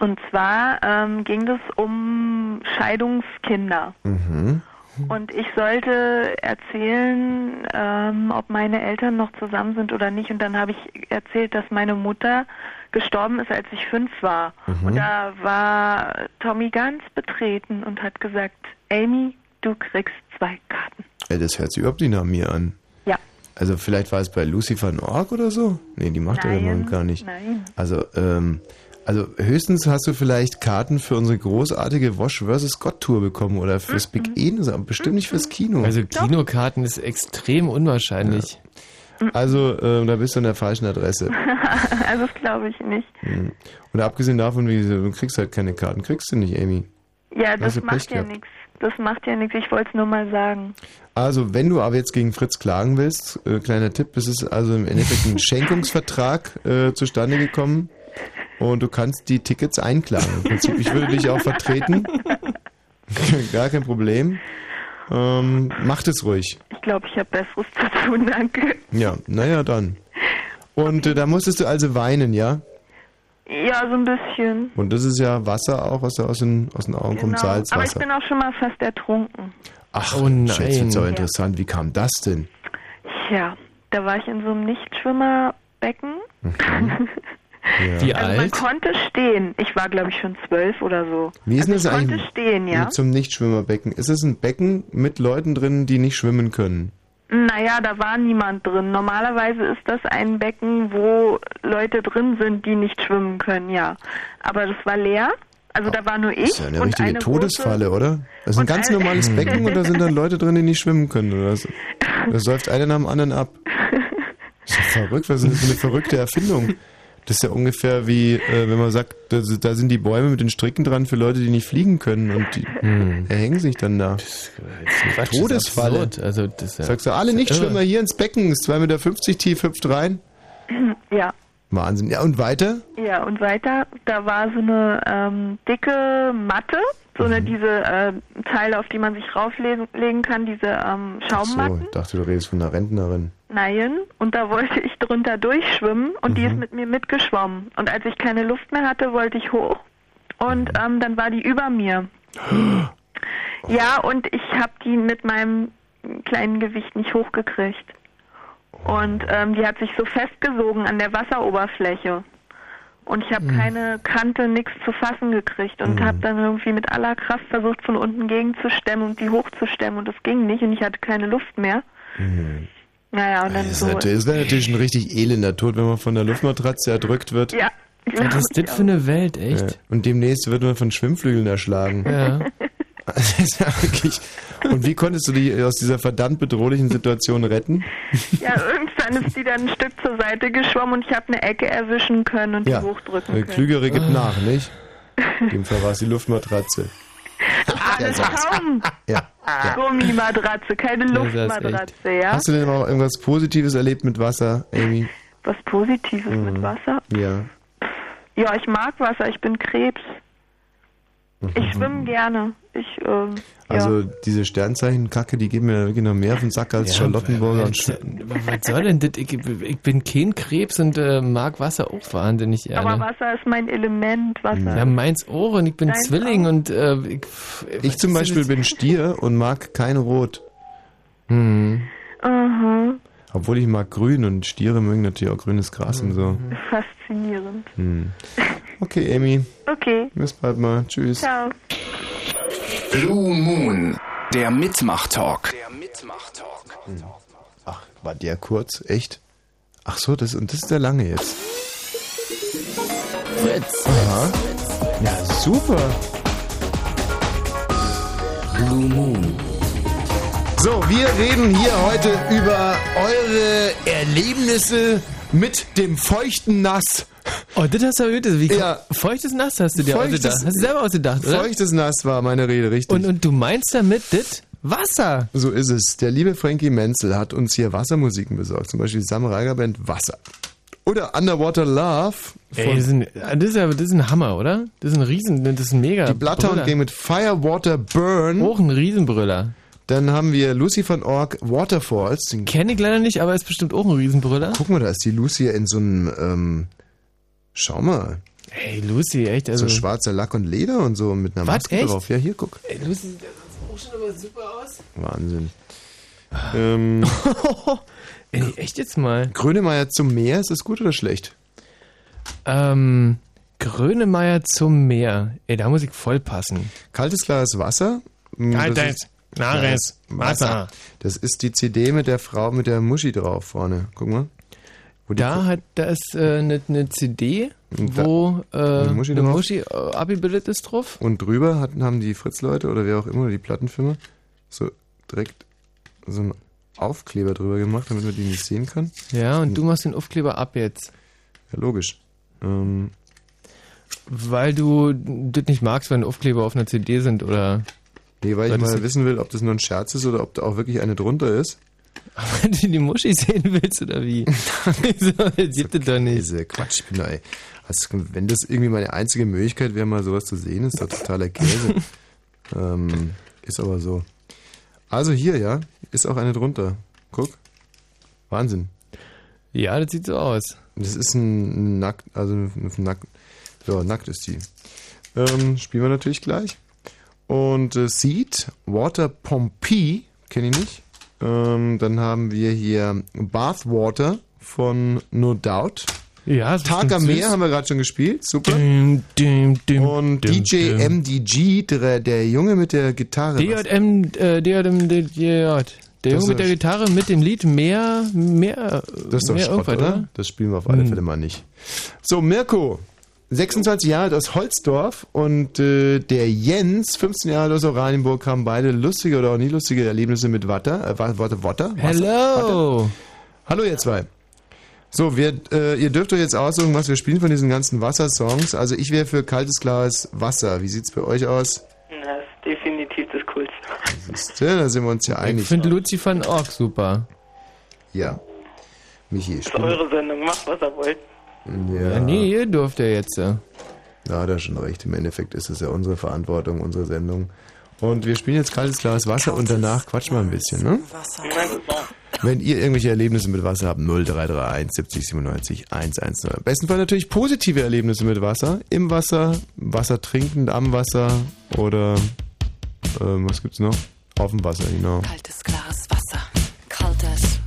Und zwar ähm, ging es um Scheidungskinder. Mhm. Und ich sollte erzählen, ähm, ob meine Eltern noch zusammen sind oder nicht. Und dann habe ich erzählt, dass meine Mutter gestorben ist, als ich fünf war. Mhm. Und da war Tommy ganz betreten und hat gesagt, Amy, du kriegst zwei Karten. Ey, das hört sich überhaupt nicht nach mir an. Ja. Also vielleicht war es bei Lucy van Org oder so? Nee, die macht er ja gar nicht. nein. Also, ähm, also höchstens hast du vielleicht Karten für unsere großartige Wash vs. Gott Tour bekommen oder fürs Big Eden, aber bestimmt nicht fürs Kino. Also Kinokarten ist extrem unwahrscheinlich. Also, ähm, da bist du an der falschen Adresse. also das glaube ich nicht. Mhm. Und abgesehen davon, wie du kriegst halt keine Karten, kriegst du nicht, Amy. Ja, das macht ja nichts. Das macht ja nichts. Ich wollte es nur mal sagen. Also, wenn du aber jetzt gegen Fritz klagen willst, äh, kleiner Tipp, es ist also im Endeffekt ein Schenkungsvertrag äh, zustande gekommen und du kannst die Tickets einklagen. Im Prinzip, ich würde dich auch vertreten. Gar kein Problem. Ähm, macht es ruhig. Ich glaube, ich habe Besseres zu tun, danke. Ja, naja, dann. Und äh, da musstest du also weinen, ja? Ja, so ein bisschen. Und das ist ja Wasser auch, was da aus den, aus den Augen kommt, Genau. Aber ich Salzwasser. bin auch schon mal fast ertrunken. Ach, Oh nein. Jetzt wird's aber interessant. Wie kam das denn? Ja, da war ich in so einem Nichtschwimmerbecken. Ja. Wie Also man konnte stehen. Ich war, glaube ich, schon zwölf oder so. Wie ist denn das ich eigentlich konnte stehen, ja. zum Nichtschwimmerbecken? Ist es ein Becken mit Leuten drin, die nicht schwimmen können? Naja, da war niemand drin. Normalerweise ist das ein Becken, wo Leute drin sind, die nicht schwimmen können, ja. Aber das war leer. Also da war nur ich Das ist ja eine und richtige eine Todesfalle, oder? Das ist ein und ganz normales Becken oder sind da Leute drin, die nicht schwimmen können? Oder so? Da säuft einer nach dem anderen ab. Das ist ja verrückt, was ist das für eine verrückte Erfindung? Das ist ja ungefähr wie, äh, wenn man sagt, da, da sind die Bäume mit den Stricken dran für Leute, die nicht fliegen können und die erhängen sich dann da. Quatsch, das ist Todesfalle. Also, das ja- Sagst du, alle das Nichtschwimmer irre. hier ins Becken, ist 2,50 Meter tief, hüpft rein. Ja, Wahnsinn. Ja, und weiter? ja, und weiter, da war so eine ähm, dicke Matte, so Mhm. eine diese äh, Teile, auf die man sich rauflegen legen kann, diese ähm, So, Schaummatten. ich dachte, du redest von einer Rentnerin. Nein, und da wollte ich drunter durchschwimmen und die ist mit mir mitgeschwommen. Und als ich keine Luft mehr hatte, wollte ich hoch und ähm, dann war die über mir. Ja, und ich habe die mit meinem kleinen Gewicht nicht hochgekriegt. Und ähm, die hat sich so festgesogen an der Wasseroberfläche. Und ich habe Mhm. keine Kante, nichts zu fassen gekriegt und habe dann irgendwie mit aller Kraft versucht, von unten gegenzustemmen und die hochzustemmen und das ging nicht und ich hatte keine Luft mehr. Naja, und dann Das, ist so. natürlich- das wäre natürlich ein richtig elender Tod, wenn man von der Luftmatratze erdrückt wird. Ja. Was ist das für eine Welt, echt? Ja. Und demnächst wird man von Schwimmflügeln erschlagen. Ja. Das ist ja wirklich. Und wie konntest du die aus dieser verdammt bedrohlichen Situation retten? Ja, irgendwann ist die dann ein Stück zur Seite geschwommen und ich habe eine Ecke erwischen können und Ja. die hochdrücken Der können. Klügere Ah. gibt nach, nicht? In dem Fall war es die Luftmatratze. Alles Schaum. Ja. ja. Gummimatratze, keine das Luftmatratze, ja? Hast du denn auch irgendwas Positives erlebt mit Wasser, Amy? Was Positives mit Mhm. Wasser? Ja. Ja, ich mag Wasser, ich bin Krebs. Ich schwimme gerne. Ich, ähm, Also ja. diese Sternzeichen-Kacke, die geben mir wirklich noch mehr auf den Sack als Ja, Charlottenburger und was, Sch was soll denn das? Ich, ich bin kein Krebs und äh, mag Wasser auch wahnsinnig gerne. Aber Wasser ist mein Element. Wasser. ja, meins auch und ich bin Deins Zwilling und äh, ich, Ich zum Beispiel bin Stier und mag kein Rot. Hm. Aha, Obwohl ich mag grün und Stiere mögen natürlich auch grünes Gras und so. faszinierend. Hm. Okay, Amy. Okay. Bis bald mal. Tschüss. Ciao. Blue Moon, der Mitmach-Talk. Ach, war der kurz? Echt? Ach so, das, und das ist der lange jetzt. Fritz. Aha. Ja, super. Blue Moon. So, wir reden hier heute über eure Erlebnisse mit dem feuchten Nass. Oh, das hast du. Wie Ja. Feuchtes Nass hast du dir Feuchtes- ausgedacht. Hast du selber ausgedacht, oder? Feuchtes Nass war meine Rede, richtig. Und, und du meinst damit das Wasser? So ist es. Der liebe Frankie Menzel hat uns hier Wassermusiken besorgt. Zum Beispiel die Sam Reiger Band Wasser. Oder Underwater Love. Ey, das ist, ein, das, ist aber, das ist ein Hammer, oder? Das ist ein Riesen, das ist ein mega. die Bloodhound. Gang mit Firewater Burn. Auch ein Riesenbrüller. Dann haben wir Lucy van Ork Waterfalls. Kenne ich leider nicht, aber ist bestimmt auch ein Riesenbrüller. Guck mal, da ist die Lucy in so einem, ähm, schau mal, Ey, Lucy, echt, also. so schwarzer Lack und Leder und so mit einer Was, Maske echt? drauf. Ja, hier, guck. Ey, Lucy sieht auch schon aber super aus. Wahnsinn. ähm, Ey, echt jetzt mal. Grönemeyer zum Meer, ist das gut oder schlecht? Ähm, Grönemeyer zum Meer. Ey, da muss ich voll passen. Kaltes, klares Wasser. Mm, Kaltes, das ist- klares Wasser. Das ist die CD mit der Frau mit der Muschi drauf vorne. Guck mal. Da hat da ist eine äh, ne, ne CD, Und da- wo äh, eine Muschi eine? Muschi äh, abgebildet ist drauf. Und drüber hatten, haben die Fritz-Leute oder wer auch immer, die Plattenfirma, so direkt so einen Aufkleber drüber gemacht, damit man die nicht sehen kann. Ja, und du machst den Aufkleber ab jetzt. Ja, logisch. Ähm, Weil du das nicht magst, wenn Aufkleber auf einer CD sind oder. Nee, weil ich Weil das- mal wissen will, ob das nur ein Scherz ist oder ob da auch wirklich eine drunter ist. Wenn du die Muschi sehen willst oder wie? so, das gibt es doch nicht. Diese Quatsch, ich bin da, ey. Also, wenn das irgendwie meine einzige Möglichkeit wäre, mal sowas zu sehen, ist doch totaler Käse. ähm, ist aber so. Also hier, ja, ist auch eine drunter. Guck. Wahnsinn. Ja, das sieht so aus. Das ist ein nackt, also ein nackt, ja, nackt ist die. Ähm, spielen wir natürlich gleich. Und äh, Seed, Water Pompey, kenne ich nicht. Ähm, dann haben wir hier Bathwater von No Doubt. Ja, ist Tag am Meer haben wir gerade schon gespielt, super. Dim, dim, dim, Und DJ. MDG, der, der Junge mit der Gitarre. DJM, äh, DJM, DJ. Der Das Junge mit der Gitarre mit dem Lied mehr, mehr, Das ist doch Schrott, irgendwas, oder? Das spielen wir auf alle Hm. Fälle mal nicht. So, Mirko, 26 Jahre alt aus Holzdorf und äh, der Jens, 15 Jahre alt aus Oranienburg, haben beide lustige oder auch nie lustige Erlebnisse mit Watter. Äh, Watter? Wasser? Hello. Watter? Hallo ihr zwei. So, wir, äh, ihr dürft euch jetzt aussuchen, was wir spielen von diesen ganzen Wassersongs. Also ich wäre für kaltes, klares Wasser. Wie sieht's bei euch aus? Das ist definitiv das Coolste. Siehste, da sind wir uns ja einig. Ich finde Luzi van Org super. Ja. Michi, Das ist eure Sendung, macht was ihr wollt. Ja. Ja, nee, ihr dürft ja jetzt. Ja. Da hat er schon recht. Im Endeffekt ist es ja unsere Verantwortung, unsere Sendung. Und wir spielen jetzt kaltes, klares Wasser und danach quatschen wir ein bisschen, ne? Wenn ihr irgendwelche Erlebnisse mit Wasser habt, 0331 70 97 110. Im besten Fall natürlich positive Erlebnisse mit Wasser. Im Wasser, Wasser trinkend, am Wasser oder ähm, was gibt's noch? Auf dem Wasser, genau. Kaltes, klares Wasser. Kaltes,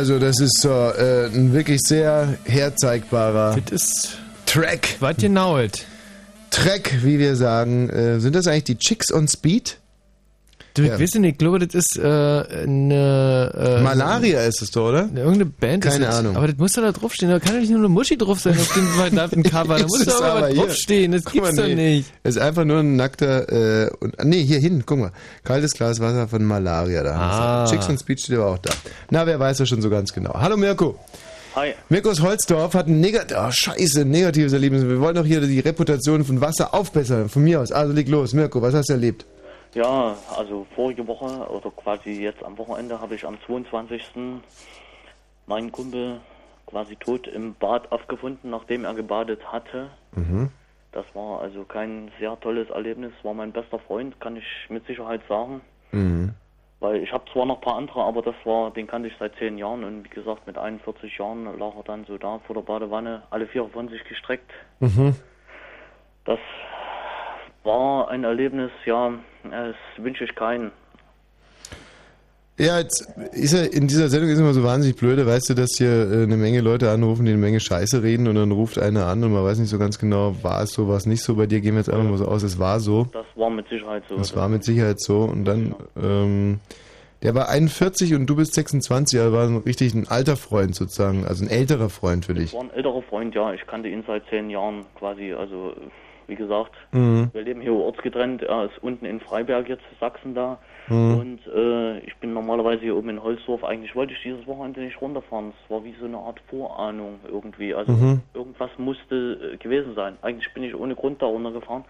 Also, das ist so äh, ein wirklich sehr herzeigbarer Track. Was genau it? Track, wie wir sagen. Äh, sind das eigentlich die Chicks on Speed? Du, Ja. ich weiß nicht, ich glaube, das ist äh, eine... Äh, Malaria ist es doch, oder? Irgendeine Band Keine ist das. Ahnung. Aber das muss doch da draufstehen. Da kann doch nicht nur eine Muschi drauf sein auf dem verdammten Cover. Da muss doch es aber draufstehen. Das Guck gibt's mal, doch nee. nicht. Es ist einfach nur ein nackter, äh, und, nee, hier hin, guck mal. Kaltes Glas Wasser von Malaria da. Ah. Chicks on Speed steht aber auch da. Na, wer weiß das schon so ganz genau. Hallo Mirko. Hi. Mirko aus Holzdorf hat ein negat oh, scheiße, ein negatives Erlebnis. Wir wollen doch hier die Reputation von Wasser aufbessern. Von mir aus. Also leg los. Mirko, was hast du erlebt? Ja, also vorige Woche oder quasi jetzt am Wochenende habe ich am 22. meinen Kumpel quasi tot im Bad aufgefunden, nachdem er gebadet hatte. Mhm. Das war also kein sehr tolles Erlebnis, war mein bester Freund, kann ich mit Sicherheit sagen. Mhm. Weil ich habe zwar noch ein paar andere, aber das war, den kannte ich seit zehn Jahren und wie gesagt, mit 41 Jahren lag er dann so da vor der Badewanne, alle vier von sich gestreckt. Mhm. Das war ein Erlebnis, ja, das wünsche ich keinen. Ja, jetzt ist ja in dieser Sendung ist immer so wahnsinnig blöde, weißt du, dass hier äh, eine Menge Leute anrufen, die eine Menge Scheiße reden und dann ruft einer an und man weiß nicht so ganz genau, war es so, war es nicht so. Bei dir gehen wir jetzt einfach mal so aus, es war so. Das war mit Sicherheit so. Das war mit Sicherheit so. Und dann, ähm, der war 41 und du bist 26, also war ein richtig ein alter Freund sozusagen, also ein älterer Freund für dich. war ein älterer Freund, ja. Ich kannte ihn seit zehn Jahren quasi. Also, wie gesagt, Mhm. wir leben hier ortsgetrennt. Er ist unten in Freiberg jetzt, Sachsen da. Mhm. Und äh, ich bin normalerweise hier oben in Holzdorf. Eigentlich wollte ich dieses Wochenende nicht runterfahren. Es war wie so eine Art Vorahnung irgendwie. Also, Mhm. irgendwas musste äh, gewesen sein. Eigentlich bin ich ohne Grund da runtergefahren.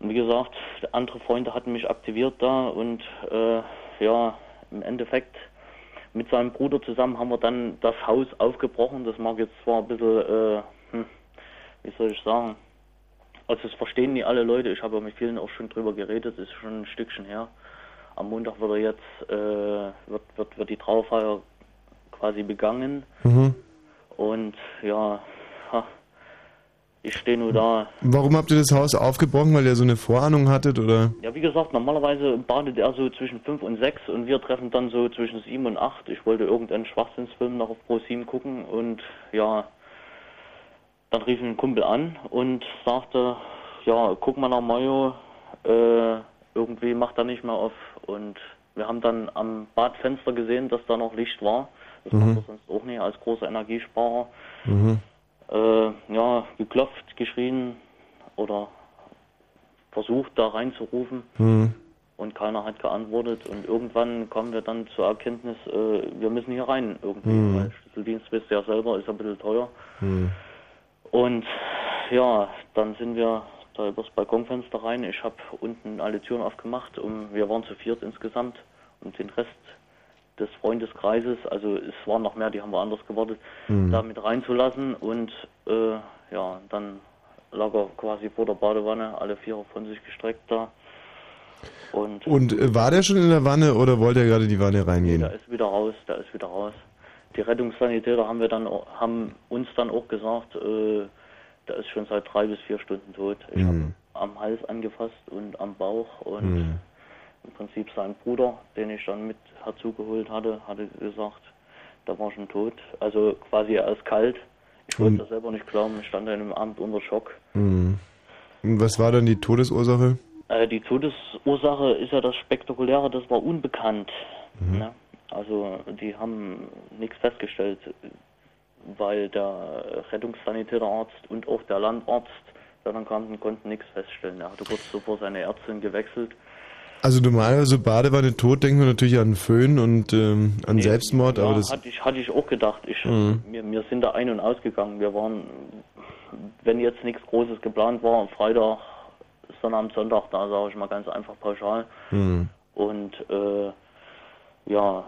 Und wie gesagt, andere Freunde hatten mich aktiviert da und äh, ja, im Endeffekt mit seinem Bruder zusammen haben wir dann das Haus aufgebrochen. Das mag jetzt zwar ein bisschen, äh, hm, wie soll ich sagen, also das verstehen nicht alle Leute. Ich habe ja mit vielen auch schon drüber geredet, ist schon ein Stückchen her. Am Montag wird er jetzt, äh, wird, wird, wird die Trauerfeier quasi begangen. Mhm. Und ja, ha, ich stehe nur da. Warum habt ihr das Haus aufgebrochen, weil ihr so eine Vorahnung hattet oder? Ja, wie gesagt, normalerweise badet er so zwischen 5 und 6 und wir treffen dann so zwischen 7 und 8. Ich wollte irgendeinen Schwachsinnsfilm noch auf Pro 7 gucken und ja, dann rief ein Kumpel an und sagte, ja, guck mal nach Mayo, äh, irgendwie macht er nicht mehr auf. Und wir haben dann am Badfenster gesehen, dass da noch Licht war. Das Mhm. macht er sonst auch nicht als großer Energiesparer. Mhm. Äh, ja, geklopft, geschrien oder versucht da reinzurufen Mhm. und keiner hat geantwortet und irgendwann kommen wir dann zur Erkenntnis, äh, wir müssen hier rein irgendwie, Mhm. weil Schlüsseldienst wisst ihr ja selber, ist ja ein bisschen teuer. Mhm. Und ja, dann sind wir da übers Balkonfenster rein. Ich habe unten alle Türen aufgemacht und wir waren zu viert insgesamt und den Rest des Freundeskreises, also es waren noch mehr, die haben woanders gewartet, Mhm. da mit reinzulassen und äh, ja, dann lag er quasi vor der Badewanne, alle vier von sich gestreckt da. Und Und äh, war der schon in der Wanne oder wollte er gerade in die Wanne reingehen? der ist wieder raus, der ist wieder raus. Die Rettungssanitäter haben wir dann haben uns dann auch gesagt, äh, der ist schon seit drei bis vier Stunden tot. Ich habe Mhm. am Hals angefasst und am Bauch und Mhm. im Prinzip sein Bruder, den ich dann mit herzugeholt hatte, hatte gesagt, der war schon tot. Also quasi er ist kalt. Ich wollte Mhm. das selber nicht glauben. Ich stand dann im Abend unter Schock. Mhm. Und was war dann die Todesursache? Äh, die Todesursache ist ja das Spektakuläre, das war unbekannt. Mhm. Ne? Also die haben nichts festgestellt, weil der Rettungssanitäterarzt und auch der Landarzt, der dann kam, konnten nichts feststellen. Er hatte kurz zuvor seine Ärztin gewechselt. Also normalerweise Badewanne tot denkt man natürlich an Föhn und ähm, an Selbstmord, ja, aber das hatte ich, hatte ich auch gedacht. Ich, Mhm. wir, wir sind da ein- und ausgegangen. Wir waren, wenn jetzt nichts Großes geplant war, am Freitag, Sonnabend, Sonntag, da sage ich mal ganz einfach pauschal. Mhm. Und äh, ja,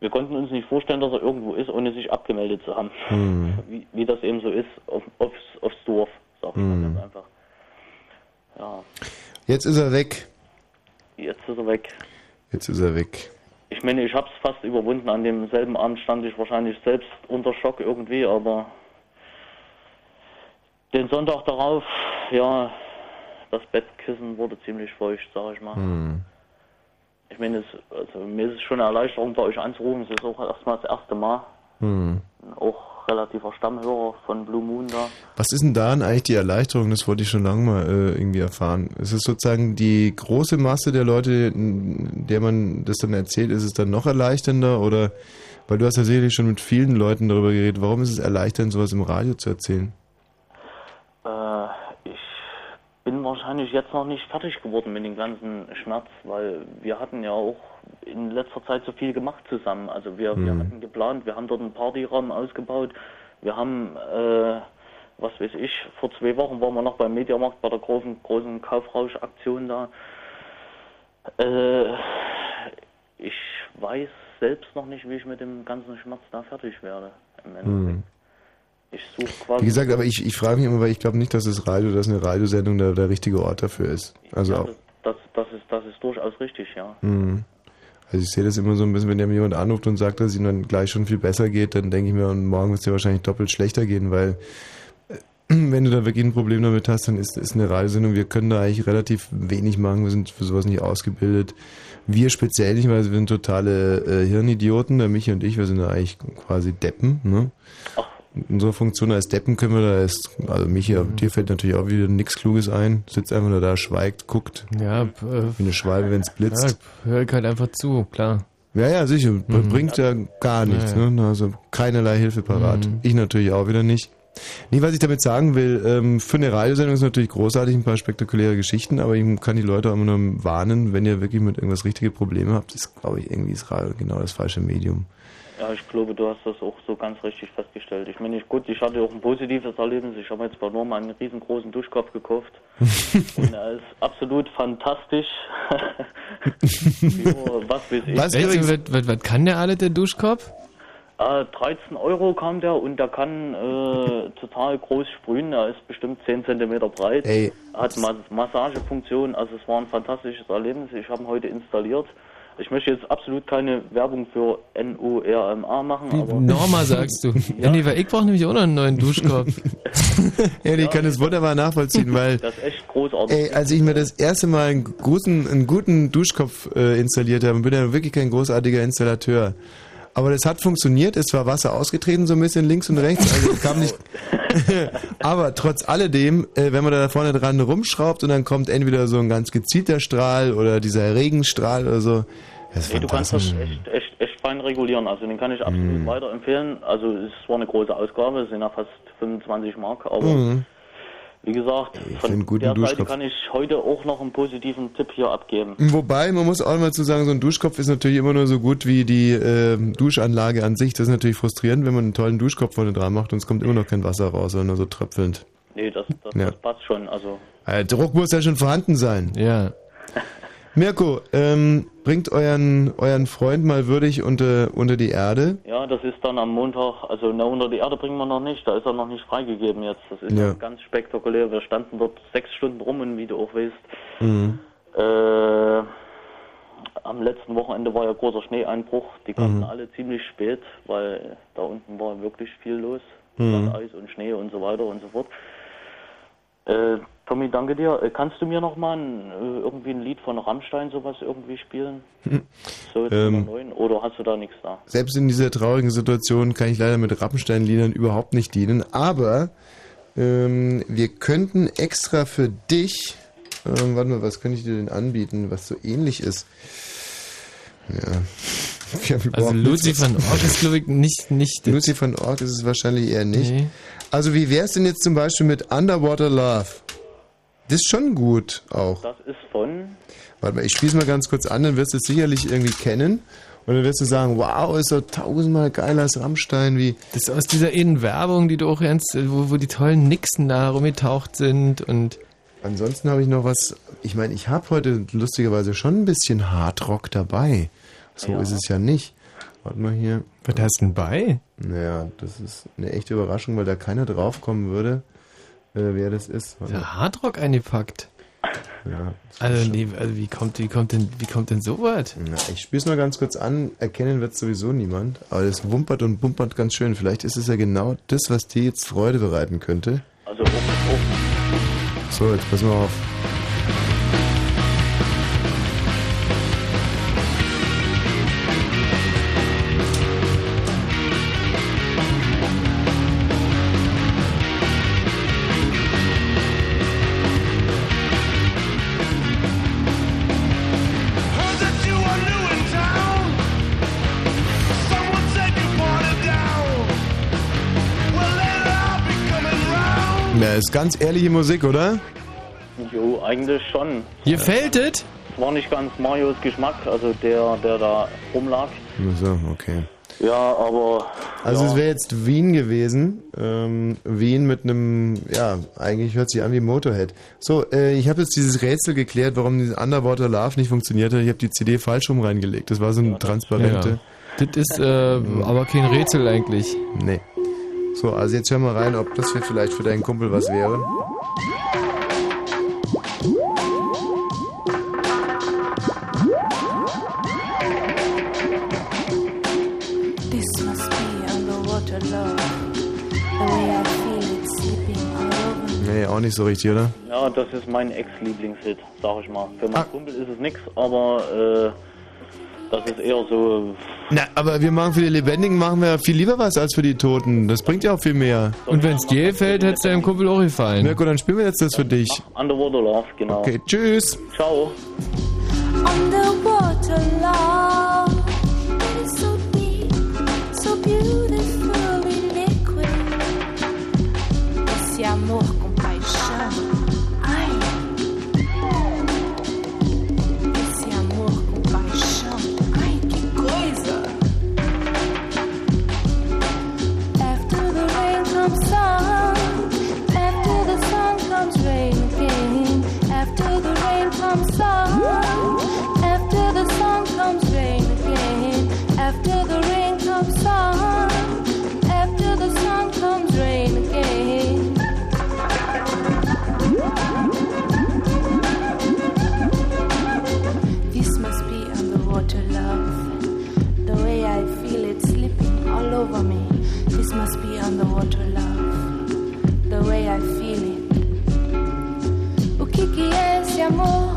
wir konnten uns nicht vorstellen, dass er irgendwo ist, ohne sich abgemeldet zu haben. Mhm. Wie, wie das eben so ist, auf, aufs, aufs Dorf, sag ich mal ganz einfach. Ja, Jetzt ist er weg. jetzt ist er weg. Jetzt ist er weg. Ich meine, ich habe es fast überwunden. An demselben Abend stand ich wahrscheinlich selbst unter Schock irgendwie, aber den Sonntag darauf, ja, das Bettkissen wurde ziemlich feucht, sag ich mal. Mhm. Ich meine, es, also mir ist es schon eine Erleichterung, bei euch anzurufen. Es ist auch erstmal das erste Mal. Mhm. Auch relativer Stammhörer von Blue Moon da. Was ist denn daran eigentlich die Erleichterung? Das wollte ich schon lange mal äh, irgendwie erfahren. Ist es sozusagen die große Masse der Leute, der man das dann erzählt, ist es dann noch erleichternder? Oder, weil du hast ja sicherlich schon mit vielen Leuten darüber geredet, warum ist es erleichternd, sowas im Radio zu erzählen? Äh, ich bin wahrscheinlich jetzt noch nicht fertig geworden mit dem ganzen Schmerz, weil wir hatten ja auch in letzter Zeit so viel gemacht zusammen. Also wir, wir Mhm. hatten geplant, wir haben dort einen Partyraum ausgebaut, wir haben, äh, was weiß ich, vor zwei Wochen waren wir noch beim Mediamarkt bei der großen, großen Kaufrauschaktion da. Äh, ich weiß selbst noch nicht, wie ich mit dem ganzen Schmerz da fertig werde. Im Endeffekt. Hm. Ich suche quasi. Wie gesagt, aber ich, ich frage mich immer, weil ich glaube nicht, dass das Radio, dass eine Radiosendung der, der richtige Ort dafür ist. Also ja, auch. das, das, ist, das ist durchaus richtig, ja. Hm. Also ich sehe das immer so ein bisschen, wenn mir jemand anruft und sagt, dass es ihm dann gleich schon viel besser geht, dann denke ich mir, und morgen wird es dir wahrscheinlich doppelt schlechter gehen, weil äh, wenn du da wirklich ein Problem damit hast, dann ist, ist eine Radiosendung, wir können da eigentlich relativ wenig machen, wir sind für sowas nicht ausgebildet. Wir speziell nicht, weil wir sind totale äh, Hirnidioten, der Michi und ich, wir sind da eigentlich quasi Deppen, ne? In unserer Funktion als Deppen können wir da erst, also Michi, dir fällt natürlich auch wieder nichts Kluges ein, sitzt einfach nur da, schweigt, guckt. Ja, äh, wie eine Schwalbe, wenn es blitzt. Ja, hör ich halt einfach zu, klar. Ja, ja, sicher. Bringt ja gar nichts. Ja, ja. Ne? Also keinerlei Hilfe parat. Mhm. Ich natürlich auch wieder nicht. Nee, was ich damit sagen will, ähm, für eine Radiosendung ist natürlich großartig, ein paar spektakuläre Geschichten, aber ich kann die Leute auch immer nur warnen, wenn ihr wirklich mit irgendwas richtige Probleme habt, ist, glaube ich, irgendwie das Radio genau das falsche Medium. Ja, ich glaube, du hast das auch so ganz richtig festgestellt. Ich meine, ich, gut, ich hatte auch ein positives Erlebnis. Ich habe jetzt bei Norma einen riesengroßen Duschkopf gekauft. und er ist absolut fantastisch. Was weiß ich. Was, was, was, was kann der alle, der Duschkopf? Äh, 13 Euro kam der und der kann äh, total groß sprühen. Er ist bestimmt 10 Zentimeter breit. Ey. Hat Mas Massagefunktion. Also es war ein fantastisches Erlebnis. Ich habe ihn heute installiert. Ich möchte jetzt absolut keine Werbung für NURMA machen, aber Norma sagst du. ja. nee, weil ich brauche nämlich auch noch einen neuen Duschkopf. Ja, ich kann das wunderbar nachvollziehen, weil das ist echt großartig. Ey, als ich mir das erste Mal einen guten, einen guten Duschkopf äh, installiert habe, bin ja wirklich kein großartiger Installateur. Aber das hat funktioniert, es war Wasser ausgetreten, so ein bisschen links und rechts, also es kam nicht. Aber trotz alledem, äh, wenn man da vorne dran rumschraubt und dann kommt entweder so ein ganz gezielter Strahl oder dieser Regenstrahl oder so, das ist Nee, du kannst das echt, echt, echt fein regulieren. Also den kann ich absolut Mhm. weiterempfehlen. Also es war eine große Ausgabe, es sind ja fast 25 Mark, aber Mhm. Wie gesagt, von der Seite Duschkopf. kann ich heute auch noch einen positiven Tipp hier abgeben. Wobei, man muss auch mal zu sagen, so ein Duschkopf ist natürlich immer nur so gut wie die äh, Duschanlage an sich. Das ist natürlich frustrierend, wenn man einen tollen Duschkopf vorne dran macht und es kommt immer noch kein Wasser raus, sondern nur so tröpfelnd. Nee, das, das, Ja. das passt schon. Also Äh, Druck muss ja schon vorhanden sein. Ja. Mirko, ähm, bringt euren, euren Freund mal würdig unter, unter die Erde. ja, das ist dann am Montag, also na, unter die Erde bringen wir noch nicht, da ist er noch nicht freigegeben jetzt. Das ist Ja. ganz spektakulär. Wir standen dort sechs Stunden rum und wie du auch weißt, Mhm. Äh, am letzten Wochenende war ja großer Schneeeinbruch. Die kamen Mhm. alle ziemlich spät, weil da unten war wirklich viel los. Mhm. Eis und Schnee und so weiter und so fort. Äh, Tommy, danke dir. Äh, kannst du mir noch mal ein, äh, irgendwie ein Lied von Rammstein sowas irgendwie spielen? So jetzt Ähm. Nummer 9 oder hast du da nichts da? Selbst in dieser traurigen Situation kann ich leider mit Rappenstein-Liedern überhaupt nicht dienen, aber ähm, wir könnten extra für dich, ähm, warte mal, was könnte ich dir denn anbieten, was so ähnlich ist? Ja. Also Lucy van Ork ist, glaube ich, nicht, nicht. Lucy van Ork ist es wahrscheinlich eher nicht. Nee. Also wie wär's denn jetzt zum Beispiel mit Underwater Love? Das ist schon gut auch. Das ist von. Warte mal, ich spiel's mal ganz kurz an, dann wirst du es sicherlich irgendwie kennen. Und dann wirst du sagen, wow, ist doch tausendmal geiler als Rammstein, wie. Das ist aus dieser Innenwerbung, die du auch ernst, wo, wo die tollen Nixen da rumgetaucht sind und. Ansonsten habe ich noch was. Ich meine, ich habe heute lustigerweise schon ein bisschen Hardrock dabei. So Ja. ist es ja nicht. Warte mal hier. Was hast du denn bei? Naja, das ist eine echte Überraschung, weil da keiner draufkommen würde, äh, wer das ist. Warte. Der Hardrock eingepackt. Ja. Also, nee, also wie kommt, wie kommt denn, wie kommt denn sowas? Na, ich spiele es mal ganz kurz an. Erkennen wird sowieso niemand. Aber das wumpert und bumpert ganz schön. Vielleicht ist es ja genau das, was dir jetzt Freude bereiten könnte. Also auch, auch So, jetzt pass mal auf. Ist ganz ehrliche Musik, oder? Jo, eigentlich schon. Ihr fällt es? War nicht ganz Marios Geschmack, also der, der da rumlag. Ach So, okay. Ja, aber. Also ja. es wäre jetzt Wien gewesen. Ähm, Wien mit einem, ja, eigentlich hört sich an wie Motorhead. So, äh, ich habe jetzt dieses Rätsel geklärt, warum diese Underwater Love nicht funktioniert hat. Ich habe die CD falsch rum reingelegt. Das war so eine transparente. Das ist äh, aber kein Rätsel eigentlich. Nee. So, also jetzt hör mal rein, ob das hier vielleicht für deinen Kumpel was wäre. Nee, auch nicht so richtig, oder? Ja, das ist mein Ex-Lieblingshit, sag ich mal. Für meinen Kumpel ist es nix, aber äh, das ist eher so. Na, aber wir machen für die Lebendigen machen wir viel lieber was als für die Toten. Das bringt ja auch viel mehr. Und wenn es dir gefällt, hätte es deinem Kumpel auch gefallen. Mirko, dann spielen wir jetzt das für dich. Underwater Love, genau. Okay, tschüss. Ciao. Underwater love. It is so deep, so beautifully liquid. Esse amor Comes sun. After the sun comes rain again. After the rain comes sun. After the sun comes rain again. This must be underwater love. The way I feel it slipping all over me. This must be underwater love. The way I feel amor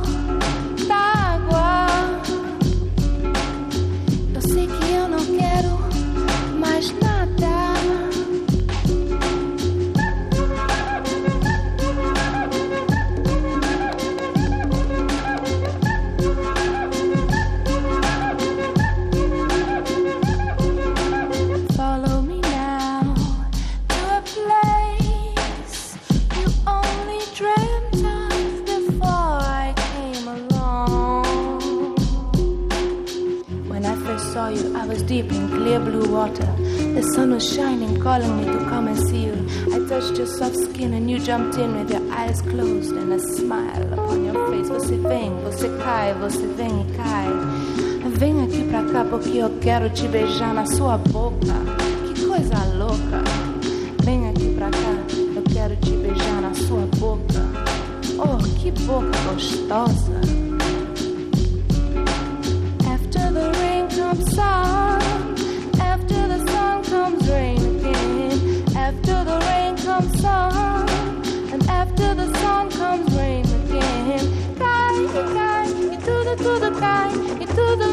clear blue water. The sun was shining, calling me to come and see you. I touched your soft skin and you jumped in with your eyes closed and a smile upon your face. Você vem, você cai, você vem e cai. Vem aqui pra cá porque eu quero te beijar na sua boca. Que coisa louca. Vem aqui pra cá, eu quero te beijar na sua boca. Oh, que boca gostosa. After the rain comes sun. after the rain comes sun, and after the sun comes rain again. Bye, bye, you do the, do the bye, you do the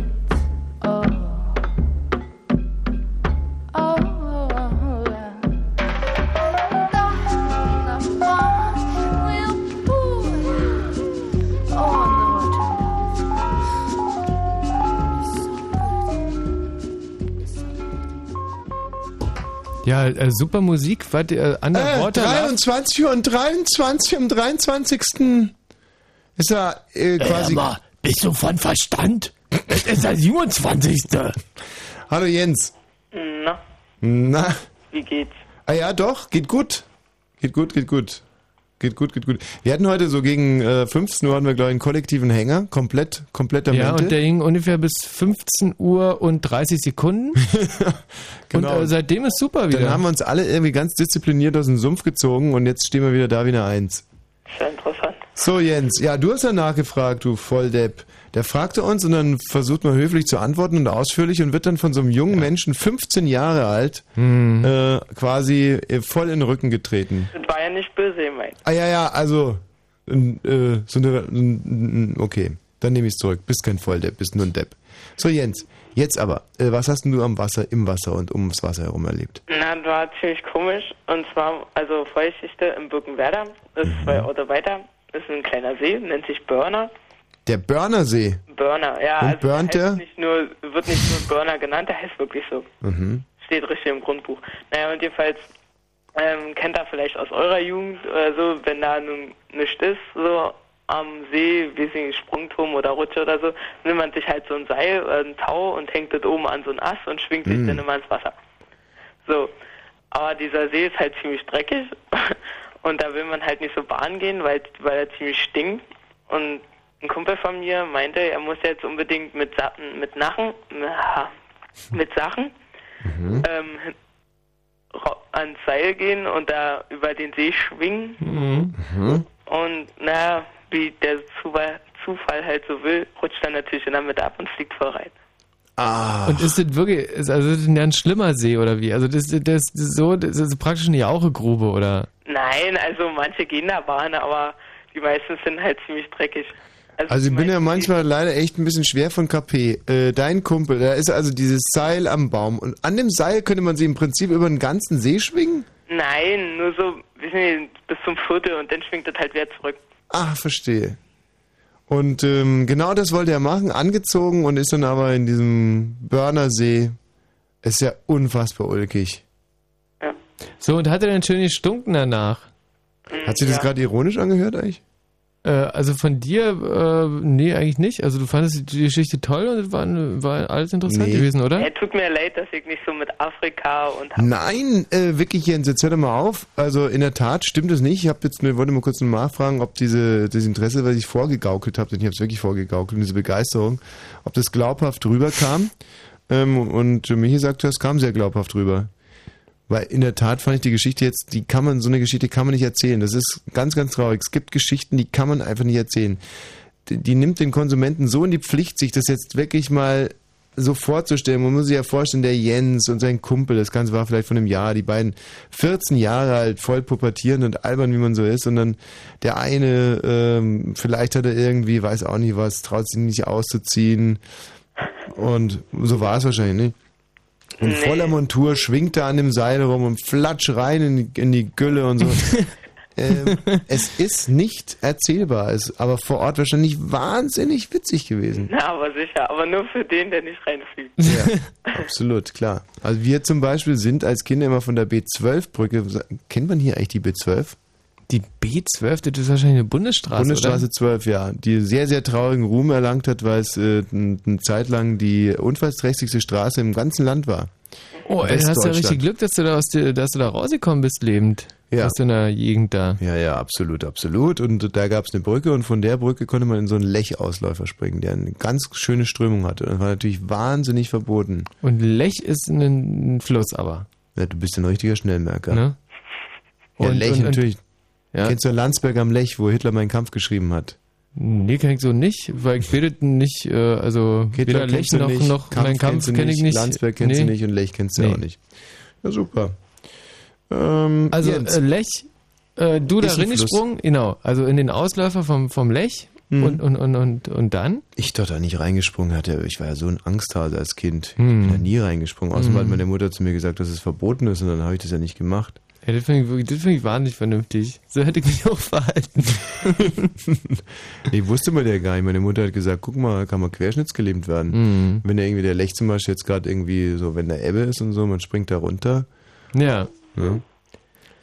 Ja, äh, super Musik. Warte, äh, Äh, Underwater Love. 23 Uhr und 23 am 23. ist ja äh, quasi. Ey, aber bist du von Verstand? Es ist der 27. Hallo Jens. Na, Na. wie geht's? Ah ja, doch, geht gut. Geht gut, geht gut. Geht gut, geht gut. Wir hatten heute so gegen äh, 15 Uhr hatten wir, glaube ich, einen kollektiven Hänger. Komplett, kompletter Ja, Mente. und der ging ungefähr bis 15 Uhr und 30 Sekunden. Genau. Und äh, seitdem ist super wieder. Dann haben wir uns alle irgendwie ganz diszipliniert aus dem Sumpf gezogen und jetzt stehen wir wieder da wie eine Eins. Sehr interessant. So, Jens, ja, du hast ja nachgefragt, du Volldepp. Der fragte uns und dann versucht man höflich zu antworten und ausführlich und wird dann von so einem jungen Menschen, 15 Jahre alt, Hm. äh, quasi äh, voll in den Rücken getreten. Das war ja nicht böse gemeint. Ah ja, ja, also, äh, so eine, okay, dann nehme ich es zurück. Bist kein Volldepp, bist nur ein Depp. So, Jens, jetzt aber, äh, was hast denn du am Wasser, im Wasser und ums Wasser herum erlebt? Na, das war ziemlich komisch. Und zwar, also Feuchtdichte im Birkenwerder, das ist zwei Orte weiter. ist ein kleiner See, nennt sich Burner. Der Börnersee. Burner, ja. Und also burnt der der? heißt Nicht nur, wird nicht nur Burner genannt, der heißt wirklich so. Mhm. Steht richtig im Grundbuch. Naja, und jedenfalls ähm, kennt ihr vielleicht aus eurer Jugend oder so, wenn da nun nichts ist, so am See, wie sie Sprungturm oder Rutsche oder so, nimmt man sich halt so ein Seil, äh, ein Tau und hängt das oben an so einen Ast und schwingt sich Mm. dann immer ins Wasser. So. Aber dieser See ist halt ziemlich dreckig und da will man halt nicht so baden gehen, weil, weil er ziemlich stinkt. Und ein Kumpel von mir meinte, er muss jetzt unbedingt mit, Sa mit Nachen, na, mit Sachen ähm, ra- ans Seil gehen und da über den See schwingen. Mhm. Und naja, wie der Zufall, Zufall halt so will, rutscht er natürlich in der Mitte ab und fliegt voll rein. Ah. Und ist das wirklich, ist also das ist ja ein schlimmer See oder wie? Also das, das, das ist so, das ist praktisch eine Jauchegrube oder? Nein, also manche gehen da Bahn, aber die meisten sind halt ziemlich dreckig. Also ich bin ja manchmal leider echt ein bisschen schwer von KP. Äh, dein Kumpel, da ist also dieses Seil am Baum und an dem Seil könnte man sie im Prinzip über den ganzen See schwingen? Nein, nur so, wissen Sie, bis zum Viertel und dann schwingt das halt wieder zurück. Ah, verstehe. Und ähm, genau das wollte er machen, angezogen und ist dann aber in diesem Börnersee. Ist ja unfassbar ulkig. So, und hat er dann schön gestunken danach? Hat sich das gerade ironisch angehört eigentlich? Äh, also von dir, äh, nee, eigentlich nicht. Also du fandest die Geschichte toll und es war, war alles interessant Nee. gewesen, oder? Äh, tut mir leid, dass ich nicht so mit Afrika und Nein, äh, wirklich Jens, jetzt hör doch mal auf. Also in der Tat stimmt es nicht. Ich habe jetzt nur, wollte mal kurz nachfragen, ob diese das Interesse, was ich vorgegaukelt habe, denn ich habe es wirklich vorgegaukelt, und diese Begeisterung, ob das glaubhaft rüberkam. Ähm, und Michi sagte, es kam sehr glaubhaft rüber. Weil in der Tat fand ich die Geschichte jetzt, die kann man, so eine Geschichte kann man nicht erzählen. Das ist ganz, ganz traurig. Es gibt Geschichten, die kann man einfach nicht erzählen. Die, die nimmt den Konsumenten so in die Pflicht, sich das jetzt wirklich mal so vorzustellen. Man muss sich ja vorstellen, der Jens und sein Kumpel, das Ganze war vielleicht von einem Jahr, die beiden 14 Jahre alt, voll pubertierend und albern, wie man so ist. Und dann der eine, ähm, vielleicht hat er irgendwie, weiß auch nicht was, traut sich nicht auszuziehen. Und so war es wahrscheinlich nicht. Und voller Montur schwingt er an dem Seil rum und flatsch rein in die, in die Gülle und so. ähm, es ist nicht erzählbar, ist aber vor Ort wahrscheinlich wahnsinnig witzig gewesen. Na, aber sicher, aber nur für den, der nicht reinfliegt. Ja, absolut, klar. Also wir zum Beispiel sind als Kinder immer von der B12-Brücke, kennt man hier eigentlich die B12? Die B12, das ist wahrscheinlich eine Bundesstraße, Bundesstraße oder? 12, ja. Die sehr, sehr traurigen Ruhm erlangt hat, weil es äh, eine Zeit lang die unfallsträchtigste Straße im ganzen Land war. Oh, ey, hast du ja richtig Glück, dass du da, aus der, dass du da rausgekommen bist lebend. Ja. Aus deiner Gegend da. Ja, ja, absolut, absolut. Und da gab es eine Brücke und von der Brücke konnte man in so einen Lechausläufer springen, der eine ganz schöne Strömung hatte. Das war natürlich wahnsinnig verboten. Und Lech ist ein, ein Fluss aber. Ja, du bist ein richtiger Schnellmerker. Ne? Ja, Und- Lech und- und- natürlich. Ja. Kennst du Landsberg am Lech, wo Hitler meinen Kampf geschrieben hat? Nee, kenn ich so nicht, weil ich bildet nicht, äh, also Hitler weder Lech noch, nicht, noch Kampf Kampf kenne ich nicht. Landsberg kennst Nee. du nicht und Lech kennst du Nee. auch nicht. Ja, super. Ähm, Also äh, Lech, äh, du da reingesprungen, genau, also in den Ausläufer vom, vom Lech Mhm. und, und, und, und, und dann? Ich dort da nicht reingesprungen hatte. Ich war ja so ein Angsthase als Kind. Hm. Ich bin da nie reingesprungen. Außerdem Hm. hat meine Mutter zu mir gesagt, dass es verboten ist und dann habe ich das ja nicht gemacht. Ja, das finde ich, wirklich- das find ich wahnsinnig vernünftig. So hätte ich mich auch verhalten. Ich wusste mal ja gar nicht. Meine Mutter hat gesagt, guck mal, kann man querschnittsgelähmt werden. Mhm. Wenn der irgendwie der Lech zum Beispiel jetzt gerade irgendwie so, wenn der Ebbe ist und so, man springt da runter. Ja. Ja,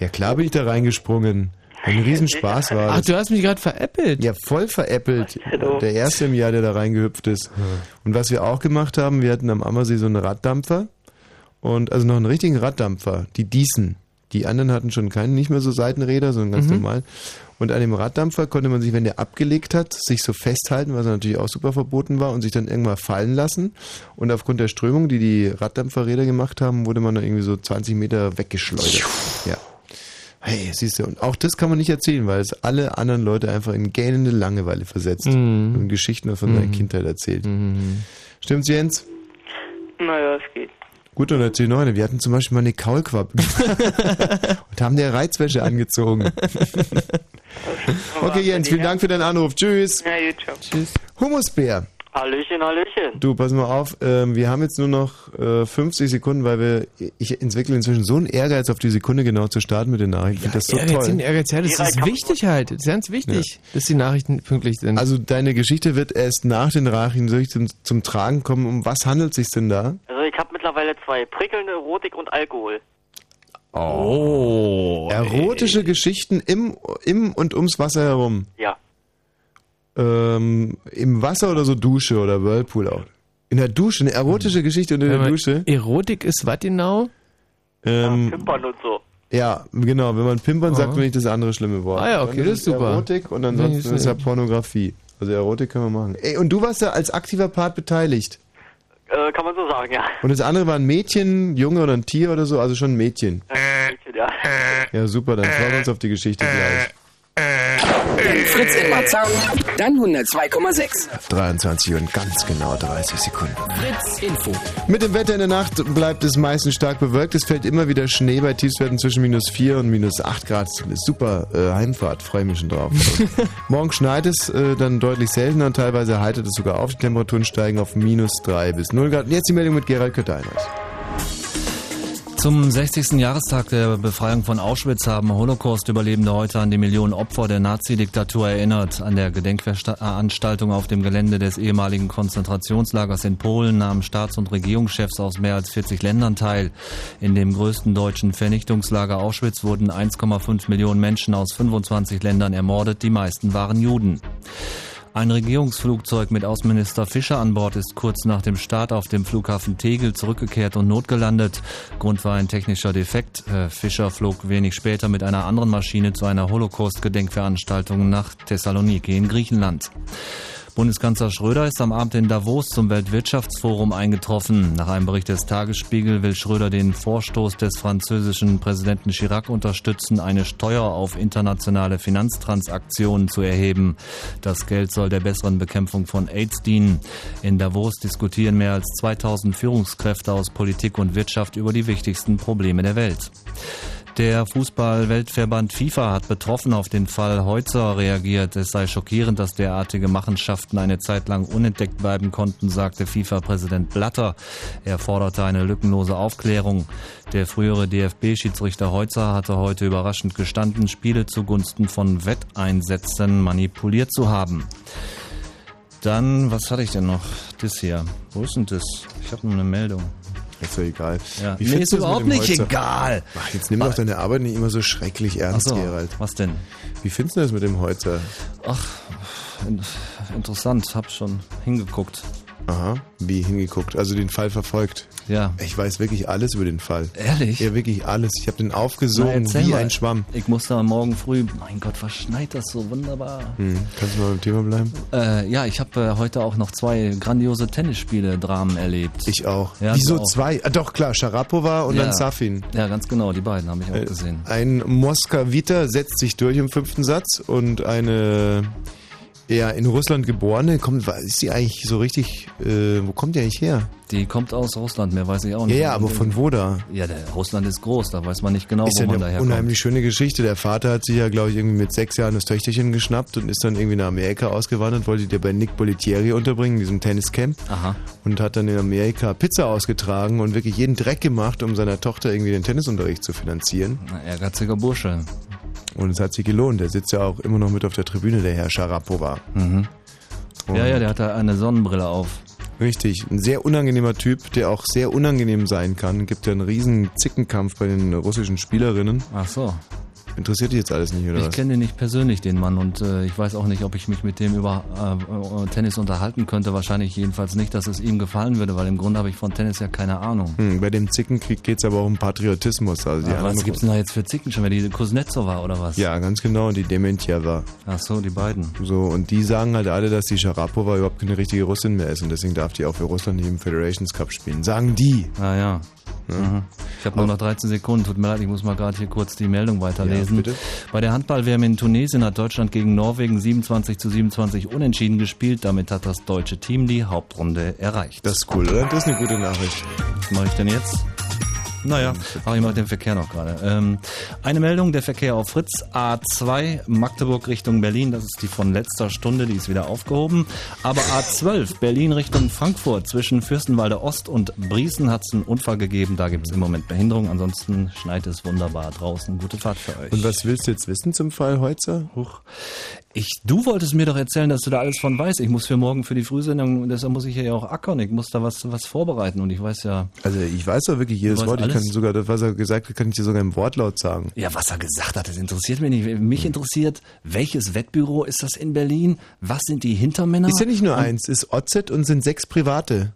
ja klar bin ich da reingesprungen. Ein Riesenspaß war Ach, das. du hast mich gerade veräppelt. Ja, voll veräppelt. Der erste im Jahr, der da reingehüpft ist. Und was wir auch gemacht haben, wir hatten am Ammersee so einen Raddampfer. Und also noch einen richtigen Raddampfer, die Diesen. Die anderen hatten schon keinen, nicht mehr so Seitenräder, sondern ganz Mhm. normal. Und an dem Raddampfer konnte man sich, wenn der abgelegt hat, sich so festhalten, was natürlich auch super verboten war, und sich dann irgendwann fallen lassen. Und aufgrund der Strömung, die die Raddampferräder gemacht haben, wurde man dann irgendwie so 20 Meter weggeschleudert. Ja. Hey, siehst du, und auch das kann man nicht erzählen, weil es alle anderen Leute einfach in gähnende Langeweile versetzt Mhm. und Geschichten von seiner Mhm. Kindheit erzählt. Stimmt's, Jens? Naja, es geht. Gut, und erzähl noch eine. Wir hatten zum Beispiel mal eine Kaulquappe und haben der Reizwäsche angezogen. okay, Jens, vielen Dank für deinen Anruf. Tschüss. Ja. Tschüss. Humusbär. Hallöchen, Hallöchen. Du, pass mal auf, ähm, wir haben jetzt nur noch äh, 50 Sekunden, weil wir, ich entwickle inzwischen so einen Ehrgeiz, auf die Sekunde genau zu starten mit den Nachrichten. Ich finde das so toll. hin, Ehrgeiz her, das ist wichtig halt. Das ist ganz wichtig, dass die Nachrichten pünktlich sind. Also deine Geschichte wird erst nach den Nachrichten zum, zum Tragen kommen. Um was handelt es sich denn da? Also mittlerweile zwei, prickelnde Erotik und Alkohol. Oh. Erotische Geschichten im, im und ums Wasser herum. Ja. Ähm, Im Wasser oder so Dusche oder Whirlpool auch. In der Dusche, eine erotische Geschichte unter der Wenn man- Dusche. Erotik ist was genau? Ähm, Pimpern und so. ja, genau. Wenn man pimpern sagt, Aha. finde ich das andere schlimme Wort. Ah ja, okay, das ist super. Erotik und Nee, ansonsten ist ist ja. Pornografie. Also Erotik können wir machen. Ey, und du warst da als aktiver Part beteiligt. Äh, kann man so sagen, ja. Und das andere war ein Mädchen, Junge oder ein Tier oder so, also schon ein Mädchen. Mädchen, ja. Ja, super, dann freuen wir uns auf die Geschichte gleich. Fritz in Marzahn, dann 102,6. 23 und ganz genau 30 Sekunden. Fritz Info. Mit dem Wetter in der Nacht bleibt es meistens stark bewölkt. Es fällt immer wieder Schnee bei Tiefstwerten zwischen minus 4 und minus 8 Grad. Super äh, Heimfahrt, freue mich schon drauf. Morgen schneit es äh, dann deutlich seltener und teilweise heitert es sogar auf. Die Temperaturen steigen auf minus 3 bis 0 Grad. Und jetzt die Meldung mit Gerald Kötter-Einhaus. Zum 60. Jahrestag der Befreiung von Auschwitz haben Holocaust-Überlebende heute an die Millionen Opfer der Nazi-Diktatur erinnert. An der Gedenkveranstaltung auf dem Gelände des ehemaligen Konzentrationslagers in Polen nahmen Staats- und Regierungschefs aus mehr als 40 Ländern teil. In dem größten deutschen Vernichtungslager Auschwitz wurden 1,5 Millionen Menschen aus 25 Ländern ermordet. Die meisten waren Juden. Ein Regierungsflugzeug mit Außenminister Fischer an Bord ist kurz nach dem Start auf dem Flughafen Tegel zurückgekehrt und notgelandet. Grund war ein technischer Defekt. Fischer flog wenig später mit einer anderen Maschine zu einer Holocaust-Gedenkveranstaltung nach Thessaloniki in Griechenland. Bundeskanzler Schröder ist am Abend in Davos zum Weltwirtschaftsforum eingetroffen. Nach einem Bericht des Tagesspiegel will Schröder den Vorstoß des französischen Präsidenten Chirac unterstützen, eine Steuer auf internationale Finanztransaktionen zu erheben. Das Geld soll der besseren Bekämpfung von AIDS dienen. In Davos diskutieren mehr als 2000 Führungskräfte aus Politik und Wirtschaft über die wichtigsten Probleme der Welt. Der Fußball-Weltverband FIFA hat betroffen auf den Fall Heutzer reagiert. Es sei schockierend, dass derartige Machenschaften eine Zeit lang unentdeckt bleiben konnten, sagte FIFA-Präsident Blatter. Er forderte eine lückenlose Aufklärung. Der frühere DFB-Schiedsrichter Heutzer hatte heute überraschend gestanden, Spiele zugunsten von Wetteinsätzen manipuliert zu haben. Dann, was hatte ich denn noch? Das hier. Wo ist denn das? Ich habe nur eine Meldung. Ist doch egal. Ja. Wie findest ist überhaupt nicht Holzer? egal. Ach, jetzt nimm doch deine Arbeit nicht immer so schrecklich ernst, so, Gerald. Was denn? Wie findest du das mit dem Holzer? Ach, in- interessant, hab schon hingeguckt. Aha, wie hingeguckt? Also den Fall verfolgt. Ja. Ich weiß wirklich alles über den Fall. Ehrlich? Ja, wirklich alles. Ich habe den Na, aufgesogen erzähl wie mal. ein Schwamm. Ich muss da morgen früh, mein Gott, was schneit das so wunderbar. Hm. Kannst du mal beim Thema bleiben? Äh, ja, ich habe äh, heute auch noch zwei grandiose Tennisspiele, Dramen erlebt. Ich auch. Ja, Wieso auch. zwei? Ah, doch, klar, Sharapova und Ja. dann Safin. Ja, ganz genau, die beiden habe ich auch Äh, gesehen. Ein Moskawiter setzt sich durch im fünften Satz und eine ja, in Russland geborene, kommt, ist die eigentlich so richtig, äh, wo kommt die eigentlich her? Die kommt aus Russland, mehr weiß ich auch Ja, nicht. ja, aber von wo da? Ja, der Russland ist groß, da weiß man nicht genau, ist wo ja man daher unheimlich schöne Geschichte. Der Vater hat sich ja, glaube ich, irgendwie mit sechs Jahren das Töchterchen geschnappt und ist dann irgendwie nach Amerika ausgewandert, wollte die bei Nick Bolitieri unterbringen, in diesem Tenniscamp. Aha. Und hat dann in Amerika Pizza ausgetragen und wirklich jeden Dreck gemacht, um seiner Tochter irgendwie den Tennisunterricht zu finanzieren. Na, ehrgeiziger Bursche. Und es hat sich gelohnt. Der sitzt ja auch immer noch mit auf der Tribüne, der Herr Sharapova. Mhm. Ja, ja, der hat da eine Sonnenbrille auf. Richtig, ein sehr unangenehmer Typ, der auch sehr unangenehm sein kann. Gibt ja einen riesen Zickenkampf bei den russischen Spielerinnen. Ach so. Interessiert dich jetzt alles nicht, oder Ich kenne den nicht persönlich, den Mann, und äh, ich weiß auch nicht, ob ich mich mit dem über äh, äh, Tennis unterhalten könnte. Wahrscheinlich jedenfalls nicht, dass es ihm gefallen würde, weil im Grunde habe ich von Tennis ja keine Ahnung. Hm, bei dem Zickenkrieg geht es aber auch um Patriotismus. Also die Aber was anderen- gibt's denn da jetzt für Zicken schon, wer die Kuznetsova oder was? Ja, ganz genau, die Dementjeva. Ach so, die beiden. So, und die sagen halt alle, dass die Sharapova überhaupt keine richtige Russin mehr ist und deswegen darf die auch für Russland nicht im Federations Cup spielen. Sagen die. Ah ja. Mhm. Ich habe nur noch 13 Sekunden, tut mir leid, ich muss mal gerade hier kurz die Meldung weiterlesen. Ja, bitte. Bei der Handball-WM in Tunesien hat Deutschland gegen Norwegen 27 zu 27 unentschieden gespielt. Damit hat das deutsche Team die Hauptrunde erreicht. Das ist cool, oder? Das ist eine gute Nachricht. Was mache ich denn jetzt? Naja, aber ich mache den Verkehr noch gerade. Ähm, eine Meldung, der Verkehr auf Fritz A2 Magdeburg Richtung Berlin, das ist die von letzter Stunde, die ist wieder aufgehoben. Aber A12 Berlin Richtung Frankfurt zwischen Fürstenwalde Ost und Briesen hat es einen Unfall gegeben, da gibt es im Moment Behinderung, ansonsten schneit es wunderbar draußen. Gute Fahrt für euch. Und was willst du jetzt wissen zum Fall Heutzer? Huch. Ich, du wolltest mir doch erzählen, dass du da alles von weißt. Ich muss für morgen für die Frühsendung, deshalb muss ich ja auch ackern. Ich muss da was, was vorbereiten und ich weiß ja. Also ich weiß doch wirklich jedes Wort. Ich kann alles? sogar das, was er gesagt hat, kann ich dir sogar im Wortlaut sagen. Ja, was er gesagt hat, das interessiert mich nicht. Mich interessiert, welches Wettbüro ist das in Berlin? Was sind die Hintermänner? Ist ja nicht nur Und, eins, ist OZ und sind sechs private.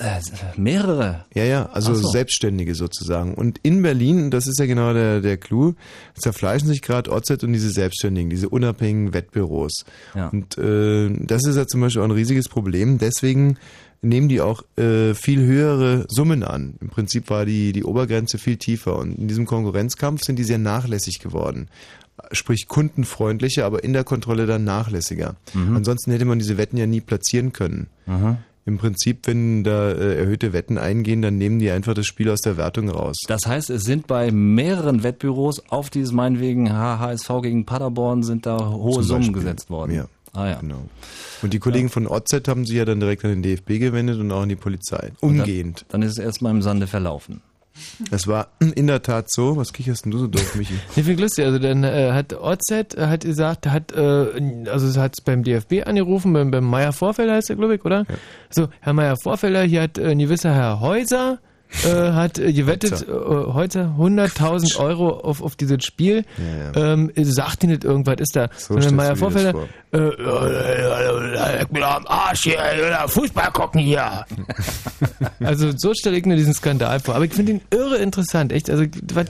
Äh, mehrere. Ja, ja, also so. Selbstständige sozusagen. Und in Berlin, das ist ja genau der, der Clou, zerfleischen sich gerade OZ und diese Selbstständigen, diese unabhängigen Wettbüros. Ja. Und äh, das ist ja zum Beispiel auch ein riesiges Problem. Deswegen nehmen die auch äh, viel höhere Summen an. Im Prinzip war die, die Obergrenze viel tiefer. Und in diesem Konkurrenzkampf sind die sehr nachlässig geworden. Sprich kundenfreundlicher, aber in der Kontrolle dann nachlässiger. Mhm. Ansonsten hätte man diese Wetten ja nie platzieren können. Aha. Im Prinzip, wenn da äh, erhöhte Wetten eingehen, dann nehmen die einfach das Spiel aus der Wertung raus. Das heißt, es sind bei mehreren Wettbüros auf dieses meinetwegen HSV gegen Paderborn sind da hohe Summen gesetzt worden. Ja. Ah ja. Genau. Und die Kollegen von OZ haben sich ja dann direkt an den DFB gewendet und auch an die Polizei. Umgehend. Dann, dann ist es erstmal im Sande verlaufen. Das war in der Tat so. Was kicherst denn du so doof, Michi? Ich finde lustig, also dann äh, hat OZ äh, hat gesagt, hat äh, also es hat beim DFB angerufen, beim, beim Meier Vorfelder heißt er, glaube ich, oder? So, Herr Meier Vorfelder, hier hat äh, ein gewisser Herr Häuser äh, hat äh, gewettet, äh, heute 100.000 Euro auf, auf dieses Spiel. Ähm, sagt Ihnen nicht irgendwas, ist da? So dann Meier Vorfelder, äh, äh, ich bin am Arsch hier, äh, Fußball gucken hier. also so stelle ich mir diesen Skandal vor. Aber ich finde ihn irre interessant, echt. Also was,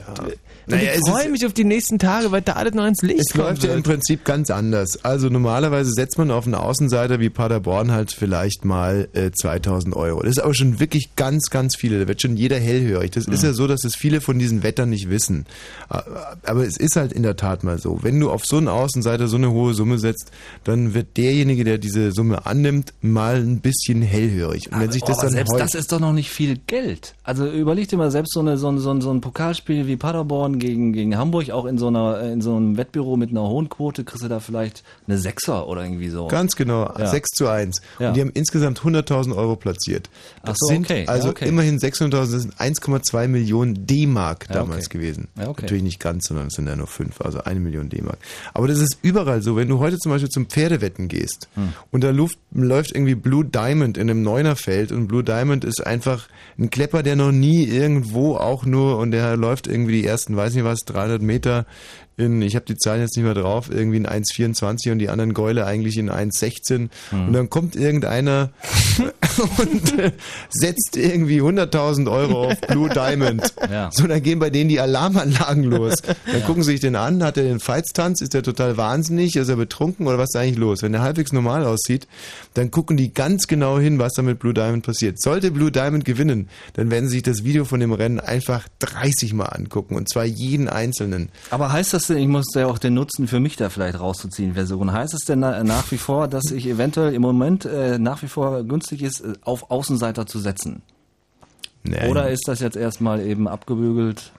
und Naja, ich freue mich auf die nächsten Tage, weil da alles noch ins Licht Es läuft ja im. Prinzip ganz anders. Also normalerweise setzt man auf einen Außenseiter wie Paderborn halt vielleicht mal äh, 2000 Euro. Das ist aber schon wirklich ganz, ganz viele. Da wird schon schon jeder hellhörig. Das ja. ist mhm. ja so, dass es viele von diesen Wettern nicht wissen. Aber es ist halt in der Tat mal so. Wenn du auf so einen Außenseiter so eine hohe Summe setzt, dann wird derjenige, der diese Summe annimmt, mal ein bisschen hellhörig. Und wenn ah, oh, aber, sich das oh, dann selbst das ist doch noch nicht viel Geld. Also überleg dir mal selbst so, eine, so, ein, so, ein, so ein Pokalspiel wie Paderborn gegen, gegen Hamburg, auch in so, einer, in so einem Wettbüro mit einer hohen Quote, kriegst du da vielleicht eine Sechser oder irgendwie so. Ganz genau, ja. 6 zu 1. Ja. Und die haben insgesamt 100.000 Euro platziert. Das so, sind okay. also ja, okay. immerhin 600 2000 sind 1,2 Millionen D-Mark damals ja, okay. gewesen. Ja, okay. Natürlich nicht ganz, sondern es sind ja nur fünf, also eine Million D-Mark. Aber das ist überall so. Wenn du heute zum Beispiel zum Pferdewetten gehst hm. und da Luft, läuft irgendwie Blue Diamond in einem Neunerfeld und Blue Diamond ist einfach ein Klepper, der noch nie irgendwo auch nur und der läuft irgendwie die ersten, weiß nicht was, 300 Meter in, ich habe die Zahlen jetzt nicht mehr drauf, irgendwie in 1,24 und die anderen Gäule eigentlich in 1,16 Hm. und dann kommt irgendeiner und äh, setzt irgendwie 100.000 Euro auf Blue Diamond. Ja. So, dann gehen bei denen die Alarmanlagen los. Dann gucken sie sich den an, hat er den Feitstanz, ist er total wahnsinnig, ist er betrunken oder was ist eigentlich los? Wenn er halbwegs normal aussieht, dann gucken die ganz genau hin, was da mit Blue Diamond passiert. Sollte Blue Diamond gewinnen, dann werden sie sich das Video von dem Rennen einfach 30 Mal angucken und zwar jeden einzelnen. Aber heißt das denn, ich muss ja auch den Nutzen für mich da vielleicht rauszuziehen versuchen, heißt es denn na, nach wie vor, dass ich eventuell im Moment äh, nach wie vor günstig ist, äh, auf Außenseiter zu setzen? Nee. Oder ist das jetzt erstmal eben abgebügelt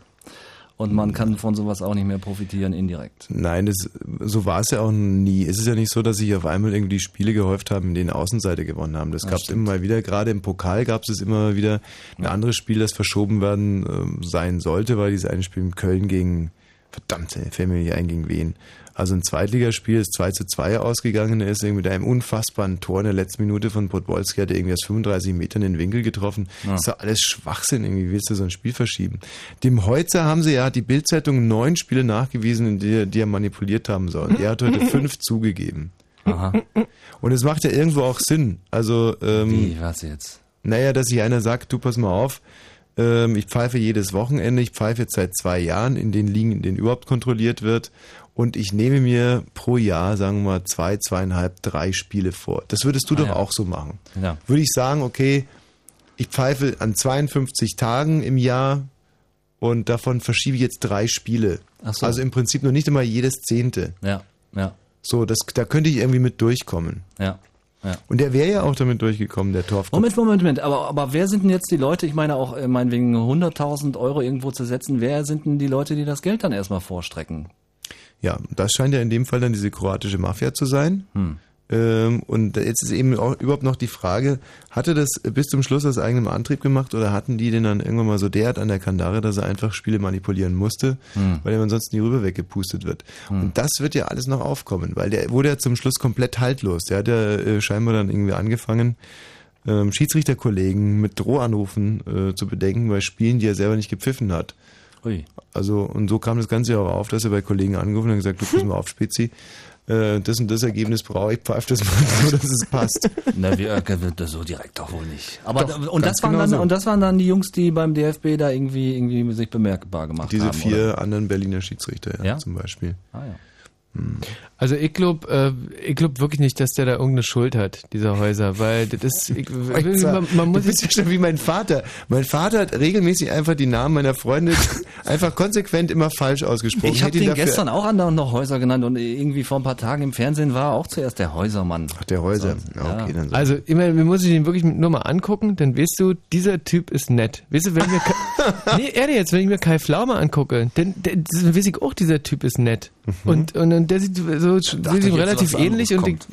und man kann von sowas auch nicht mehr profitieren indirekt? Nein, das, so war es ja auch nie. Es ist ja nicht so, dass sich auf einmal irgendwie die Spiele gehäuft haben, in denen Außenseite gewonnen haben. Das Ja, gab es immer mal wieder. Gerade im Pokal gab es immer wieder ein anderes Spiel, das verschoben werden ähm, sein sollte, weil dieses eine Spiel in Köln gegen, verdammt, ey, fällt mir nicht ein, gegen wen. Also ein Zweitligaspiel ist 2 zu 2 ausgegangen, ist irgendwie mit einem unfassbaren Tor in der letzten Minute von Podolski, hat er irgendwie aus 35 Metern in den Winkel getroffen. Ja. Das ist doch alles Schwachsinn, irgendwie willst du so ein Spiel verschieben. Dem Heutzer haben sie ja, hat die Bildzeitung neun Spiele nachgewiesen, in die, die er manipuliert haben soll. Er hat heute fünf zugegeben. Aha. Und es macht ja irgendwo auch Sinn. Also, ähm, Wie, was jetzt? naja, dass sich einer sagt, du pass mal auf, ähm, ich pfeife jedes Wochenende, ich pfeife jetzt seit zwei Jahren in den Ligen, in denen überhaupt kontrolliert wird und ich nehme mir pro Jahr, sagen wir mal, zwei, zweieinhalb, drei Spiele vor. Das würdest du Ah, doch ja. auch so machen. Ja. Würde ich sagen, okay, ich pfeife an 52 Tagen im Jahr und davon verschiebe ich jetzt drei Spiele. So. Also im Prinzip nur nicht immer jedes Zehnte. Ja, ja, So, das, da könnte ich irgendwie mit durchkommen. ja. Ja. Und der wäre ja auch damit durchgekommen, der Torfkopf. Moment, Moment, Moment. Aber, aber wer sind denn jetzt die Leute, ich meine auch, äh, meinetwegen 100.000 Euro irgendwo zu setzen, wer sind denn die Leute, die das Geld dann erstmal vorstrecken? Ja, das scheint ja in dem Fall dann diese kroatische Mafia zu sein. Hm. Ähm, und jetzt ist eben auch überhaupt noch die Frage, hatte das bis zum Schluss aus eigenem Antrieb gemacht oder hatten die den dann irgendwann mal so derart an der Kandare, dass er einfach Spiele manipulieren musste, Hm. weil er ansonsten die Rübe weggepustet wird. Und das wird ja alles noch aufkommen, weil der wurde ja zum Schluss komplett haltlos. Der hat ja äh, scheinbar dann irgendwie angefangen, ähm, Schiedsrichterkollegen mit Drohanrufen äh, zu bedenken bei Spielen, die er selber nicht gepfiffen hat. Ui. Also, und so kam das Ganze ja auch auf, dass er bei Kollegen angerufen hat und gesagt, du pass mal auf, Spezi, äh, das und das Ergebnis brauche ich, pfeif das mal so, dass es passt. Na, wir, äh, das so direkt doch wohl nicht. Aber Doch, und das waren genau dann so. und das waren dann die Jungs, die beim DFB da irgendwie irgendwie sich bemerkbar gemacht Diese haben. vier oder? anderen Berliner Schiedsrichter, ja, Ja? zum Beispiel. Ah, ja. Also ich glaube äh, ich glaub wirklich nicht, dass der da irgendeine Schuld hat, dieser Häuser, weil das ist, ich, man, man muss du bist ja schon wie mein Vater. Mein Vater hat regelmäßig einfach die Namen meiner Freunde einfach konsequent immer falsch ausgesprochen. Ich habe den dafür- gestern auch andauernd noch Häuser genannt und irgendwie vor ein paar Tagen im Fernsehen war auch zuerst der Häusermann. Ach, der Häuser. Ja, okay, dann Also, ich meine, wir muss ich den wirklich nur mal angucken, dann weißt du, dieser Typ ist nett. Weißt du, wenn ich mir, Kai- nee, ehrlich jetzt, wenn ich mir Kai Pflaume angucke, dann, dann weiß ich auch, dieser Typ ist nett. Und, und, und der sieht so, sieht dachte ihm relativ ähnlich und anderes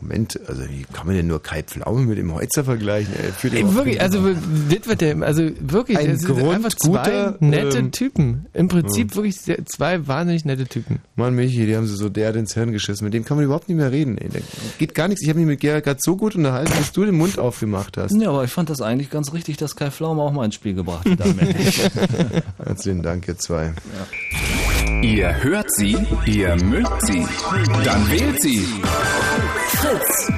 Moment, also wie kann man denn nur Kai Pflaume mit dem Häuser vergleichen? Ey, führt Ey, überhaupt wirklich, also das wird der, also wirklich, Ein das sind einfach zwei grundguter, nette ähm, Typen. Im Prinzip ja. wirklich sehr, zwei wahnsinnig nette Typen. Mann, Michi, die haben sie so derart ins Hirn geschissen. Mit dem kann man überhaupt nicht mehr reden. Ey. Da geht gar nichts. Ich habe mich mit Gerhard gerade so gut unterhalten, dass du den Mund aufgemacht hast. Ja, aber ich fand das eigentlich ganz richtig, dass Kai Pflaume auch mal ins Spiel gebracht hat. Herzlichen Dank, ihr zwei. Ihr hört sie, ihr mögt sie. Dann wählt sie. Fritz.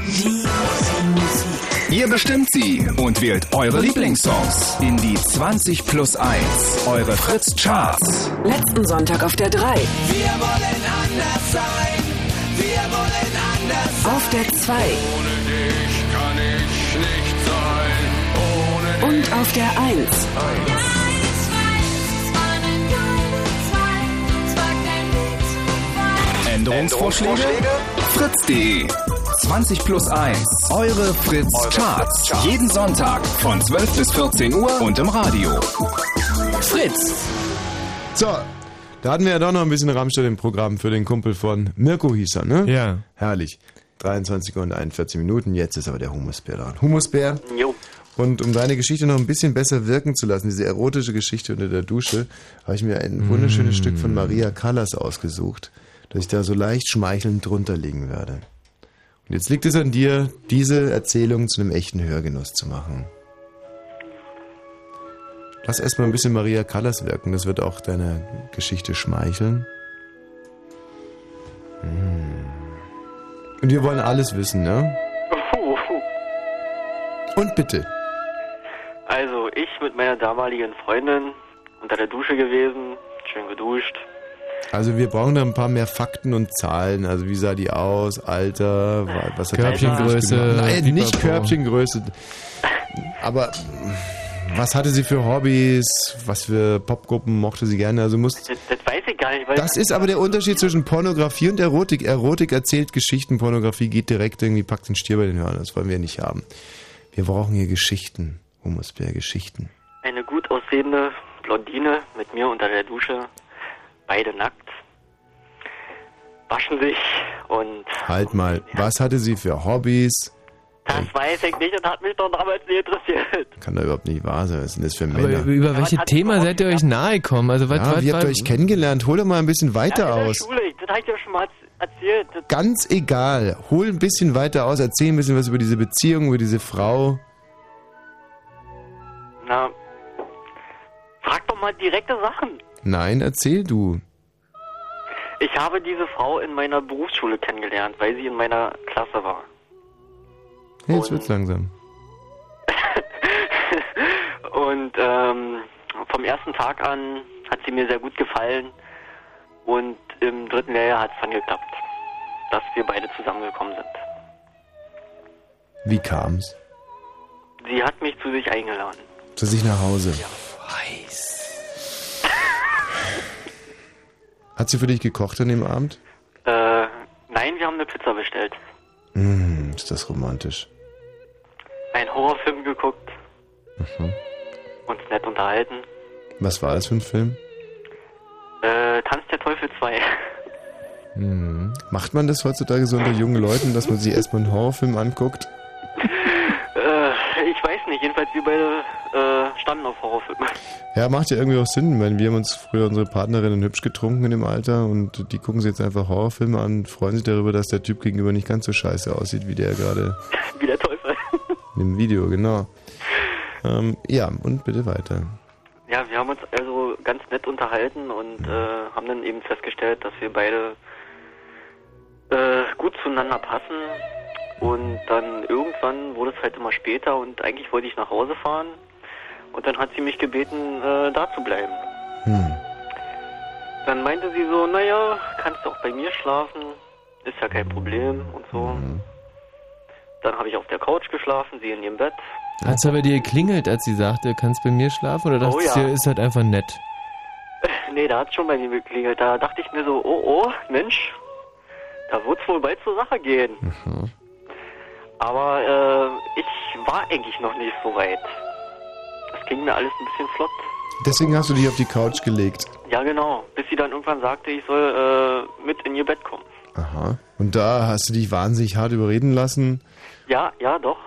Ihr bestimmt sie und wählt eure Lieblingssongs in die 20 plus 1. Eure Fritz Charts. Letzten Sonntag auf der 3. Wir wollen anders sein. Wir wollen anders sein. Auf der 2. Ohne dich kann ich nicht sein. Ohne Und auf der 1. Änderungsvorschläge? Fritz.de 20 plus 1. Eure Fritz Charts. Jeden Sonntag von 12 bis 14 Uhr und im Radio. Fritz. So, da hatten wir ja doch noch ein bisschen Rammstein im Programm für den Kumpel von Mirko hieß er, ne? Ja. Herrlich. 23 und 41 Minuten, jetzt ist aber der Humusbär dran. Humusbär. Jo. Und um deine Geschichte noch ein bisschen besser wirken zu lassen, diese erotische Geschichte unter der Dusche, habe ich mir ein wunderschönes Stück von Maria Callas ausgesucht, das ich da so leicht schmeichelnd drunter legen werde. Und jetzt liegt es an dir, diese Erzählung zu einem echten Hörgenuss zu machen. Lass erstmal ein bisschen Maria Callas wirken, das wird auch deiner Geschichte schmeicheln. Hm. Und wir wollen alles wissen, ne? Und bitte. Also, ich mit meiner damaligen Freundin unter der Dusche gewesen, schön geduscht. Also wir brauchen da ein paar mehr Fakten und Zahlen. Also wie sah die aus, Alter, wa- was hat die Körbchengröße? Nein, nicht Pipapo. Körbchengröße. Aber was hatte sie für Hobbys? Was für Popgruppen mochte sie gerne? Also muss Das, das weiß ich gar nicht, weil das ist aber der Unterschied zwischen Pornografie und Erotik. Erotik erzählt Geschichten, Pornografie geht direkt irgendwie, packt den Stier bei den Hörnern. Das wollen wir nicht haben. Wir brauchen hier Geschichten. Humusbär, Geschichten. eine gut aussehende Blondine mit mir unter der Dusche, beide nackt, waschen sich und Halt mal, was hatte sie für Hobbys? das weiß ich nicht und hat mich doch damals nie interessiert. Kann da überhaupt nicht wahr sein. Was ist denn das für Aber Männer? über, über welches Thema seid ihr euch nahe gekommen? Also was, ja, was, wie habt ihr euch kennengelernt? Hol doch mal ein bisschen weiter ja, in der aus. Schule, das habe ich dir schon mal erzählt. Das, Ganz egal. Hol ein bisschen weiter aus. Erzähl ein bisschen was über diese Beziehung, über diese Frau. na, frag doch mal direkte Sachen. Nein, erzähl du. Ich habe diese Frau in meiner Berufsschule kennengelernt, weil sie in meiner Klasse war. Hey, jetzt wird's langsam. Und ähm, vom ersten Tag an hat sie mir sehr gut gefallen. Und im dritten Lehrjahr hat es dann geklappt, dass wir beide zusammengekommen sind. Wie kam's? Sie hat mich zu sich eingeladen. Zu sich nach Hause. Hat sie für dich gekocht an dem Abend? Äh, nein, wir haben eine Pizza bestellt. Hm, ist das romantisch. einen Horrorfilm geguckt, Mhm. uns nett unterhalten. Was war das für ein Film? Äh, Tanz der Teufel 2. Hm. Macht man das heutzutage so unter jungen Leuten, dass man sich erstmal einen Horrorfilm anguckt? Nicht, jedenfalls wir beide äh, standen auf Horrorfilme. Ja, macht ja irgendwie auch Sinn. Ich meine, wir haben uns früher unsere Partnerinnen hübsch getrunken in dem Alter und die gucken sich jetzt einfach Horrorfilme an, freuen sich darüber, dass der Typ gegenüber nicht ganz so scheiße aussieht, wie der gerade Wie der Teufel. im Video, genau. Ähm, ja, und bitte weiter. Ja, wir haben uns also ganz nett unterhalten und äh, haben dann eben festgestellt, dass wir beide äh, gut zueinander passen. Und dann irgendwann wurde es halt immer später und eigentlich wollte ich nach Hause fahren. Und dann hat sie mich gebeten, äh, da zu bleiben. Hm. Dann meinte sie so, naja, kannst du auch bei mir schlafen, ist ja kein Problem und so. Dann habe ich auf der Couch geschlafen, sie in ihrem Bett. Hat es aber dir geklingelt, als sie sagte, kannst bei mir schlafen? Oder Oh dachtest du, ja. ist halt einfach nett? Nee, da hat schon bei mir geklingelt. Da dachte ich mir so, oh, oh, Mensch, da wird's wohl bald zur Sache gehen. Aber äh, ich war eigentlich noch nicht so weit. Das ging mir alles ein bisschen flott. Deswegen hast du dich auf die Couch gelegt. Ja, genau. Bis sie dann irgendwann sagte, ich soll äh, mit in ihr Bett kommen. Aha. Und da hast du dich wahnsinnig hart überreden lassen. Ja, ja, doch.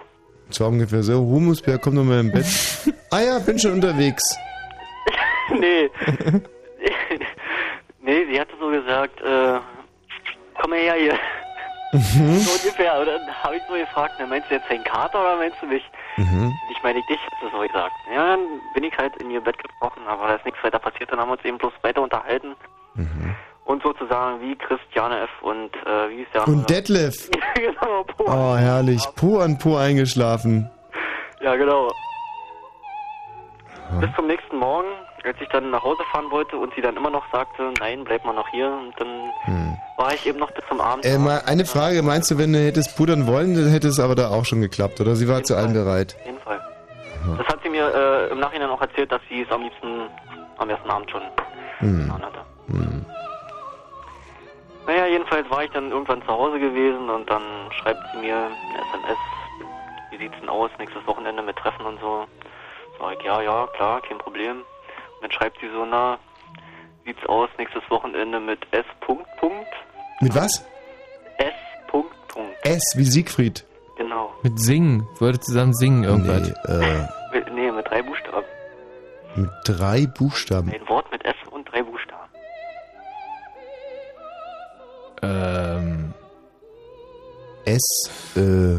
Zwar ungefähr so, Humusbär, komm doch mal im Bett. ah ja, bin schon unterwegs. nee. nee, sie hatte so gesagt, äh, komm her hier. Mhm. So ungefähr. Und dann habe ich so gefragt, na, meinst du jetzt den Kater oder meinst du mich? Mhm. Ich meine ich dich, hat sie so gesagt. Ja, dann bin ich halt in ihr Bett gebrochen, aber da ist nichts weiter passiert. Dann haben wir uns eben bloß weiter unterhalten. Mhm. Und sozusagen wie Christiane F. und äh, wie ist der Und Detlef. genau, Po. Oh, herrlich. Pur an pur eingeschlafen. Ja, genau. Bis zum nächsten Morgen, als ich dann nach Hause fahren wollte und sie dann immer noch sagte, nein, bleib mal noch hier. Und dann war ich eben noch bis zum Abend. Äh, mal eine Frage, meinst du, wenn du hättest pudern wollen, dann hätte es aber da auch schon geklappt, oder? Sie war zu allem bereit. Auf jeden Fall. Das hat sie mir äh, im Nachhinein auch erzählt, dass sie es am liebsten am ersten Abend schon Hm. getan hatte. Hm. Naja, jedenfalls war ich dann irgendwann zu Hause gewesen und dann schreibt sie mir eine SMS, wie sieht's denn aus, nächstes Wochenende mit Treffen und so. Sag ich, ja, ja, klar, kein Problem. Dann schreibt sie so, na, sieht's aus, nächstes Wochenende mit S. Punkt, Punkt, Mit was? S. Punkt, Punkt. S wie Siegfried. Genau. Mit Singen. Wollte zusammen singen irgendwas. Nee, äh, Mit, nee, mit drei Buchstaben. mit drei Buchstaben. Ein Wort mit S und drei Buchstaben. Ähm. S, äh.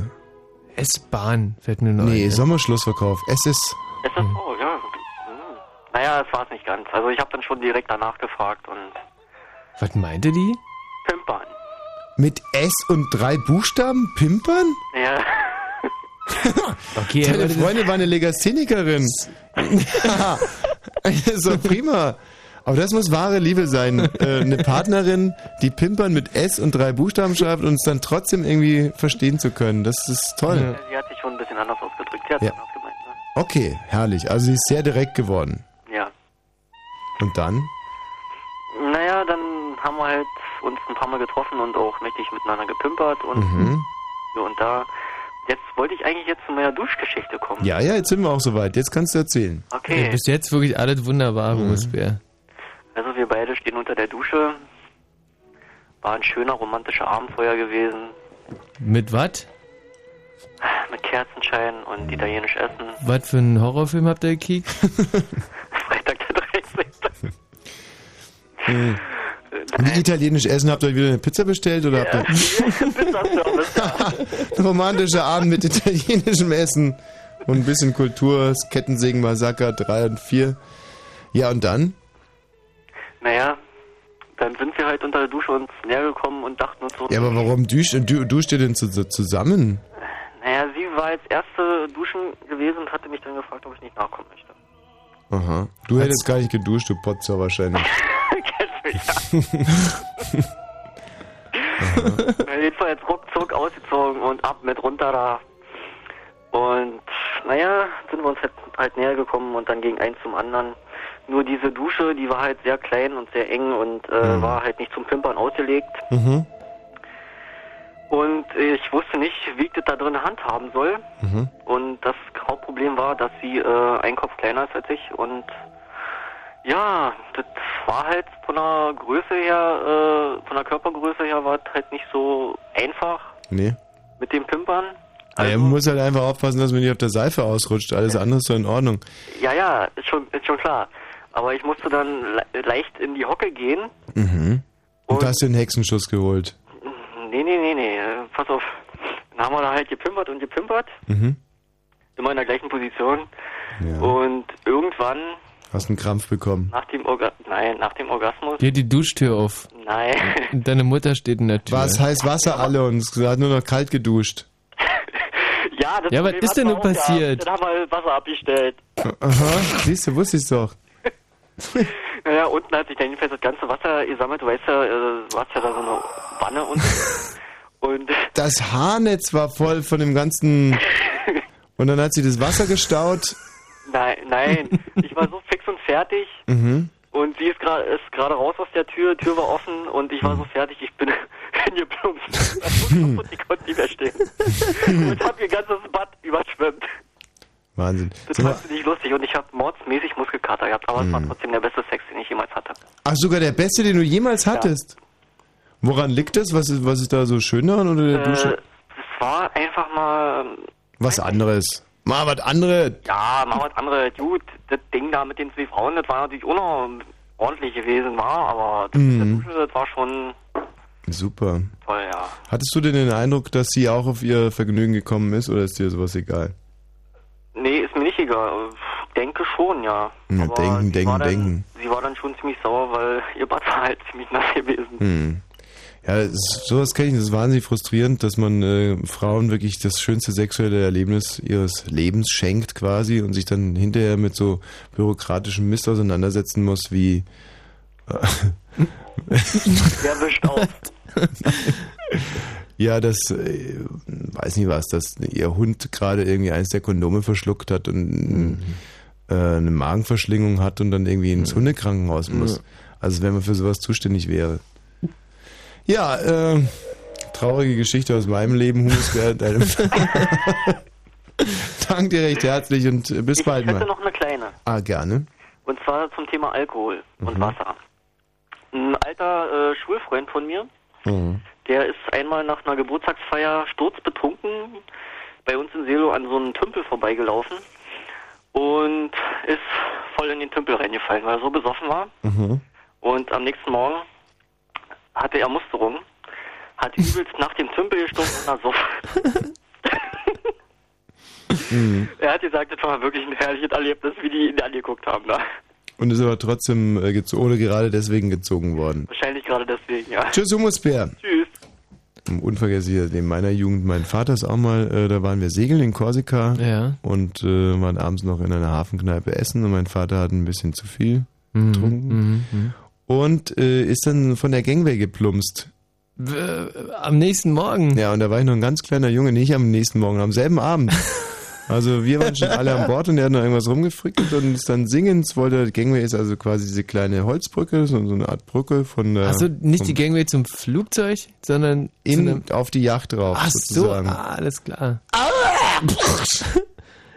S-Bahn fällt mir noch Nee, ein. Sommerschlussverkauf. S ist. Ist Naja, das war's nicht ganz. Also ich habe dann schon direkt danach gefragt und Was meinte die? Pimpern. Mit S und drei Buchstaben? Pimpern? Ja. Okay, Deine Freundin war eine Legasthenikerin. ist doch prima. Aber das muss wahre Liebe sein. Äh, eine Partnerin, die Pimpern mit S und drei Buchstaben schreibt und uns dann trotzdem irgendwie verstehen zu können. Das ist toll. Sie hat sich schon ein bisschen anders ausgedrückt. Sie hat Ja. anders gemeint, ne? Okay, herrlich. Also sie ist sehr direkt geworden. Ja. Und dann? Naja, dann haben wir halt uns ein paar Mal getroffen und auch mächtig miteinander gepimpert und Mhm. hier und da. Jetzt wollte ich eigentlich jetzt zu meiner Duschgeschichte kommen. Ja, ja, jetzt sind wir auch soweit. Jetzt kannst du erzählen. Okay. Bis jetzt wirklich alles wunderbar, Mhm. Humusbär. Also wir beide stehen unter der Dusche. War ein schöner romantischer Abenteuer gewesen. Mit was? Mit Kerzenschein und italienisch Essen. Was für einen Horrorfilm habt ihr gekickt? Freitag der 13. Hm. Und italienisch essen, habt ihr euch wieder eine Pizza bestellt oder habt ihr romantischer Abend mit italienischem Essen und ein bisschen Kultur, das Kettensägen Massaker 3 und 4. Ja, und dann? Naja, dann sind wir halt unter der Dusche uns näher gekommen und dachten uns so, Ja, aber warum duscht, du, duscht ihr denn zu, zusammen? naja, sie war als erste duschen gewesen und hatte mich dann gefragt, ob ich nicht nachkommen möchte. Aha. Du hättest gar nicht geduscht, du Potzer wahrscheinlich. Ja. Na, Jedenfalls ruckzuck ausgezogen und ab mit runter da. Und naja, sind wir uns halt, halt näher gekommen und dann ging eins zum anderen. Nur diese Dusche, die war halt sehr klein und sehr eng und äh, Mhm. war halt nicht zum Pimpern ausgelegt. Mhm. Und ich wusste nicht, wie ich das da drin handhaben soll. Mhm. Und das Hauptproblem war, dass sie äh, ein Kopf kleiner ist als ich. Und ja, das war halt von der Größe her, äh, von der Körpergröße her war es halt nicht so einfach Nee. mit dem Pimpern. Also, er muss halt einfach aufpassen, dass man nicht auf der Seife ausrutscht. Alles andere ist so in Ordnung. Ja, ja, ist schon, ist schon klar. Aber ich musste dann le leicht in die Hocke gehen. Mhm. Und hast du den Hexenschuss geholt. Nee, nee, nee, nee, pass auf. Dann haben wir da halt gepimpert und gepimpert. Mhm. Immer in der gleichen Position. Ja. Und irgendwann, Hast einen Krampf bekommen. nach dem Orga nein, nach dem Orgasmus, Geh die Duschtür auf. nein. Und deine Mutter steht in der Tür. War es heiß Wasser alle und es hat nur noch kalt geduscht. ja, das Ja, was ist denn nun passiert? Dann haben wir Wasser abgestellt. Aha, siehst du, wusste ich's doch. Naja, unten hat sich dann jedenfalls das ganze Wasser gesammelt. Du weißt ja, äh, du hast ja da so eine Wanne unten. und Das Haarnetz war voll von dem ganzen... Und dann hat sie das Wasser gestaut. Nein, nein, ich war so fix und fertig. Mhm. Und sie ist gerade ist gerade raus aus der Tür, Tür war offen und ich war so fertig, ich bin hingeplumpst. und ich konnte nicht mehr stehen. und hab ihr ganzes Bad überschwemmt. Wahnsinn. Das ich nicht lustig und ich habe mordsmäßig Muskelkater gehabt, aber es war Mhm. trotzdem der beste Sex, den ich jemals hatte. ach, sogar der beste, den du jemals hattest. Woran liegt das? Was ist, was ist da so schön daran unter der Äh, Dusche? es war einfach mal, Was anderes. Mal was anderes. ja, mal was anderes. Gut, das Ding da mit den zwei Frauen, das war natürlich auch noch ordentlich gewesen, war, aber das Mhm. Dusche, das war schon Super. toll, ja. Hattest du denn den Eindruck, dass sie auch auf ihr Vergnügen gekommen ist oder ist dir sowas egal? Nee, ist mir nicht egal. Denke schon, ja. Ja, denken, sie denken, war dann, denken. Sie war dann schon ziemlich sauer, weil ihr Bad war halt ziemlich nass gewesen. Hm. Ja, ist, sowas kenne ich, das ist wahnsinnig frustrierend, dass man äh, Frauen wirklich das schönste sexuelle Erlebnis ihres Lebens schenkt quasi und sich dann hinterher mit so bürokratischem Mist auseinandersetzen muss wie äh, Wer wischt auf? ja, das äh, weiß nicht was, dass ihr Hund gerade irgendwie eins der Kondome verschluckt hat und äh, eine Magenverschlingung hat und dann irgendwie ins Hundekrankenhaus muss. Ja. Also wenn man für sowas zuständig wäre. Ja, äh, traurige Geschichte aus meinem Leben, Humusbär, deinem. Dank dir recht herzlich und äh, bis Ich bald hätte mal. noch eine kleine. Ah, gerne. Und zwar zum Thema Alkohol und Mhm. Wasser. Ein alter äh, Schulfreund von mir, Mhm. der ist einmal nach einer Geburtstagsfeier sturzbetrunken bei uns in Selo an so einem Tümpel vorbeigelaufen und ist voll in den Tümpel reingefallen, weil er so besoffen war. Mhm. Und am nächsten Morgen hatte er Musterung, hat übelst nach dem Tümpel gestunken und ersoffen. Mhm. Er hat gesagt, das war wirklich ein herrliches Erlebnis, wie die ihn angeguckt haben da. Und ist aber trotzdem äh, oder gerade deswegen gezogen worden. Wahrscheinlich gerade deswegen, ja. Tschüss, Humusbär. Tschüss. Unvergesslich, in meiner Jugend, mein Vater ist auch mal, äh, da waren wir segeln in Korsika Ja. und äh, waren abends noch in einer Hafenkneipe essen und mein Vater hat ein bisschen zu viel Mhm, getrunken mhm, mhm. Und äh, ist dann von der Gangway geplumpst. Am nächsten Morgen. Ja, und da war ich noch ein ganz kleiner Junge, nicht am nächsten Morgen, am selben Abend. Also wir waren schon alle an Bord und er hat noch irgendwas rumgefrickelt und ist dann singend, wollte, Gangway ist also quasi diese kleine Holzbrücke, so, so eine Art Brücke von der... Also nicht die Gangway zum Flugzeug, sondern in, auf die Yacht drauf, Ach so, sozusagen. ah, alles klar.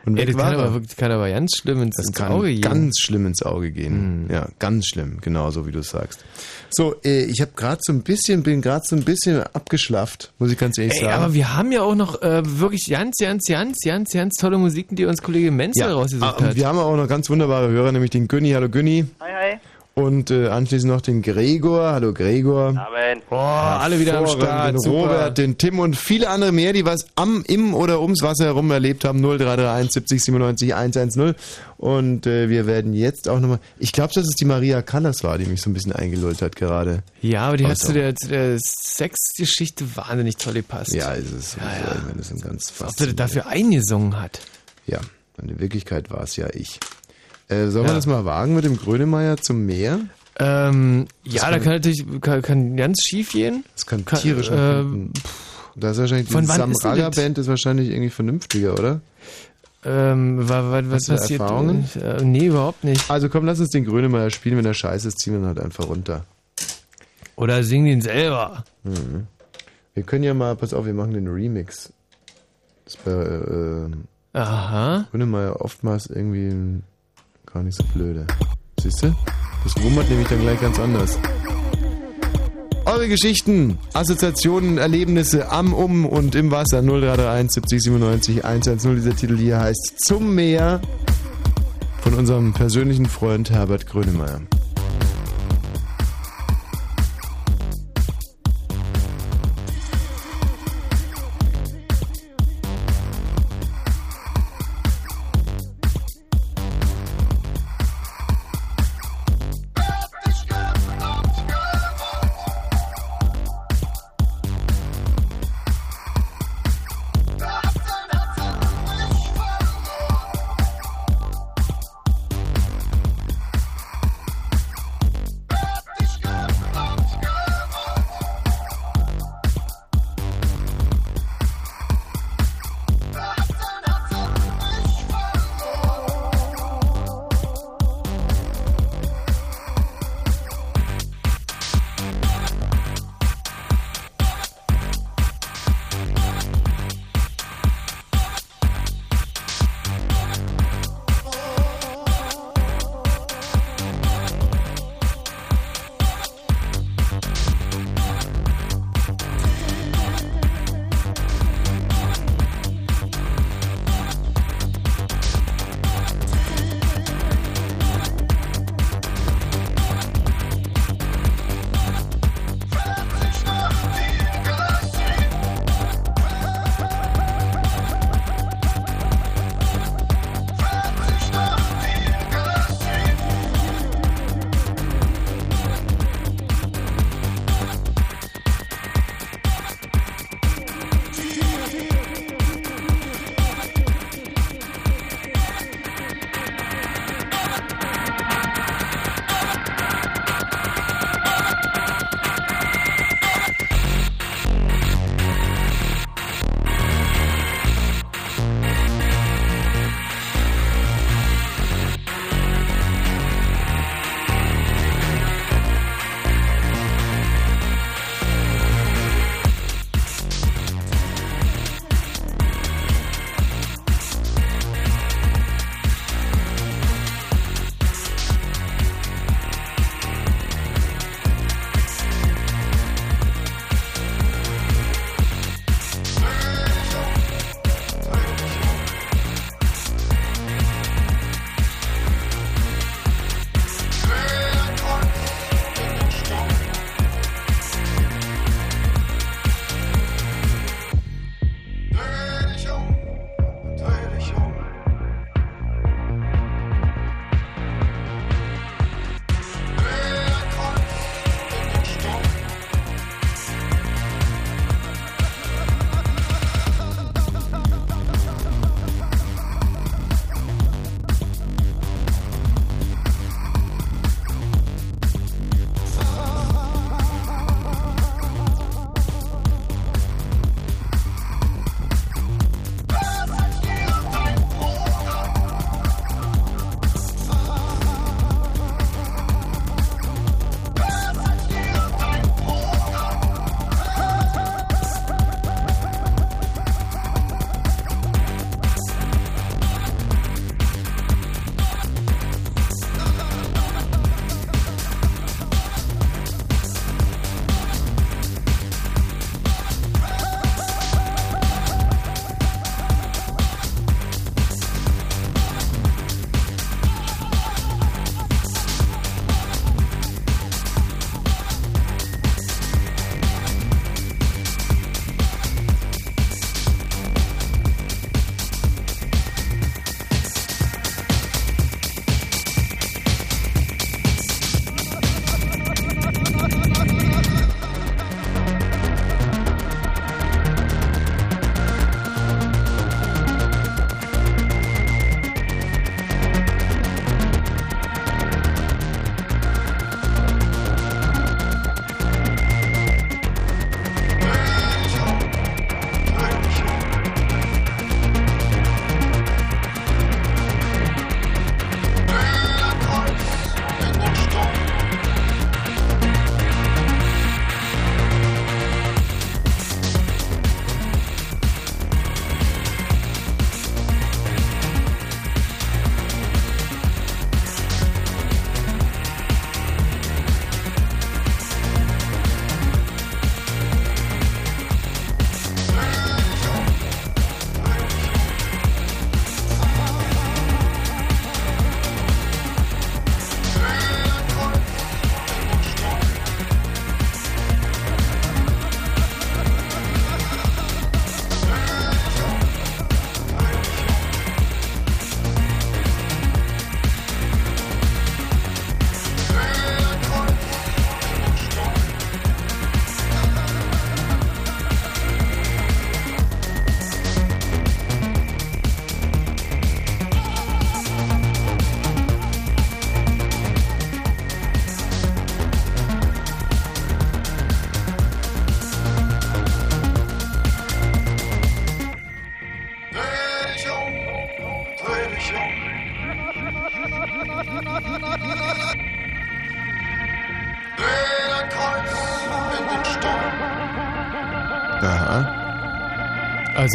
Und Ey, weg das kann war er. aber, wirklich- kann aber ganz schlimm ins, Das ins kann Auge gehen. ganz schlimm ins Auge gehen. Ja, ganz schlimm, genauso wie du sagst. So, äh, ich habe gerade so ein bisschen, bin gerade so ein bisschen abgeschlafft, muss ich ganz ehrlich Ey, sagen. aber wir haben ja auch noch äh, wirklich ganz, ganz, ganz, ganz, ganz tolle Musiken, die uns Kollege Menzel ja, rausgesucht ah, und hat. wir haben auch noch ganz wunderbare Hörer, nämlich den Günni. Hallo Günni. Hi, hi. Und äh, anschließend noch den Gregor. Hallo Gregor. Amen. Oh, alle wieder am. Start. Den super. Robert, den Tim und viele andere mehr, die was am, im oder ums Wasser herum erlebt haben. 0331 70 97 110. Und äh, wir werden jetzt auch nochmal. Ich glaube, dass es die Maria Callas war, die mich so ein bisschen eingelullt hat gerade. Ja, aber die hat Also. zu der, zu der Sexgeschichte wahnsinnig toll gepasst. Ja, ist es. Ja, ja. Das ist ganz Ob sie dafür eingesungen hat. Ja, und in Wirklichkeit war es ja ich. Äh, sollen wir Ja. das mal wagen mit dem Grönemeyer zum Meer? Ähm, ja, kann- da kann natürlich kann, kann ganz schief gehen. Das kann Kann, tierisch nach äh. Da ist wahrscheinlich von die Samraga? Band ist wahrscheinlich irgendwie vernünftiger, oder? Ähm, wa, wa, was Hast du da passiert? Erfahrungen? Äh, nee, überhaupt nicht. Also komm, lass uns den Grönemeyer spielen. Wenn er scheiße ist, ziehen wir ihn halt einfach runter. Oder sing den selber. Mhm. Wir können ja mal, pass auf, wir machen den Remix. Das wäre äh, Aha. Grönemeyer oftmals irgendwie gar nicht so blöde. Siehst du? Das wummert nämlich dann gleich ganz anders. Eure Geschichten, Assoziationen, Erlebnisse am, um und im Wasser 0331 70 97 110. Dieser Titel hier heißt Zum Meer von unserem persönlichen Freund Herbert Grönemeyer.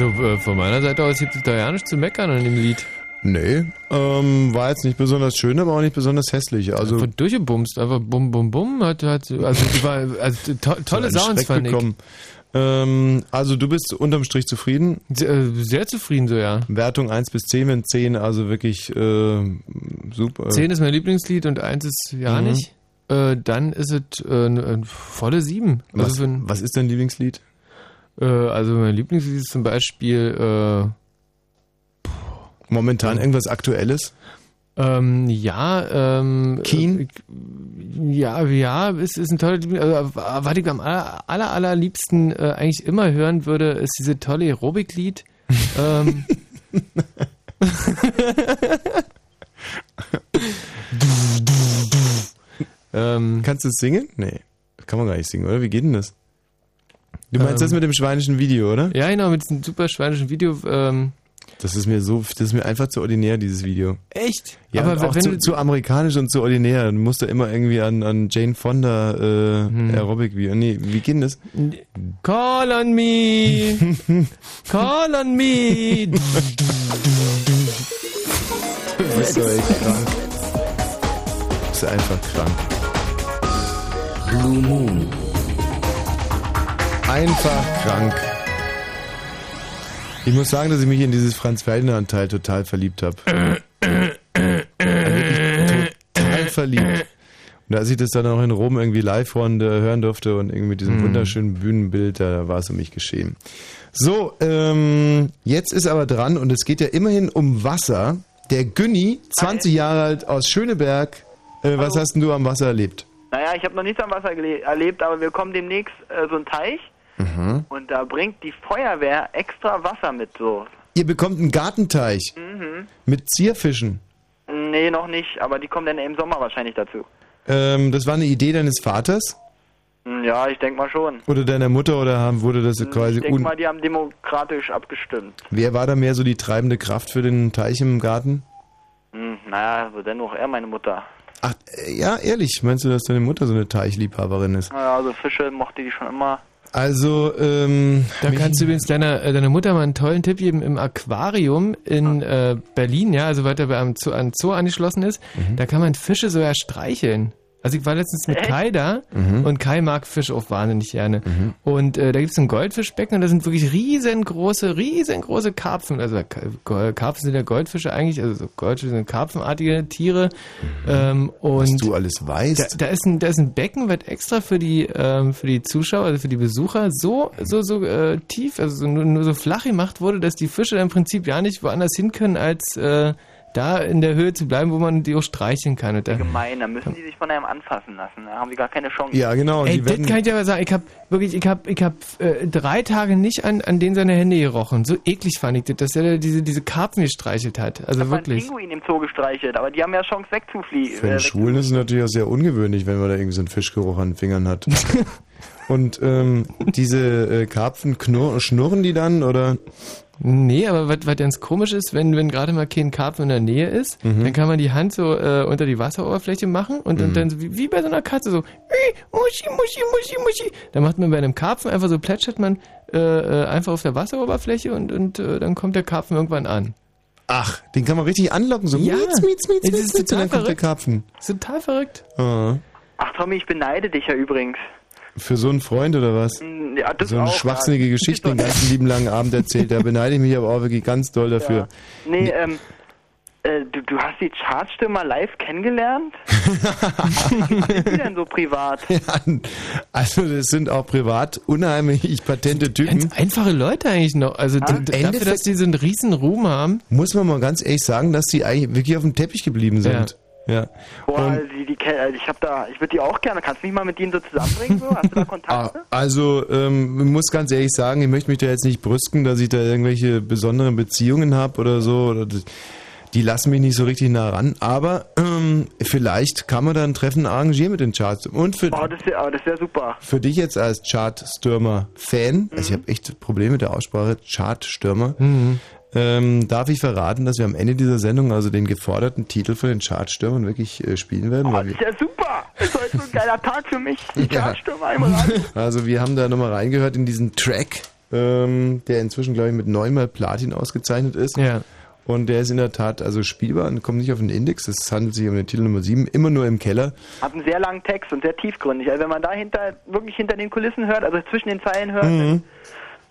Also äh, von meiner Seite aus gibt es da ja nichts zu meckern an dem Lied. Nee, ähm, war jetzt nicht besonders schön, aber auch nicht besonders hässlich. Also Einfach durchgebumst, einfach bum bum bum. Hat, hat, also war, also to, tolle Sounds fand ich. Ähm, also du bist unterm Strich zufrieden? Sehr, äh, sehr zufrieden so, ja. Wertung 1 bis 10, wenn 10, also wirklich äh, super. 10 ist mein Lieblingslied und 1 ist ja Mhm. nicht. Äh, dann ist es äh, eine, eine volle 7. was, Also, ein, was ist dein Lieblingslied? Also mein Lieblingslied ist zum Beispiel äh, Momentan irgendwas Aktuelles? Ähm, ja, ähm. Keen? Äh, ja, ja, ist, ist ein toller Lieblings- also, was ich am aller, aller, allerliebsten äh, eigentlich immer hören würde, ist diese tolle Aerobic-Lied. ähm. ähm, Kannst du es singen? Nee, kann man gar nicht singen, oder? Wie geht denn das? Du meinst Ähm. das mit dem schweinischen Video, oder? ja, genau, mit diesem super schweinischen Video. Ähm, Das ist mir so, das ist mir einfach zu ordinär, dieses Video. echt? Ja, Aber auch wenn zu, du- zu amerikanisch und zu ordinär. Du musst da immer irgendwie an, an Jane Fonda äh, Hm. Aerobic Video. Nee, wie geht denn das? Call on me! Call on me! Du bist doch echt krank. Du bist einfach krank. Blue Moon. Einfach krank. Ich muss sagen, dass ich mich in dieses Franz Ferdinand-Teil total verliebt habe. total verliebt. Und als ich das dann auch in Rom irgendwie live hören, äh, hören durfte und irgendwie mit diesem Mhm. wunderschönen Bühnenbild, da war es um mich geschehen. So, ähm, jetzt ist aber dran und es geht ja immerhin um Wasser. Der Günni, 20 Jahre alt, aus Schöneberg. Äh, was hast denn du am Wasser erlebt? Naja, ich habe noch nichts am Wasser erlebt, aber wir kommen demnächst äh, so einen Teich Mhm. und da bringt die Feuerwehr extra Wasser mit so. Ihr bekommt einen Gartenteich Mhm. mit Zierfischen. Nee, noch nicht, aber die kommen dann im Sommer wahrscheinlich dazu. Ähm, das war eine Idee deines Vaters Hm, Ja, ich denke mal schon. oder deiner Mutter oder haben, wurde das quasi Ich denke mal, die haben demokratisch abgestimmt. Wer war da mehr so die treibende Kraft für den Teich im Garten? Hm, naja, so dennoch eher meine Mutter. Ach, äh, ja, ehrlich, meinst du, dass deine Mutter so eine Teichliebhaberin ist? Naja, also Fische mochte die schon immer. Also, ähm. Da kannst du übrigens deiner, äh, deiner Mutter mal einen tollen Tipp geben. Im Aquarium in äh, Berlin, ja, also weiter bei einem Zoo, an Zoo angeschlossen ist, Mhm. da kann man Fische sogar streicheln. Also ich war letztens mit? Kai da Mhm. und Kai mag Fisch auch wahnsinnig gerne. Und äh, da gibt es ein Goldfischbecken und da sind wirklich riesengroße, riesengroße Karpfen. Also Go- Karpfen sind ja Goldfische eigentlich, also so Goldfische sind karpfenartige Tiere. Ähm, und Mhm. Was du alles weißt. Da, da, ist ein, da ist ein Becken, was extra für die, ähm, für die Zuschauer, also für die Besucher, so, so, so äh, tief, also so, nur, nur so flach gemacht wurde, dass die Fische im Prinzip ja nicht woanders hin können, als äh, da in der Höhe zu bleiben, wo man die auch streicheln kann. Und da, Gemein, da müssen die sich von einem anfassen lassen. Da haben die gar keine Chance. Ja, genau. Ey, die das kann ich dir aber sagen. Ich habe wirklich, ich habe, ich habe äh, drei Tage nicht an, an denen seine Hände gerochen. So eklig fand ich das, dass er diese, diese Karpfen gestreichelt hat. Also Ich wirklich. Pinguin im Zoo gestreichelt, aber die haben ja Chance wegzufliegen. Für einen Schwulen ist es natürlich auch sehr ungewöhnlich, wenn man da irgendwie so einen Fischgeruch an den Fingern hat. Und ähm, diese äh, Karpfen knurr, schnurren die dann oder? Nee, aber was, was ganz komisch ist, wenn, wenn gerade mal kein Karpfen in der Nähe ist, Mhm. dann kann man die Hand so äh, unter die Wasseroberfläche machen und, Mhm. und dann so wie, wie bei so einer Katze so "Ih, Muschi, Muschi, Muschi, Muschi. Da macht man bei einem Karpfen einfach so plätschert man äh, äh, einfach auf der Wasseroberfläche und, und äh, dann kommt der Karpfen irgendwann an. Ach, den kann man richtig anlocken, so Ja. mietz, mietz, mietz, Das mietz, ist mietz, und dann total kommt der verrückt. Karpfen. Das ist total verrückt. Ah. Ach Tommy, ich beneide dich ja übrigens. Für so einen Freund oder was? Hm, Ja, das so eine auch, schwachsinnige ja. Geschichte den ganzen lieben langen Abend erzählt. Da beneide ich mich aber auch wirklich ganz doll dafür. Nee, ähm, äh, du, du hast die Chartstimme live kennengelernt? Wie sind die denn so privat? Also das sind auch privat unheimlich patente Typen. Ganz einfache Leute eigentlich noch. Also d- dafür, dass die so einen riesen Ruhm haben. Muss man mal ganz ehrlich sagen, dass die eigentlich wirklich auf dem Teppich geblieben sind. Ja. Boah, die, die, kenn- also ich hab da, ich würde die auch gerne. Kannst du mich mal mit denen so zusammenbringen? So? Hast du da Kontakte? Ah, Also, ähm, ich muss ganz ehrlich sagen, ich möchte mich da jetzt nicht brüsten, dass ich da irgendwelche besonderen Beziehungen habe oder so. Oder das, die lassen mich nicht so richtig nah ran. Aber ähm, vielleicht kann man da ein Treffen arrangieren mit den Charts. Und für, Oh, das wäre das wär super. für dich jetzt als Chartstürmer-Fan, also ich habe echt Probleme mit der Aussprache, Chartstürmer, Mhm. Ähm, darf ich verraten, dass wir am Ende dieser Sendung also den geforderten Titel von den Chartstürmern wirklich äh, spielen werden? Weil Das wir, ist ja super. Das ist heute so ein geiler Tag für mich. Die Ja. Chartstürmer einmal rein. also wir haben da nochmal reingehört in diesen Track, ähm, der inzwischen, glaube ich, mit neunmal Platin ausgezeichnet ist. Ja. Und der ist in der Tat also spielbar und kommt nicht auf den Index. Es handelt sich um den Titel Nummer 7, immer nur im Keller. Hat einen sehr langen Text und sehr tiefgründig. Also wenn man da hinter, wirklich hinter den Kulissen hört, also zwischen den Zeilen hört, Mhm.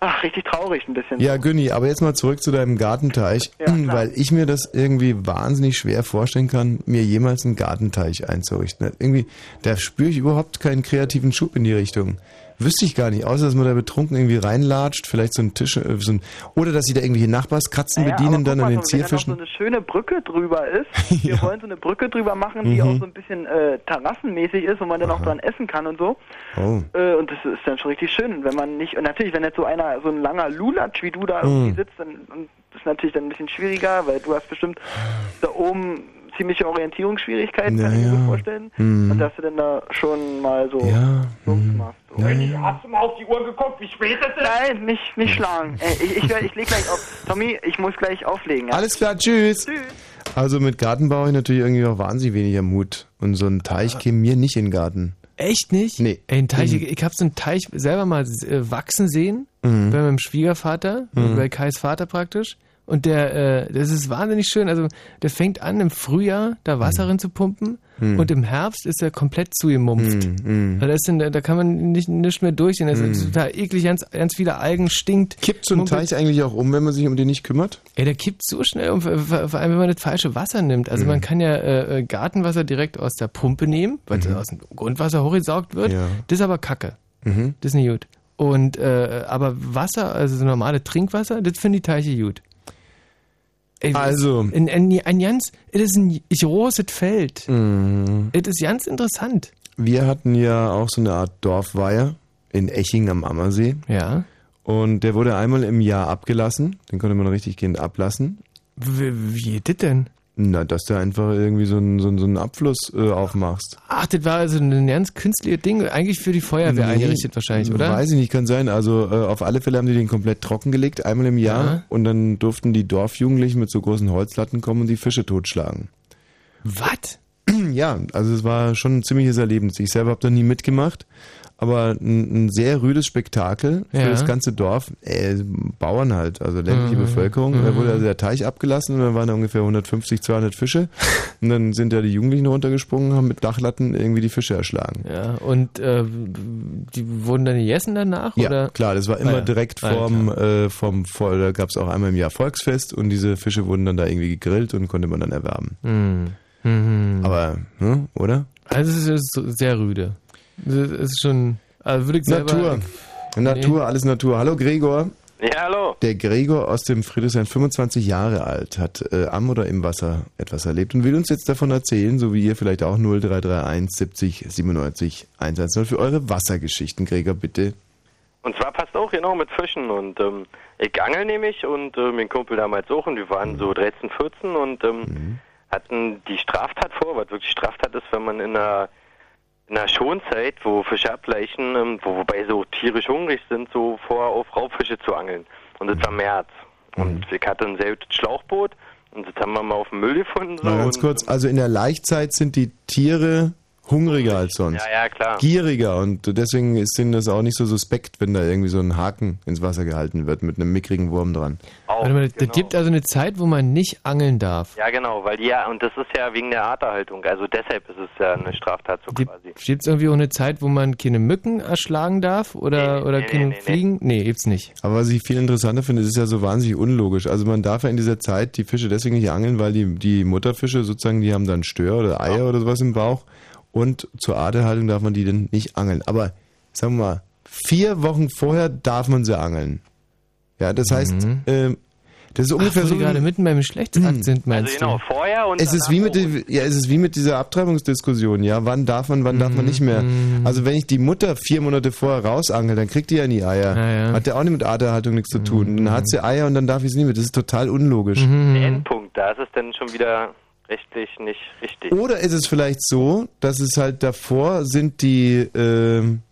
Ach, richtig traurig ein bisschen. Ja, Günni, aber jetzt mal zurück zu deinem Gartenteich, weil ich mir das irgendwie wahnsinnig schwer vorstellen kann, mir jemals einen Gartenteich einzurichten. Irgendwie, da spüre ich überhaupt keinen kreativen Schub in die Richtung. Wüsste ich gar nicht, außer dass man da betrunken irgendwie reinlatscht, vielleicht so ein Tisch, äh, so ein, oder dass sie da irgendwelche Nachbarskatzen Naja, bedienen dann an den so, wenn da noch Zierfischen. so eine schöne Brücke drüber ist. Wir wollen so eine Brücke drüber machen, die Mhm. auch so ein bisschen äh, terrassenmäßig ist, wo man dann auch dran essen kann und so. Oh. Äh, und das ist dann schon richtig schön. Und wenn man nicht, und natürlich, wenn jetzt so einer, so ein langer Lulatsch wie du da irgendwie Mhm. sitzt, dann und das ist natürlich dann ein bisschen schwieriger, weil du hast bestimmt da oben ziemliche Orientierungsschwierigkeiten, kann ich mir gut vorstellen. Mhm. Und dass du dann da schon mal so Ja. Bums machst. So. Hast du mal auf die Uhr geguckt, wie spät es ist? Nein, nicht, nicht schlagen. Äh, ich, ich, ich leg gleich auf. Tommy, ich muss gleich auflegen. Ja? Alles klar, tschüss. Also mit Gartenbau habe ich natürlich irgendwie auch wahnsinnig weniger Mut. Und so ein Teich käme mir nicht in den Garten. Echt nicht? Nee. Ey, ein Teich, Mhm. ich, ich habe so einen Teich selber mal äh, wachsen sehen, Mhm. bei meinem Schwiegervater, Mhm. bei Kais Vater praktisch. Und der, äh, das ist wahnsinnig schön. Also der fängt an im Frühjahr da Wasser rein zu pumpen Mhm. und im Herbst ist er komplett zugemumpft. Mhm. Also das ist da kann man nicht, nicht mehr durchsehen. Das Mhm. ist total eklig, ganz, ganz viele Algen, stinkt. Kippt so ein Mumpelt. Teich eigentlich auch um, wenn man sich um den nicht kümmert? Ey, der kippt so schnell um, vor allem wenn man das falsche Wasser nimmt. Also Mhm. man kann ja äh, äh, Gartenwasser direkt aus der Pumpe nehmen, weil es aus dem Grundwasser hochgesaugt wird. Mhm. Ja. Das ist aber Kacke. Mhm. Das ist nicht gut. Und äh, aber Wasser, also so normale Trinkwasser, das finde die Teiche gut. Ey, Also. Ein, ein, ein ganz, es ist ein großes Feld. Mhm. Es ist ganz interessant. Wir hatten ja auch so eine Art Dorfweiher in Eching am Ammersee. Ja. Und der wurde einmal im Jahr abgelassen. Den konnte man richtig gehend ablassen. Wie, wie geht das denn? Na, dass du einfach irgendwie so einen, so einen, so einen Abfluss äh, aufmachst. Ach, das war also ein ganz künstliches Ding, eigentlich für die Feuerwehr Nee, eingerichtet wahrscheinlich, oder? Weiß ich nicht, kann sein. Also äh, auf alle Fälle haben die den komplett trockengelegt, einmal im Jahr. Ja. Und dann durften die Dorfjugendlichen mit so großen Holzlatten kommen und die Fische totschlagen. Was? Ja, also es war schon ein ziemliches Erlebnis. Ich selber habe da nie mitgemacht, aber ein, ein sehr rüdes Spektakel für Ja. das ganze Dorf. Äh, Bauern halt, also ländliche Mhm. Bevölkerung. Da Mhm. wurde also der Teich abgelassen und dann waren da ungefähr 150, 200 Fische. Und dann sind da die Jugendlichen runtergesprungen, haben mit Dachlatten irgendwie die Fische erschlagen. Ja, und äh, die wurden dann gegessen danach? Ja, oder? klar, das war immer Ah, ja. direkt Ah, ja, vorm, äh, vom, vor, da gab es auch einmal im Jahr Volksfest und diese Fische wurden dann da irgendwie gegrillt und konnte man dann erwerben. Mhm. Mhm. Aber, ne, oder? Also es ist sehr rüde. Es ist schon, also würde ich selber... Natur. Natur, alles Natur. Hallo Gregor. Ja, hallo. Der Gregor aus dem Friedrichshain, 25 Jahre alt, hat äh, am oder im Wasser etwas erlebt und will uns jetzt davon erzählen, so wie ihr vielleicht auch 0331 70 97 110 für eure Wassergeschichten. Gregor, bitte. Und zwar passt auch genau mit Fischen und ähm, ich angel nämlich und äh, mein Kumpel damals auch und wir waren so 13, 14 und ähm, hatten die Straftat vor, was wirklich Straftat ist, wenn man in einer, in einer Schonzeit, wo Fische ableichen, ähm, wo, wobei so tierisch hungrig sind, so vor auf Raubfische zu angeln. Und das war März. Und ich hatte ein sehr gutes Schlauchboot und das haben wir mal auf dem Müll gefunden. So, Mal ganz kurz, also in der Laichzeit sind die Tiere hungriger als sonst. Ja, ja, klar. Gieriger und deswegen ist denen das auch nicht so suspekt, wenn da irgendwie so ein Haken ins Wasser gehalten wird mit einem mickrigen Wurm dran. Warte mal, das gibt also eine Zeit, wo man nicht angeln darf. Ja, genau, weil ja, und das ist ja wegen der Arterhaltung, also deshalb ist es ja eine Straftat so quasi. Gibt es irgendwie auch eine Zeit, wo man keine Mücken erschlagen darf oder, oder nee, keine nee, nee. Fliegen? Nee, gibt's nicht. Aber was ich viel interessanter finde, ist es ja so wahnsinnig unlogisch. Also man darf ja in dieser Zeit die Fische deswegen nicht angeln, weil die, die Mutterfische sozusagen, die haben dann Stör oder Eier oder sowas im Bauch. Und zur Arterhaltung darf man die dann nicht angeln. Aber sagen wir mal, vier Wochen vorher darf man sie angeln. Ja, das heißt, ähm, das ist ungefähr Ach, so. gerade mitten beim Geschlechtsakt sind, meinst Also genau, du? vorher und Es ist wie mit die, ja, es ist wie mit dieser Abtreibungsdiskussion, ja. Wann darf man, wann darf man nicht mehr? Also wenn ich die Mutter vier Monate vorher rausangel, dann kriegt die ja nie Eier. Hat ja auch nicht mit Arterhaltung nichts zu tun. Dann hat sie Eier und dann darf ich sie nicht mehr. Das ist total unlogisch. Der Endpunkt, da ist es dann schon wieder rechtlich nicht richtig. Oder ist es vielleicht so, dass es halt davor sind die, ähm,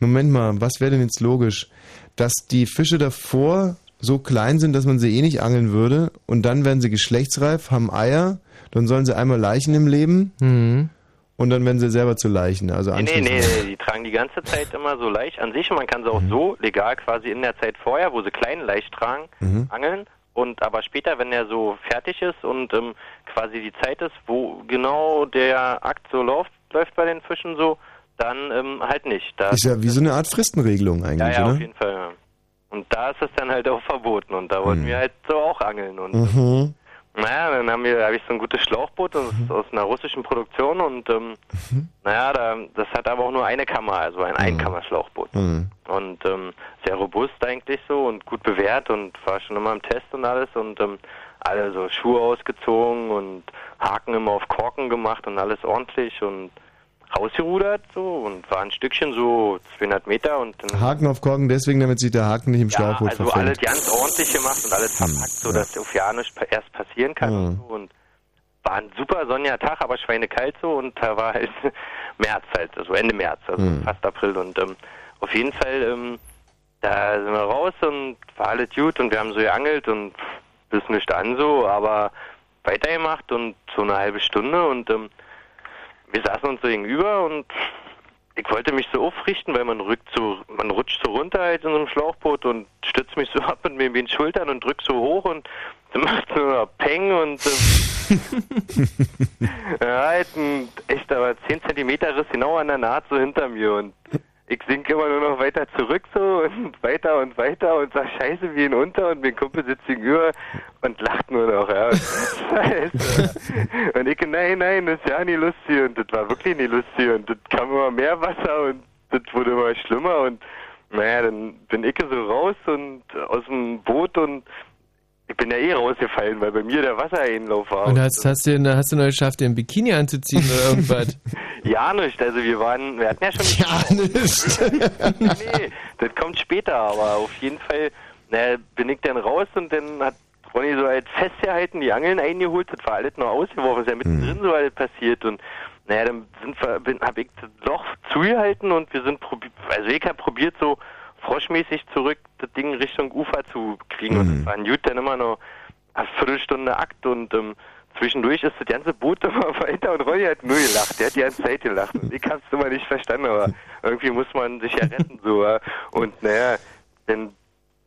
Moment mal, was wäre denn jetzt logisch? Dass die Fische davor so klein sind, dass man sie eh nicht angeln würde. Und dann werden sie geschlechtsreif, haben Eier, dann sollen sie einmal Leichen im Leben Mhm. und dann werden sie selber zu Leichen. Also Nee, nee, nee, nee, die tragen die ganze Zeit immer so leicht an sich und man kann sie auch Mhm. so legal quasi in der Zeit vorher, wo sie klein leicht tragen, Mhm. angeln. Und aber später, wenn er so fertig ist und ähm, quasi die Zeit ist, wo genau der Akt so läuft, läuft bei den Fischen so, dann ähm, halt nicht. Da, Ist ja wie so eine Art Fristenregelung ja, eigentlich, ja, auf oder? jeden Fall. Ja. Und da ist es dann halt auch verboten und da wollten wir halt so auch angeln und Mhm. Naja, dann haben wir, habe ich so ein gutes Schlauchboot das ist aus einer russischen Produktion und ähm, naja, da, das hat aber auch nur eine Kammer, also ein Einkammerschlauchboot. Mhm. Und ähm, sehr robust eigentlich so und gut bewährt und war schon immer im Test und alles und ähm, alle so Schuhe ausgezogen und Haken immer auf Korken gemacht und alles ordentlich und rausgerudert so und war ein Stückchen so 200 Meter und dann Haken auf Korken deswegen, damit sich der Haken nicht im ja, Schlauchboot also alles verfängt. ganz ordentlich gemacht und alles verpackt, so dass auf ja nicht erst passieren kann Mhm. und so. Und war ein super sonniger Tag, aber schweinekalt so und da war halt März halt, also Ende März, also Mhm. fast April und ähm, auf jeden Fall ähm, da sind wir raus und war alles gut und wir haben so geangelt und bis nicht an so, aber weitergemacht und so eine halbe Stunde und ähm, wir saßen uns so gegenüber und ich wollte mich so aufrichten, weil man rückt so, man rutscht so runter halt in so einem Schlauchboot und stützt mich so ab mit mir den Schultern und drückt so hoch und dann macht so noch Peng und ähm, ja, halt ein echt aber 10 Zentimeter Riss genau an der Naht so hinter mir und ich sink immer nur noch weiter zurück so und weiter und weiter und sag Scheiße wie ihn unter und mein Kumpel sitzt gegenüber und lacht nur noch, ja. Und, Scheiße. Und ich, nein, nein, das ist ja nicht lustig und das war wirklich nicht lustig und das kam immer mehr Wasser und das wurde immer schlimmer und naja, dann bin ich so raus und aus dem Boot und ich bin ja eh rausgefallen, weil bei mir der Wassereinlauf war. Und hast, hast, du, hast du noch geschafft, dir ein Bikini anzuziehen oder irgendwas? Ja, nicht. Also wir waren, wir hatten ja schon. Ja, nicht. nee, das kommt später, aber auf jeden Fall na, bin ich dann raus und dann hat Ronny so halt festgehalten, die Angeln eingeholt, das war alles noch ausgeworfen, ist ja mittendrin so alles passiert und naja, dann sind wir, bin, hab ich das Loch zugehalten und wir sind probiert, also ich hab probiert so froschmäßig zurück das Ding Richtung Ufer zu kriegen. Und das war ein gut dann immer noch eine Viertelstunde Akt und ähm, zwischendurch ist das ganze Boot immer weiter und Ronny hat nur gelacht, der hat die ganze Zeit gelacht. Ich hab's immer nicht verstanden, aber irgendwie muss man sich ja retten so und naja, dann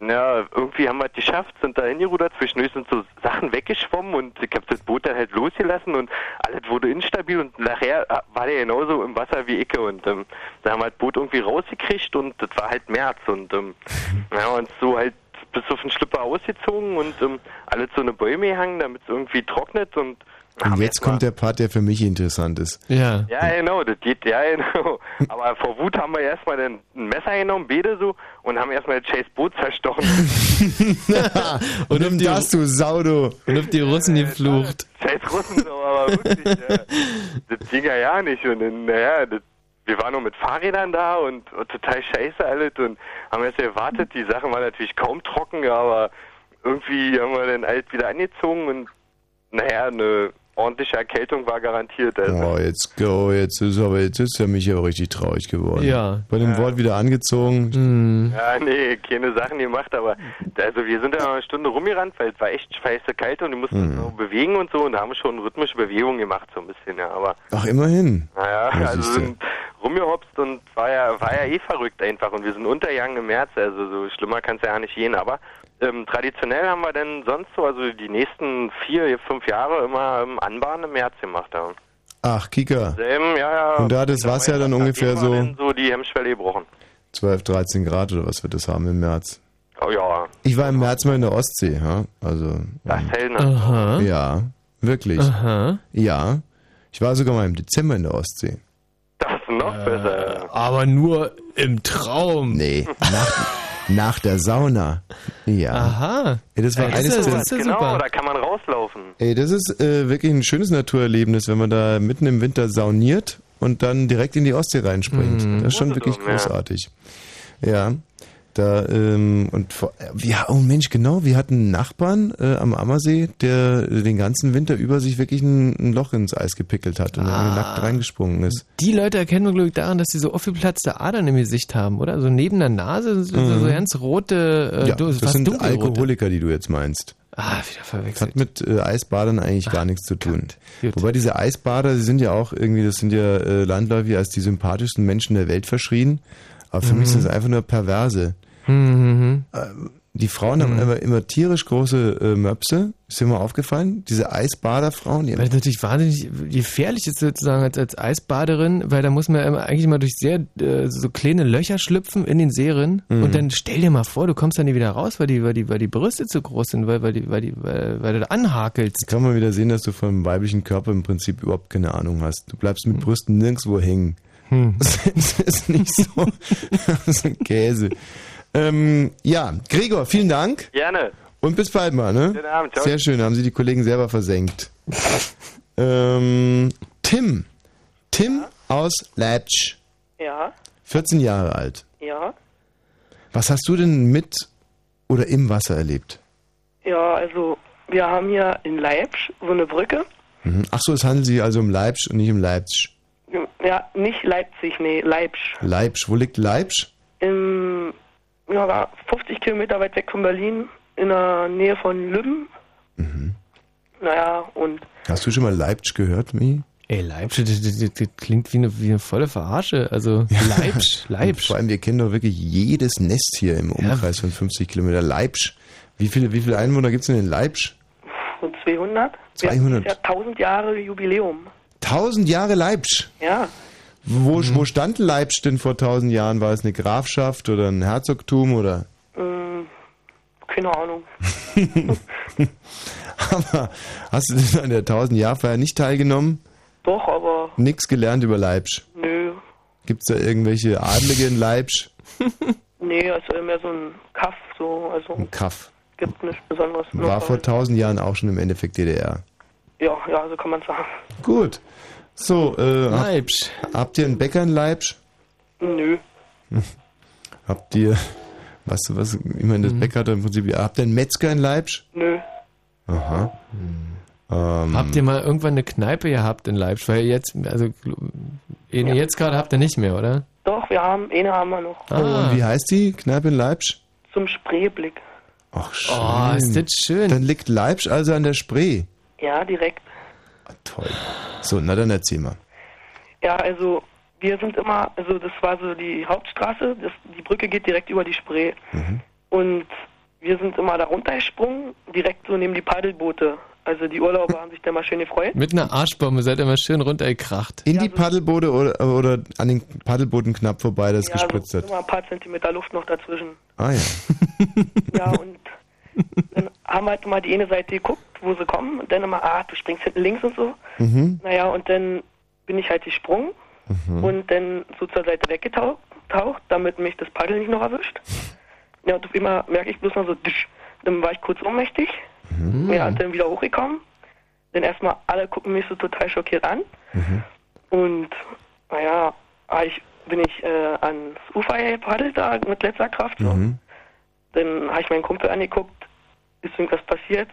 ja, irgendwie haben wir es geschafft, sind da hingerudert, zwischendurch sind so Sachen weggeschwommen und ich habe das Boot dann halt losgelassen und alles wurde instabil und nachher äh, war der genauso im Wasser wie ich und ähm, da haben wir das Boot irgendwie rausgekriegt und das war halt März und ähm, wir haben uns so halt bis auf den Schlipper ausgezogen und ähm, alles so eine Bäume gehangen, damit es irgendwie trocknet und Und jetzt kommt der Part, der für mich interessant ist. Ja. ja, genau, das geht, ja, genau. Aber vor Wut haben wir erstmal ein Messer genommen, beide so, und haben erstmal das Chase Boot zerstochen. und nimm das, du Sau, du. Und auf die Russen geflucht. Scheiß Russen, so, aber wirklich, ja. Das ging ja ja nicht. Und dann, naja, das, wir waren nur mit Fahrrädern da und, und total scheiße alles und haben erst gewartet. Die Sachen waren natürlich kaum trocken, aber irgendwie haben wir dann alt wieder angezogen und naja, eine ordentliche Erkältung war garantiert. Also. Oh, jetzt, oh, jetzt ist aber jetzt ist er mich aber richtig traurig geworden. Ja. Bei dem Ja. Wort wieder angezogen. Ja, nee, keine Sachen gemacht, aber also wir sind da noch eine Stunde rumgerannt, weil es war echt scheiße kalt und wir mussten uns Mhm. so bewegen und so und da haben wir schon rhythmische Bewegungen gemacht, so ein bisschen, ja, aber Ach, immerhin. naja, Ja, also sind rumgehopst und war ja, war ja eh verrückt einfach und wir sind untergegangen im März, also so schlimmer kann es ja nicht gehen, aber ähm, traditionell haben wir dann sonst so, also die nächsten vier, fünf Jahre immer ähm, Anbahn im März gemacht haben. Ach, Kika. Selben, ja, ja. Und da hat das Wasser dann ungefähr so so die Hemmschwelle gebrochen. 12, 13 Grad oder was wird das haben im März? Oh ja, Ich war im März mal in der Ostsee, ja? Also. das hält noch. Aha. Ja, wirklich. Aha. Ja. Ich war sogar mal im Dezember in der Ostsee. Das ist noch besser. Aber nur im Traum. Nee, nach, nach der Sauna. Ja. Aha. Ey, das war Ja, eines das der, ist ja Genau, super. da kann man rauslaufen. Ey, das ist äh, wirklich ein schönes Naturerlebnis, wenn man da mitten im Winter sauniert und dann direkt in die Ostsee reinspringt. Mhm. Das ist schon wirklich ja. großartig. Ja. Da, ähm, und vor, ja, oh Mensch, genau, wir hatten einen Nachbarn äh, am Ammersee, der den ganzen Winter über sich wirklich ein, ein Loch ins Eis gepickelt hat und Ah. irgendwie nackt reingesprungen ist. Die Leute erkennen wir, glaube ich, daran, dass sie so aufgeplatzte Adern im Gesicht haben, oder? So neben der Nase, so, so Mhm. ganz rote, äh, ja, das sind dunkelrote. Alkoholiker, die du jetzt meinst. Ah, wieder verwechselt. Hat mit äh, Eisbadern eigentlich gar nichts zu tun. Wobei diese Eisbader, die sind ja auch irgendwie, das sind ja äh, landläufig als die sympathischsten Menschen der Welt verschrien. Aber für mich Mhm. sind es einfach nur Perverse. Mhm. Äh, Die Frauen haben immer, immer tierisch große äh, Möpse. Ist dir mal aufgefallen? Diese Eisbaderfrauen. Die Weil es natürlich wahnsinnig gefährlich ist sozusagen als, als Eisbaderin, weil da muss man immer, eigentlich immer durch sehr äh, so kleine Löcher schlüpfen in den Serien Mhm. und dann stell dir mal vor, du kommst dann nie wieder raus, weil die, weil die, weil die Brüste zu groß sind, weil, weil, die, weil, die, weil, weil du da anhakelst. kann man wieder sehen, dass du vom weiblichen Körper im Prinzip überhaupt keine Ahnung hast. Du bleibst mit Brüsten nirgendwo hängen. Hm. Das ist nicht so. Das ist ein Käse. Ähm, ja, Gregor, vielen Dank. Gerne. Und bis bald mal, ne? Schönen Abend, ciao. Sehr schön, haben Sie die Kollegen selber versenkt. ähm, Tim. Tim aus Leipzig, Ja, 14 Jahre alt. ja. Was hast du denn mit oder im Wasser erlebt? Ja, also wir haben hier in Leipzig so eine Brücke. Mhm. Ach so, es handelt sich also um Leipzig und nicht um Leipzig. Ja, nicht Leipzig, nee, Leipzig. Leipzig, wo liegt Leipzig? Im, ja, war 50 Kilometer weit weg von Berlin, in der Nähe von Lübben. Mhm. Naja, und Hast du schon mal Leipzig gehört, Mi? Ey, Leipzig, das, das, das, klingt wie eine, wie eine volle Verarsche. Also Leipzig, Leipzig. Vor allem, wir kennen doch wirklich jedes Nest hier im Umkreis von 50 Kilometer. Leipzig. Wie viele, wie viele Einwohner gibt es denn in Leipzig? und 200. Wir 200. hatten dieses Jahr 1000 Jahre Jubiläum. 1000 Jahre Leipzig. Ja, Wo, wo stand Leipzig denn vor 1000 Jahren? War es eine Grafschaft oder ein Herzogtum oder? ähm, keine Ahnung. Aber hast du denn an der 1000 Jahrfeier nicht teilgenommen? Doch, aber Nix gelernt über Leipzig. nö. Gibt es da irgendwelche Adlige in Leipzig? Nee, also mehr so ein Kaff, so, also Ein Kaff. gibt nichts Besonderes. War vor 1000 Jahren auch schon im Endeffekt DDR. Ja, ja, so kann man sagen. Gut. So, äh, Leipzig. Habt ihr einen Bäcker in Leipzig? Nö. Habt ihr, was, was, ich meine, das Bäcker hat im Prinzip, habt ihr einen Metzger in Leipzig? Nö. Aha. Ähm, Habt ihr mal irgendwann eine Kneipe gehabt in Leipzig? Weil jetzt, also eine jetzt gerade habt ihr nicht mehr, oder? Doch, wir haben, eine haben wir noch. Oh, und wie heißt die Kneipe in Leipzig? Zum Spreeblick. Ach, schön. Oh, ist das schön. Dann liegt Leipzig also an der Spree. Ja, direkt. Toll. So, na dann erzähl mal. Ja, also wir sind immer, also das war so die Hauptstraße, das, die Brücke geht direkt über die Spree. Mhm. Und wir sind immer da runtergesprungen, direkt so neben die Paddelboote. Also die Urlauber haben sich da mal schön gefreut. Mit einer Arschbombe seid ihr mal schön runtergekracht. In die Paddelboote oder, oder an den Paddelbooten knapp vorbei, das ja, gespritzt so hat? immer ein paar Zentimeter Luft noch dazwischen. Ah ja. Ja, und dann haben halt mal die eine Seite geguckt, wo sie kommen. Und dann immer, ah, du springst hinten links und so. Mhm. Naja, und dann bin ich halt gesprungen Mhm. und dann so zur Seite weggetaucht, taucht, damit mich das Paddel nicht noch erwischt. Ja, und auf einmal merke ich bloß noch so, tsch, dann war ich kurz ohnmächtig. Mhm. Ja, und dann wieder hochgekommen. Dann erstmal alle gucken mich so total schockiert an. Mhm. Und naja, ah, ich, bin ich äh, ans Ufer gepaddelt da mit letzter Kraft. So. Mhm. Dann habe ich meinen Kumpel angeguckt, ist irgendwas passiert?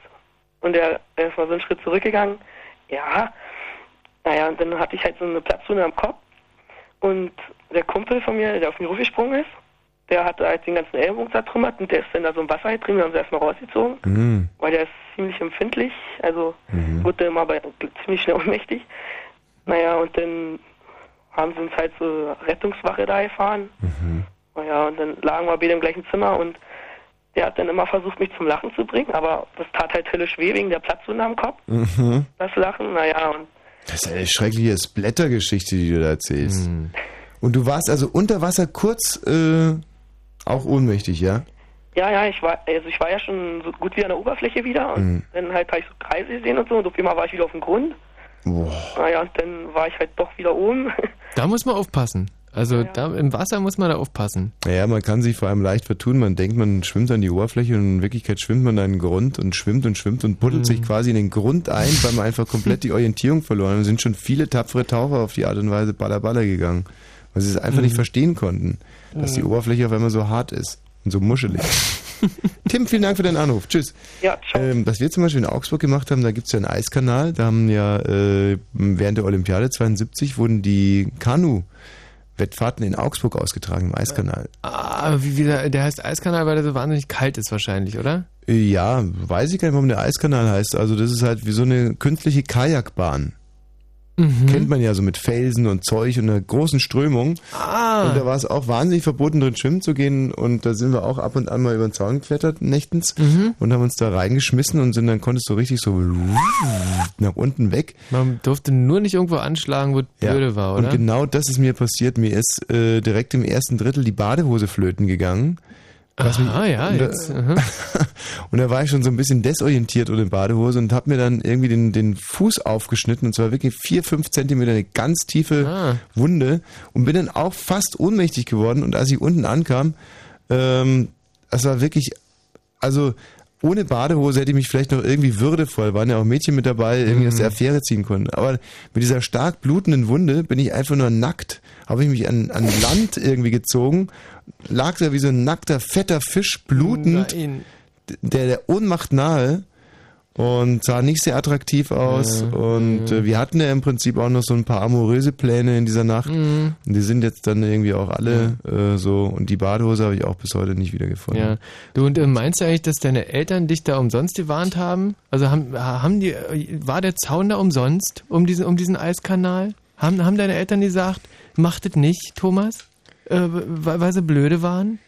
Und er, er ist mal so einen Schritt zurückgegangen. Ja, naja, und dann hatte ich halt so eine Platzwunde am Kopf. Und der Kumpel von mir, der auf mich hochgesprungen ist, der hatte halt den ganzen Ellbogen zertrümmert und der ist dann da so im Wasser getrieben, wir haben sie erstmal rausgezogen, Mhm. weil der ist ziemlich empfindlich, also Mhm. wurde immer bei, ziemlich schnell ohnmächtig. Naja, und dann haben sie uns halt zur Rettungswache da gefahren. Mhm. Naja, und dann lagen wir beide im gleichen Zimmer und der hat dann immer versucht, mich zum Lachen zu bringen, aber das tat halt höllisch weh wegen der Platzwunde am Kopf, Mhm. das Lachen. Naja, und Das ist eine schreckliche Splatter-Geschichte, die du da erzählst. Und du warst also unter Wasser kurz äh, auch ohnmächtig, ja? ja, ja, ich war, also ich war ja schon so gut wie an der Oberfläche wieder und Mhm. dann halt habe ich so Kreise gesehen und so und auf einmal war ich wieder auf dem Grund. Boah. Naja, und dann war ich halt doch wieder oben. Da muss man aufpassen. Also da im Wasser muss man da aufpassen. Naja, man kann sich vor allem leicht vertun. Man denkt, man schwimmt an die Oberfläche und in Wirklichkeit schwimmt man an den Grund und schwimmt und schwimmt und buddelt sich quasi in den Grund ein, weil man einfach komplett die Orientierung verloren hat. Es sind schon viele tapfere Taucher auf die Art und Weise baller baller gegangen, weil sie es einfach Mhm. nicht verstehen konnten, dass die Mhm. Oberfläche auf einmal so hart ist. und so muschelig. Tim, vielen Dank für deinen Anruf. Tschüss. Ja, Ähm, was wir zum Beispiel in Augsburg gemacht haben, da gibt's ja einen Eiskanal. Da haben ja äh, während der Olympiade 72 wurden die Kanu-Wettfahrten in Augsburg ausgetragen im Eiskanal. Ah, wie, wie der, der heißt Eiskanal, weil der so wahnsinnig kalt ist wahrscheinlich, oder? Ja, weiß ich gar nicht, warum der Eiskanal heißt. Also das ist halt wie so eine künstliche Kajakbahn. Mhm. Kennt man ja so mit Felsen und Zeug und einer großen Strömung. Ah. Und da war es auch wahnsinnig verboten, drin schwimmen zu gehen. Und da sind wir auch ab und an mal über den Zaun geklettert, nächtens. Mhm. Und haben uns da reingeschmissen und sind dann konntest du richtig so nach unten weg. Man durfte nur nicht irgendwo anschlagen, wo Ja. blöde war, oder? Und genau das ist mir passiert. Mir ist äh, direkt im ersten Drittel die Badehose flöten gegangen. Was Aha, mich- ja, und da- jetzt. aha. Und da war ich schon so ein bisschen desorientiert ohne Badehose und habe mir dann irgendwie den, den Fuß aufgeschnitten und zwar wirklich vier, fünf Zentimeter eine ganz tiefe Ah. Wunde und bin dann auch fast ohnmächtig geworden und als ich unten ankam, ähm, das war wirklich, also ohne Badehose hätte ich mich vielleicht noch irgendwie würdevoll, waren ja auch Mädchen mit dabei, irgendwie aus der Affäre ziehen konnten. Aber mit dieser stark blutenden Wunde bin ich einfach nur nackt, habe ich mich an, an Land irgendwie gezogen, lag da wie so ein nackter, fetter Fisch, blutend, Nein. der der Ohnmacht nahe und sah nicht sehr attraktiv aus. Ja, und Äh, wir hatten ja im Prinzip auch noch so ein paar amoröse Pläne in dieser Nacht. Mhm. Und die sind jetzt dann irgendwie auch alle äh, so. Und die Badehose habe ich auch bis heute nicht wiedergefunden. Ja. Du, und äh, meinst du eigentlich, dass deine Eltern dich da umsonst gewarnt haben? Also haben, haben die, äh, war der Zaun da umsonst um diesen, um diesen Eiskanal? Haben, haben deine Eltern gesagt, macht es nicht, Thomas? Äh, weil, sie blöde waren?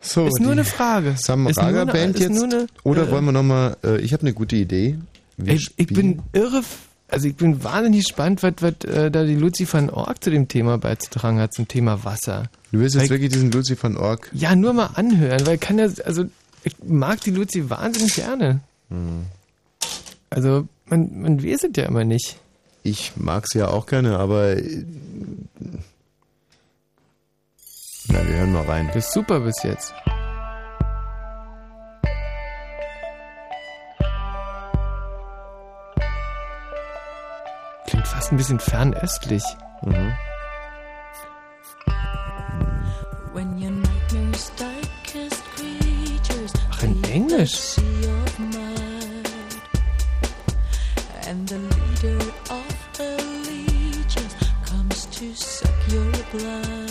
So, ist nur eine Frage. Sam Ist nur Raga eine- Band jetzt? nur eine, Oder äh, wollen wir nochmal, äh, ich habe eine gute Idee. Wir Ich, ich bin irre, also ich bin wahnsinnig gespannt, was, was äh, da die Luzi van Org zu dem Thema beizutragen hat, zum Thema Wasser. Du willst jetzt Weil- wirklich diesen Lucy van Org. Ja, nur mal anhören, weil kann ja, also ich mag die Luzi wahnsinnig gerne. Hm. Also man, man weiß es ja immer nicht. Ich mag sie ja auch gerne, aber. Na, wir hören mal rein. Das ist super bis jetzt. Klingt fast ein bisschen fernöstlich. Mhm. Ach, in Englisch. and the leader of allegiance comes to suck your blood.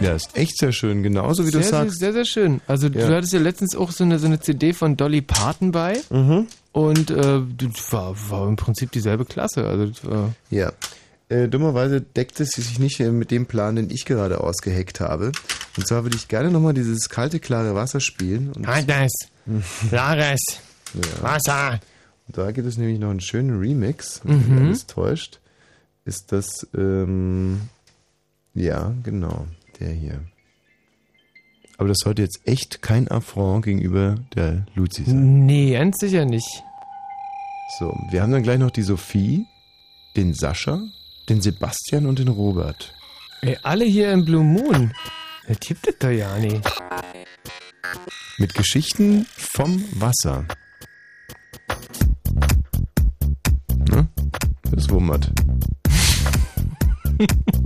Ja, ist echt sehr schön, genauso wie du sehr, sehr, sagst. sehr, sehr schön. Also Ja. du hattest ja letztens auch so eine, so eine CD von Dolly Parton bei. Mhm. Und äh, das war, war im Prinzip dieselbe Klasse. Also Ja. Äh, dummerweise deckt es sich nicht äh, mit dem Plan, den ich gerade ausgeheckt habe. Und zwar würde ich gerne nochmal dieses kalte, klare Wasser spielen. Und Kaltes, klares ja. Wasser. Und da gibt es nämlich noch einen schönen Remix, wenn mich Mhm. alles täuscht. Ist das, ähm, ja, genau, der hier. Aber das sollte jetzt echt kein Affront gegenüber der Luzi sein. Nee, ganz sicher nicht. So, wir haben dann gleich noch die Sophie, den Sascha, den Sebastian und den Robert. Ey, alle hier im Blue Moon. Das gibt es doch ja nicht. Mit Geschichten vom Wasser. Ne? Das wummert.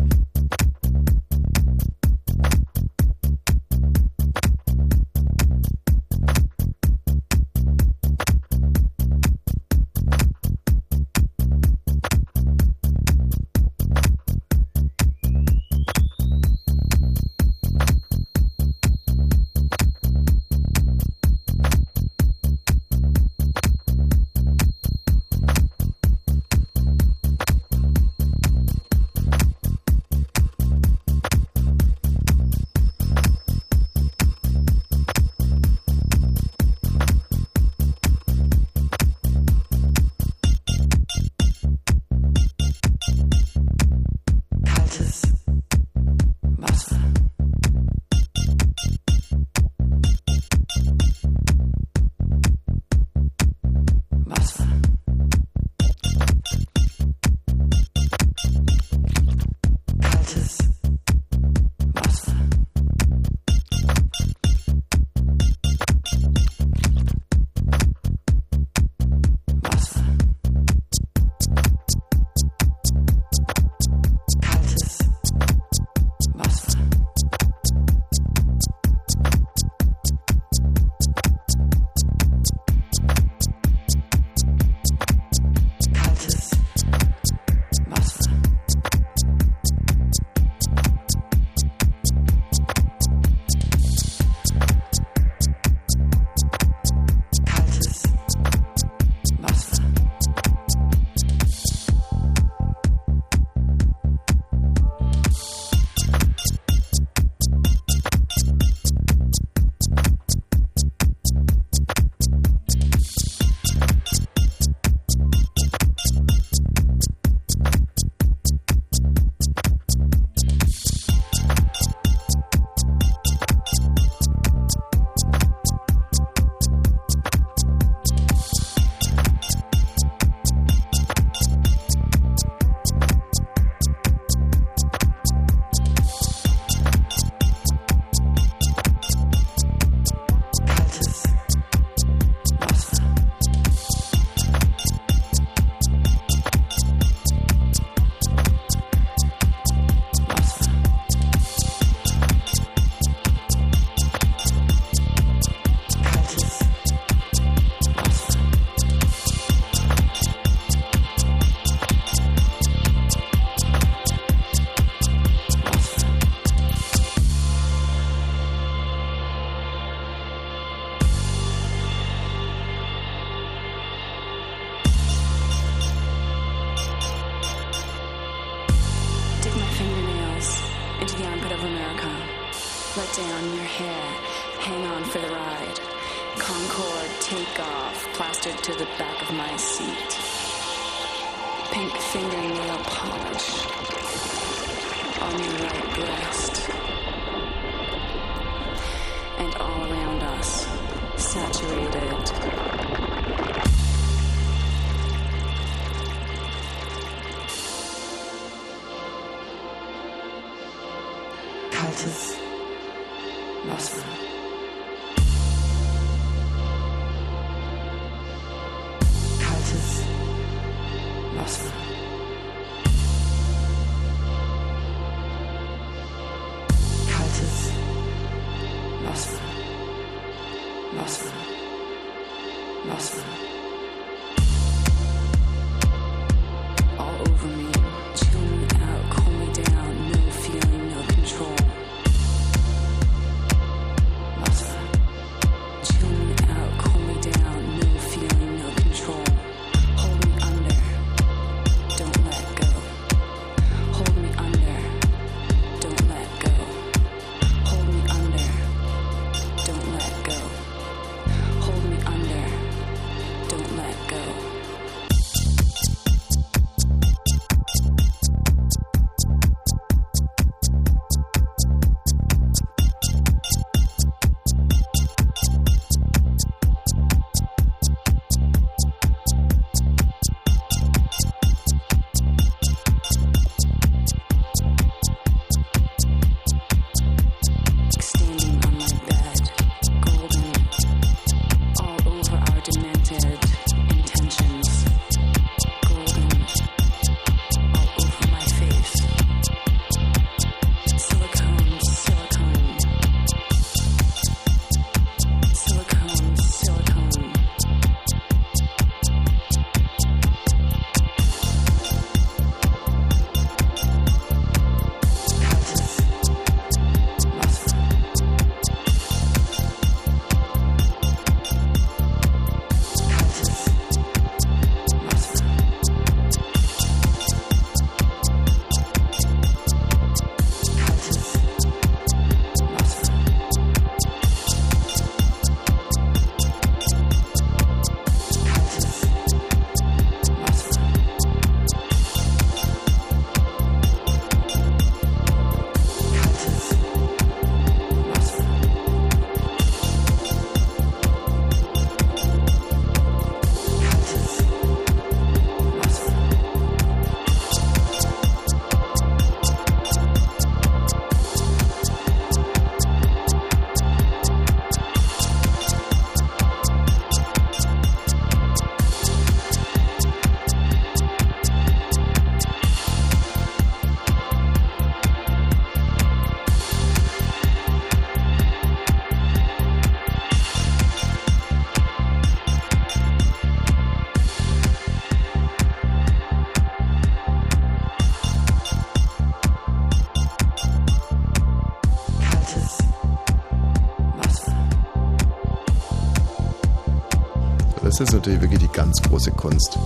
Das ist natürlich wirklich die ganz große Kunst.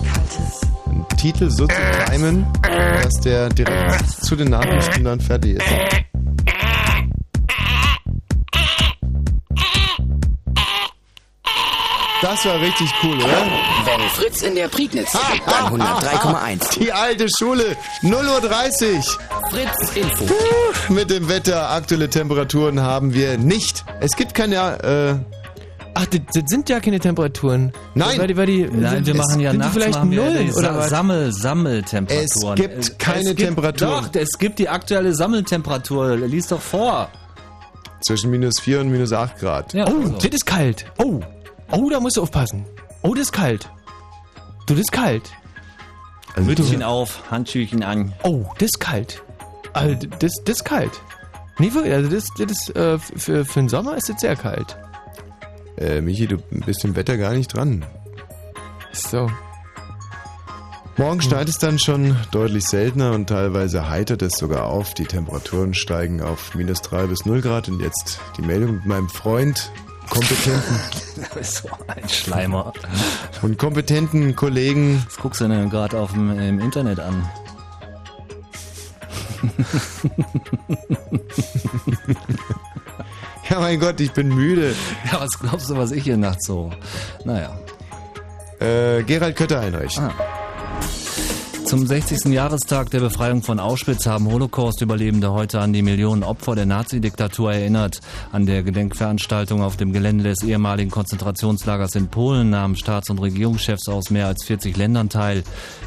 Einen Titel so zu reimen, dass der direkt zu den Nachrichten dann fertig ist. Das war richtig cool, oder? Wenn Fritz in der Prignitz beim 103,1. Die alte Schule, 0.30 Uhr. Fritz Info. Puh, Mit dem Wetter, aktuelle Temperaturen haben wir nicht. Es gibt keine, äh, Ach, das, das sind ja keine Temperaturen. Nein. Weil die, weil die, Nein, wir es- machen ja nachts vielleicht machen Nullen die oder? Sammel, Sammeltemperaturen. Es gibt keine es gibt, Temperaturen. Doch, es gibt die aktuelle Sammeltemperatur. Lies doch vor. zwischen minus 4 und minus 8 Grad. Ja, Oh, also. das ist kalt. Oh, oh, da musst du aufpassen. Oh, das ist kalt. Du, das ist kalt. Also, Mützchen auf, Handschüchen an. Oh, das ist kalt. Also, das, das ist kalt. Nee, also das, das äh, für, für den Sommer ist das sehr kalt. Äh, Michi, du bist im Wetter gar nicht dran. So. Morgen schneit es dann schon deutlich seltener und teilweise heitert es sogar auf. Die Temperaturen steigen auf minus 3 bis 0 Grad. Und jetzt die Meldung mit meinem Freund, kompetenten so ein Schleimer. und kompetenten Kollegen. Was guckst du denn gerade auf dem im Internet an? Ja, mein Gott, ich bin müde. Ja, was glaubst du, was ich hier nachts so? Naja. Äh, Gerald Kötter-Heinrich. Ah. Zum 60. Jahrestag der Befreiung von Auschwitz haben Holocaust-Überlebende heute an die Millionen Opfer der Nazidiktatur erinnert. An der Gedenkveranstaltung auf dem Gelände des ehemaligen Konzentrationslagers in Polen nahmen Staats- und Regierungschefs aus mehr als 40 Ländern teil.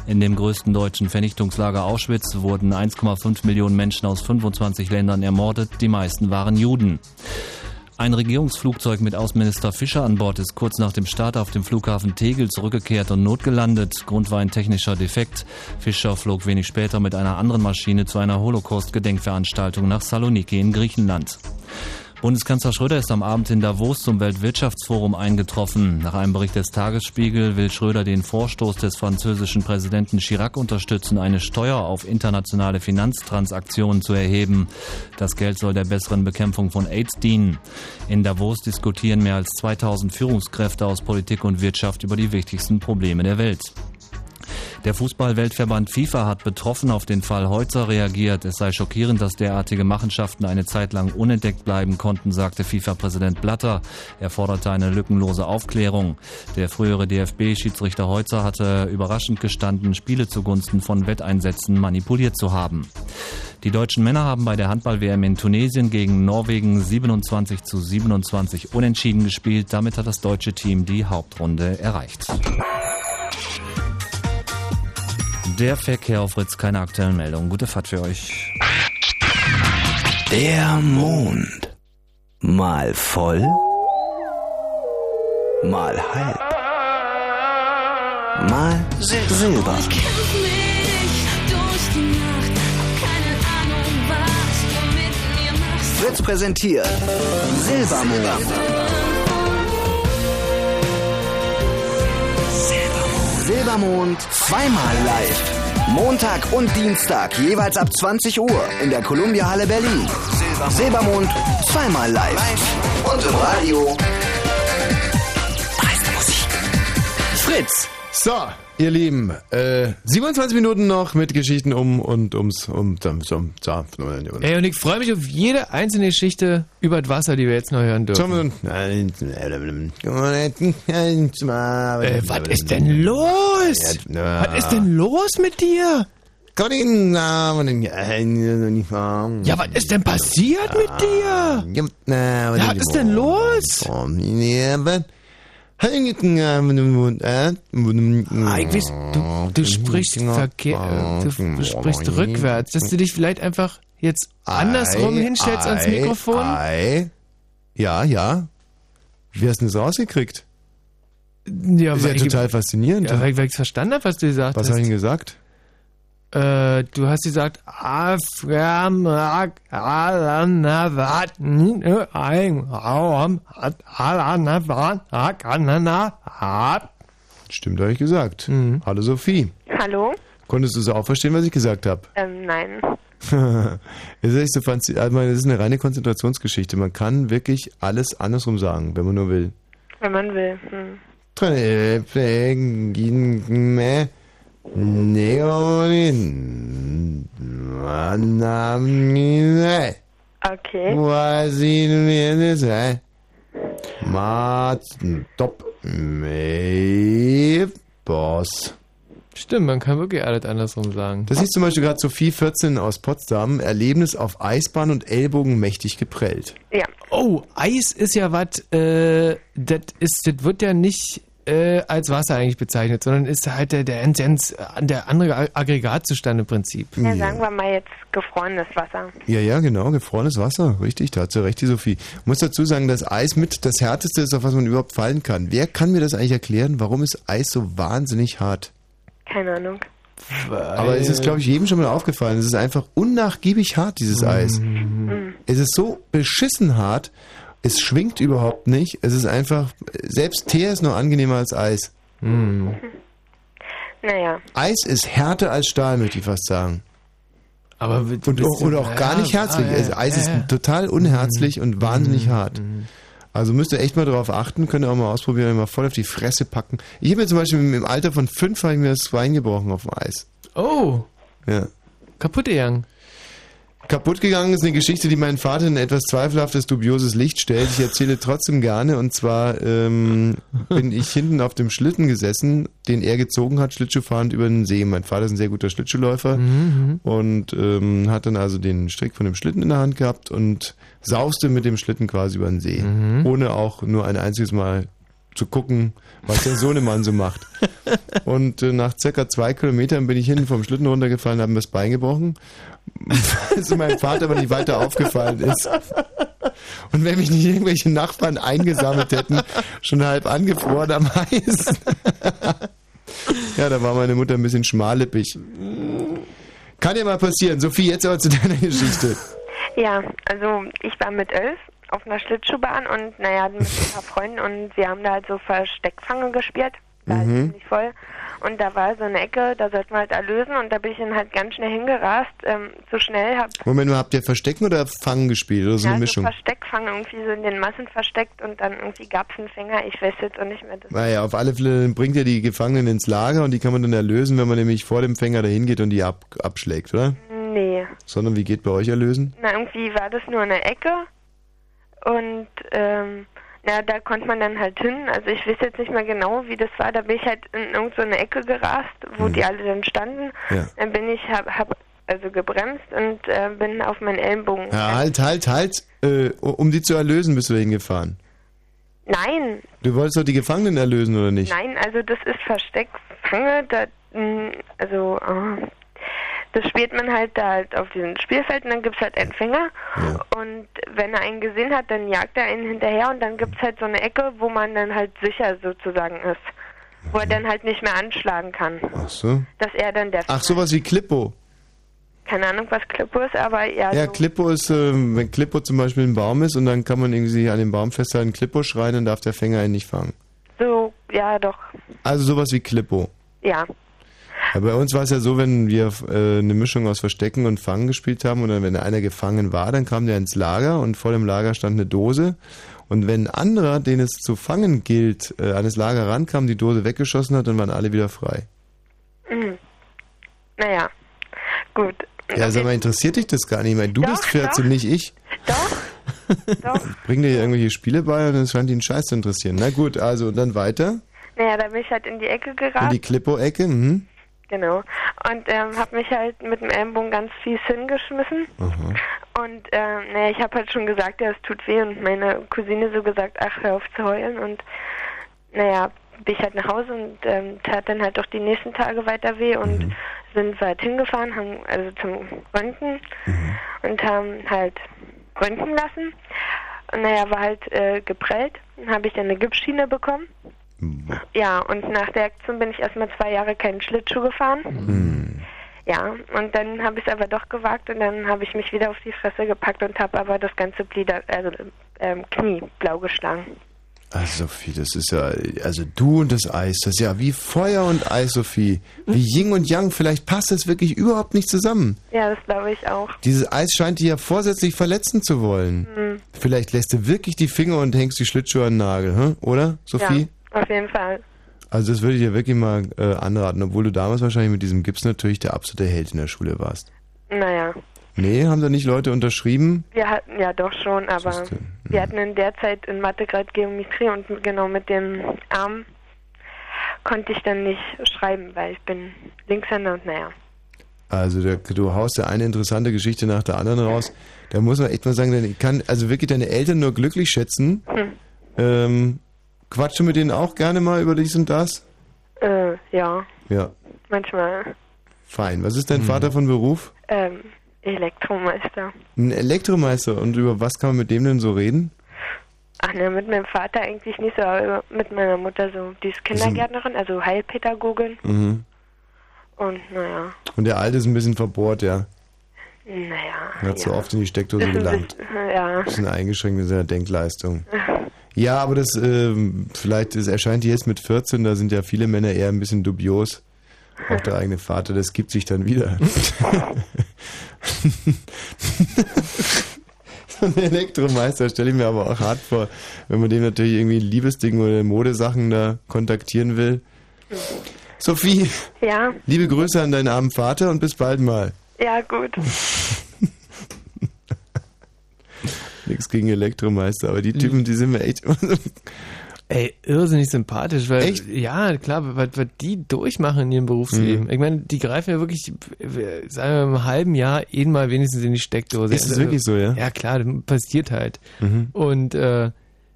In dem größten deutschen Vernichtungslager Auschwitz wurden 1,5 Millionen Menschen aus 25 Ländern ermordet. Die meisten waren Juden. Ein Regierungsflugzeug mit Außenminister Fischer an Bord ist kurz nach dem Start auf dem Flughafen Tegel zurückgekehrt und notgelandet. Grund war ein technischer Defekt. Fischer flog wenig später mit einer anderen Maschine zu einer Holocaust-Gedenkveranstaltung nach Saloniki in Griechenland. Bundeskanzler Schröder ist am Abend in Davos zum Weltwirtschaftsforum eingetroffen. Nach einem Bericht des Tagesspiegel will Schröder den Vorstoß des französischen Präsidenten Chirac unterstützen, eine Steuer auf internationale Finanztransaktionen zu erheben. Das Geld soll der besseren Bekämpfung von AIDS dienen. In Davos diskutieren mehr als 2000 Führungskräfte aus Politik und Wirtschaft über die wichtigsten Probleme der Welt. Der Fußball-Weltverband FIFA hat betroffen auf den Fall Heutzer reagiert. Es sei schockierend, dass derartige Machenschaften eine Zeit lang unentdeckt bleiben konnten, sagte FIFA-Präsident Blatter. Er forderte eine lückenlose Aufklärung. Der frühere DFB-Schiedsrichter Heutzer hatte überraschend gestanden, Spiele zugunsten von Wetteinsätzen manipuliert zu haben. Die deutschen Männer haben bei der Handball-WM in Tunesien gegen Norwegen 27 zu 27 unentschieden gespielt. Damit hat das deutsche Team die Hauptrunde erreicht. Der Verkehr auf Fritz, keine aktuellen Meldungen. Gute Fahrt für euch. Der Mond. Mal voll, mal halb, mal silber. Fritz präsentiert Silbermond. Silbermond zweimal live. Montag und Dienstag jeweils ab 20 Uhr in der Columbia Halle Berlin. Silbermond zweimal live. Und im Radio. Preis der Musik. Fritz. So, ihr Lieben, äh, 27 Minuten noch mit Geschichten um und ums um um, um, um, Ey, und ich freue mich auf jede einzelne Geschichte über das Wasser, die wir jetzt noch hören dürfen. Äh, was ist denn los? Was ist denn los mit dir? Ja, was ist denn passiert mit dir? Ja, was ist denn los? Ah, ich weiß, du, du sprichst verkehrt, du, du sprichst rückwärts, dass du dich vielleicht einfach jetzt andersrum hinstellst ans Ei, Mikrofon. Ei. Ja, ja. Wie hast du das rausgekriegt? Ja, ist ja ich- total faszinierend. Ja, weil, ich verstanden habe, was du gesagt Was hast. habe ich denn gesagt? Äh, du hast gesagt, Stimmt, habe ich gesagt. Mhm. Hallo Sophie. Hallo? Konntest du es auch verstehen, was ich gesagt habe? Ähm, nein. Es ist echt so also das ist eine reine Konzentrationsgeschichte. Man kann wirklich alles andersrum sagen, wenn man nur will. Wenn man will. Hm. Okay. Top Boss. Stimmt, man kann wirklich alles andersrum sagen. Das ist zum Beispiel gerade Sophie 14 aus Potsdam. Erlebnis auf Eisbahn und Ellbogen mächtig geprellt. Ja. Oh, Eis ist ja was, äh, das ist, das wird ja nicht äh, als Wasser eigentlich bezeichnet, sondern ist halt der, der, der, der andere Ag- Aggregatzustand im Prinzip. Ja, sagen wir mal jetzt gefrorenes Wasser. Ja, ja, genau, gefrorenes Wasser. Richtig, da hat sie recht, die Sophie. Ich muss dazu sagen, dass Eis mit das Härteste ist, auf was man überhaupt fallen kann. Wer kann mir das eigentlich erklären? Warum ist Eis so wahnsinnig hart? Keine Ahnung. Aber es ist, glaube ich, jedem schon mal aufgefallen. Es ist einfach unnachgiebig hart, dieses Eis. Es ist so beschissen hart. Es schwingt überhaupt nicht. Es ist einfach, selbst Tee ist noch angenehmer als Eis. Naja. Eis ist härter als Stahl, möchte ich fast sagen. Aber und, auch- oder auch gar nicht herzlich. ja, Also Eis ja, ist ja. total unherzlich und wahnsinnig hart. Also müsst ihr echt mal darauf achten, könnt ihr auch mal ausprobieren, mal voll auf die Fresse packen. Ich habe mir zum Beispiel im Alter von fünf habe ich mir das Bein gebrochen auf dem Eis. Oh, Ja. kaputt gegangen. Kaputt gegangen ist eine Geschichte, die meinen Vater in etwas zweifelhaftes, dubioses Licht stellt. Ich erzähle trotzdem gerne. Und zwar ähm, bin ich hinten auf dem Schlitten gesessen, den er gezogen hat, Schlittschuhfahrend über den See. Mein Vater ist ein sehr guter Schlittschuhläufer Mhm. und ähm, hat dann also den Strick von dem Schlitten in der Hand gehabt und sauste mit dem Schlitten quasi über den See. Mhm. Ohne auch nur ein einziges Mal zu gucken, was der Sohnemann so macht. Und äh, nach circa zwei Kilometern bin ich hinten vom Schlitten runtergefallen, habe mir das Bein gebrochen, was meinem Vater aber nicht weiter aufgefallen ist. Und wenn mich nicht irgendwelche Nachbarn eingesammelt hätten, schon halb angefroren am Eis. ja, da war meine Mutter ein bisschen schmallippig. Kann ja mal passieren. Sophie, jetzt aber zu deiner Geschichte. Ja, also ich war mit elf auf einer Schlittschuhbahn und naja, mit ein paar Freunden und wir haben da halt so Versteckfange gespielt. Da ist Mhm. ziemlich voll. Und da war so eine Ecke, da sollten wir halt erlösen und da bin ich dann halt ganz schnell hingerast, ähm, zu schnell, hab Moment mal, habt ihr Verstecken oder Fangen gespielt? Oder so eine ja, Mischung? so Versteckfange irgendwie so in den Massen versteckt und dann irgendwie gab's einen Fänger, ich weiß jetzt auch nicht mehr. Das Naja, auf alle Fälle bringt ihr die Gefangenen ins Lager und die kann man dann erlösen, wenn man nämlich vor dem Fänger dahin geht und die ab, abschlägt, oder? nee. Sondern wie geht bei euch erlösen? Na, irgendwie war das nur eine Ecke und ähm, na, da konnte man dann halt hin. Also ich weiß jetzt nicht mehr genau, wie das war. Da bin ich halt in irgendeine so Ecke gerast, wo die alle dann standen. Ja. Dann bin ich, hab, hab also gebremst und äh, bin auf meinen Ellenbogen. Ja, halt, halt, halt. Äh, um die zu erlösen bist du dahin gefahren. Nein, Du wolltest doch die Gefangenen erlösen, oder nicht? nein, also das ist Versteckfange. Da, mh, also äh, das spielt man halt da halt auf diesem Spielfeld und dann gibt's halt einen Fänger und wenn er einen gesehen hat, dann jagt er einen hinterher und dann gibt's halt so eine Ecke, wo man dann halt sicher sozusagen ist. Wo er dann halt nicht mehr anschlagen kann. Ach so. Dass er dann der Ach, sowas wie Klippo. keine Ahnung, was Klippo ist, aber ja, Ja, so, Klippo ist, äh, wenn Klippo zum Beispiel ein Baum ist und dann kann man irgendwie an dem Baum festhalten, Klippo schreien, dann darf der Fänger ihn nicht fangen. so, ja doch, Also sowas wie Klippo. ja. Ja, bei uns war es ja so, wenn wir äh, eine Mischung aus Verstecken und Fangen gespielt haben und dann, wenn einer gefangen war, dann kam der ins Lager und vor dem Lager stand eine Dose. Und wenn ein anderer, den es zu fangen gilt, äh, an das Lager rankam, die Dose weggeschossen hat, dann waren alle wieder frei. Mhm. Naja, gut. Ja, sag mal, interessiert dich das gar nicht mehr? Du Doch, bist 14, doch. nicht ich. Doch, Bring dir hier irgendwelche Spiele bei und es scheint ihn scheiß zu interessieren. Na gut, also und dann weiter. naja, da bin ich halt in die Ecke In gerast. die Klippo-Ecke. Mhm. Genau. Und ähm, habe mich halt mit dem Ellenbogen ganz fies hingeschmissen. Und ähm, naja, ich habe halt schon gesagt, ja, es tut weh. Und meine Cousine so gesagt, ach, hör auf zu heulen. Und naja, bin ich halt nach Hause und ähm, tat dann halt auch die nächsten Tage weiter weh. Und sind wir halt hingefahren, haben also zum Röntgen und haben halt röntgen lassen. Und naja, war halt äh, geprellt. Dann habe ich dann eine Gipsschiene bekommen. Ja, und nach der Aktion bin ich erstmal zwei Jahre keinen Schlittschuh gefahren. Ja, und dann habe ich es aber doch gewagt und dann habe ich mich wieder auf die Fresse gepackt und habe aber das ganze Glieder, also ähm, Knie blau geschlagen. Also Sophie, das ist ja, also du und das Eis, das ist ja wie Feuer und Eis, Sophie. Wie Yin und Yang, vielleicht passt das wirklich überhaupt nicht zusammen. Ja, das glaube ich auch. Dieses Eis scheint dich ja vorsätzlich verletzen zu wollen. Hm. Vielleicht lässt du wirklich die Finger und hängst die Schlittschuhe an den Nagel, hm? oder, Sophie? Ja, auf jeden Fall. Also das würde ich dir wirklich mal äh, anraten, obwohl du damals wahrscheinlich mit diesem Gips natürlich der absolute Held in der Schule warst. Naja, Nee, haben da nicht Leute unterschrieben? wir hatten ja doch schon, aber wir hatten in der Zeit in Mathe gerade Geometrie und genau mit dem Arm konnte ich dann nicht schreiben, weil ich bin Linkshänder und naja. Also der, du haust ja eine interessante Geschichte nach der anderen raus. Da muss man echt mal sagen, denn ich kann also wirklich deine Eltern nur glücklich schätzen. Hm. Ähm, quatschst du mit denen auch gerne mal über dies und das? Äh, ja, Ja, manchmal fein. Was ist dein Vater von Beruf? ähm, Elektromeister. Ein Elektromeister. Und über was kann man mit dem denn so reden? Ach ne, mit meinem Vater eigentlich nicht so, aber mit meiner Mutter so. Die ist Kindergärtnerin, also Heilpädagogin. Mhm. Und naja, Und der Alte ist ein bisschen verbohrt, ja. naja. Er hat so oft in die Steckdose ein gelangt. bisschen- Ja. Bisschen eingeschränkt in seiner Denkleistung. Ja, aber das, ähm, vielleicht, das erscheint jetzt mit 14, da sind ja viele Männer eher ein bisschen dubios. Auch der eigene Vater, das gibt sich dann wieder. so ein Elektromeister stelle ich mir aber auch hart vor, wenn man dem natürlich irgendwie Liebesdingen oder Modesachen da kontaktieren will. Sophie, Ja, liebe Grüße an deinen armen Vater und bis bald mal. ja, gut. Nichts gegen Elektromeister, aber die Typen, die sind mir echt. Ey, irrsinnig sympathisch, weil Echt? ja, klar, was, was die durchmachen in ihrem Berufsleben. Mhm. Ich meine, die greifen ja wirklich, sagen wir mal, im halben Jahr eh mal wenigstens in die Steckdose. Ist das wirklich so, ja? Ja, klar, das passiert halt. Mhm. Und äh,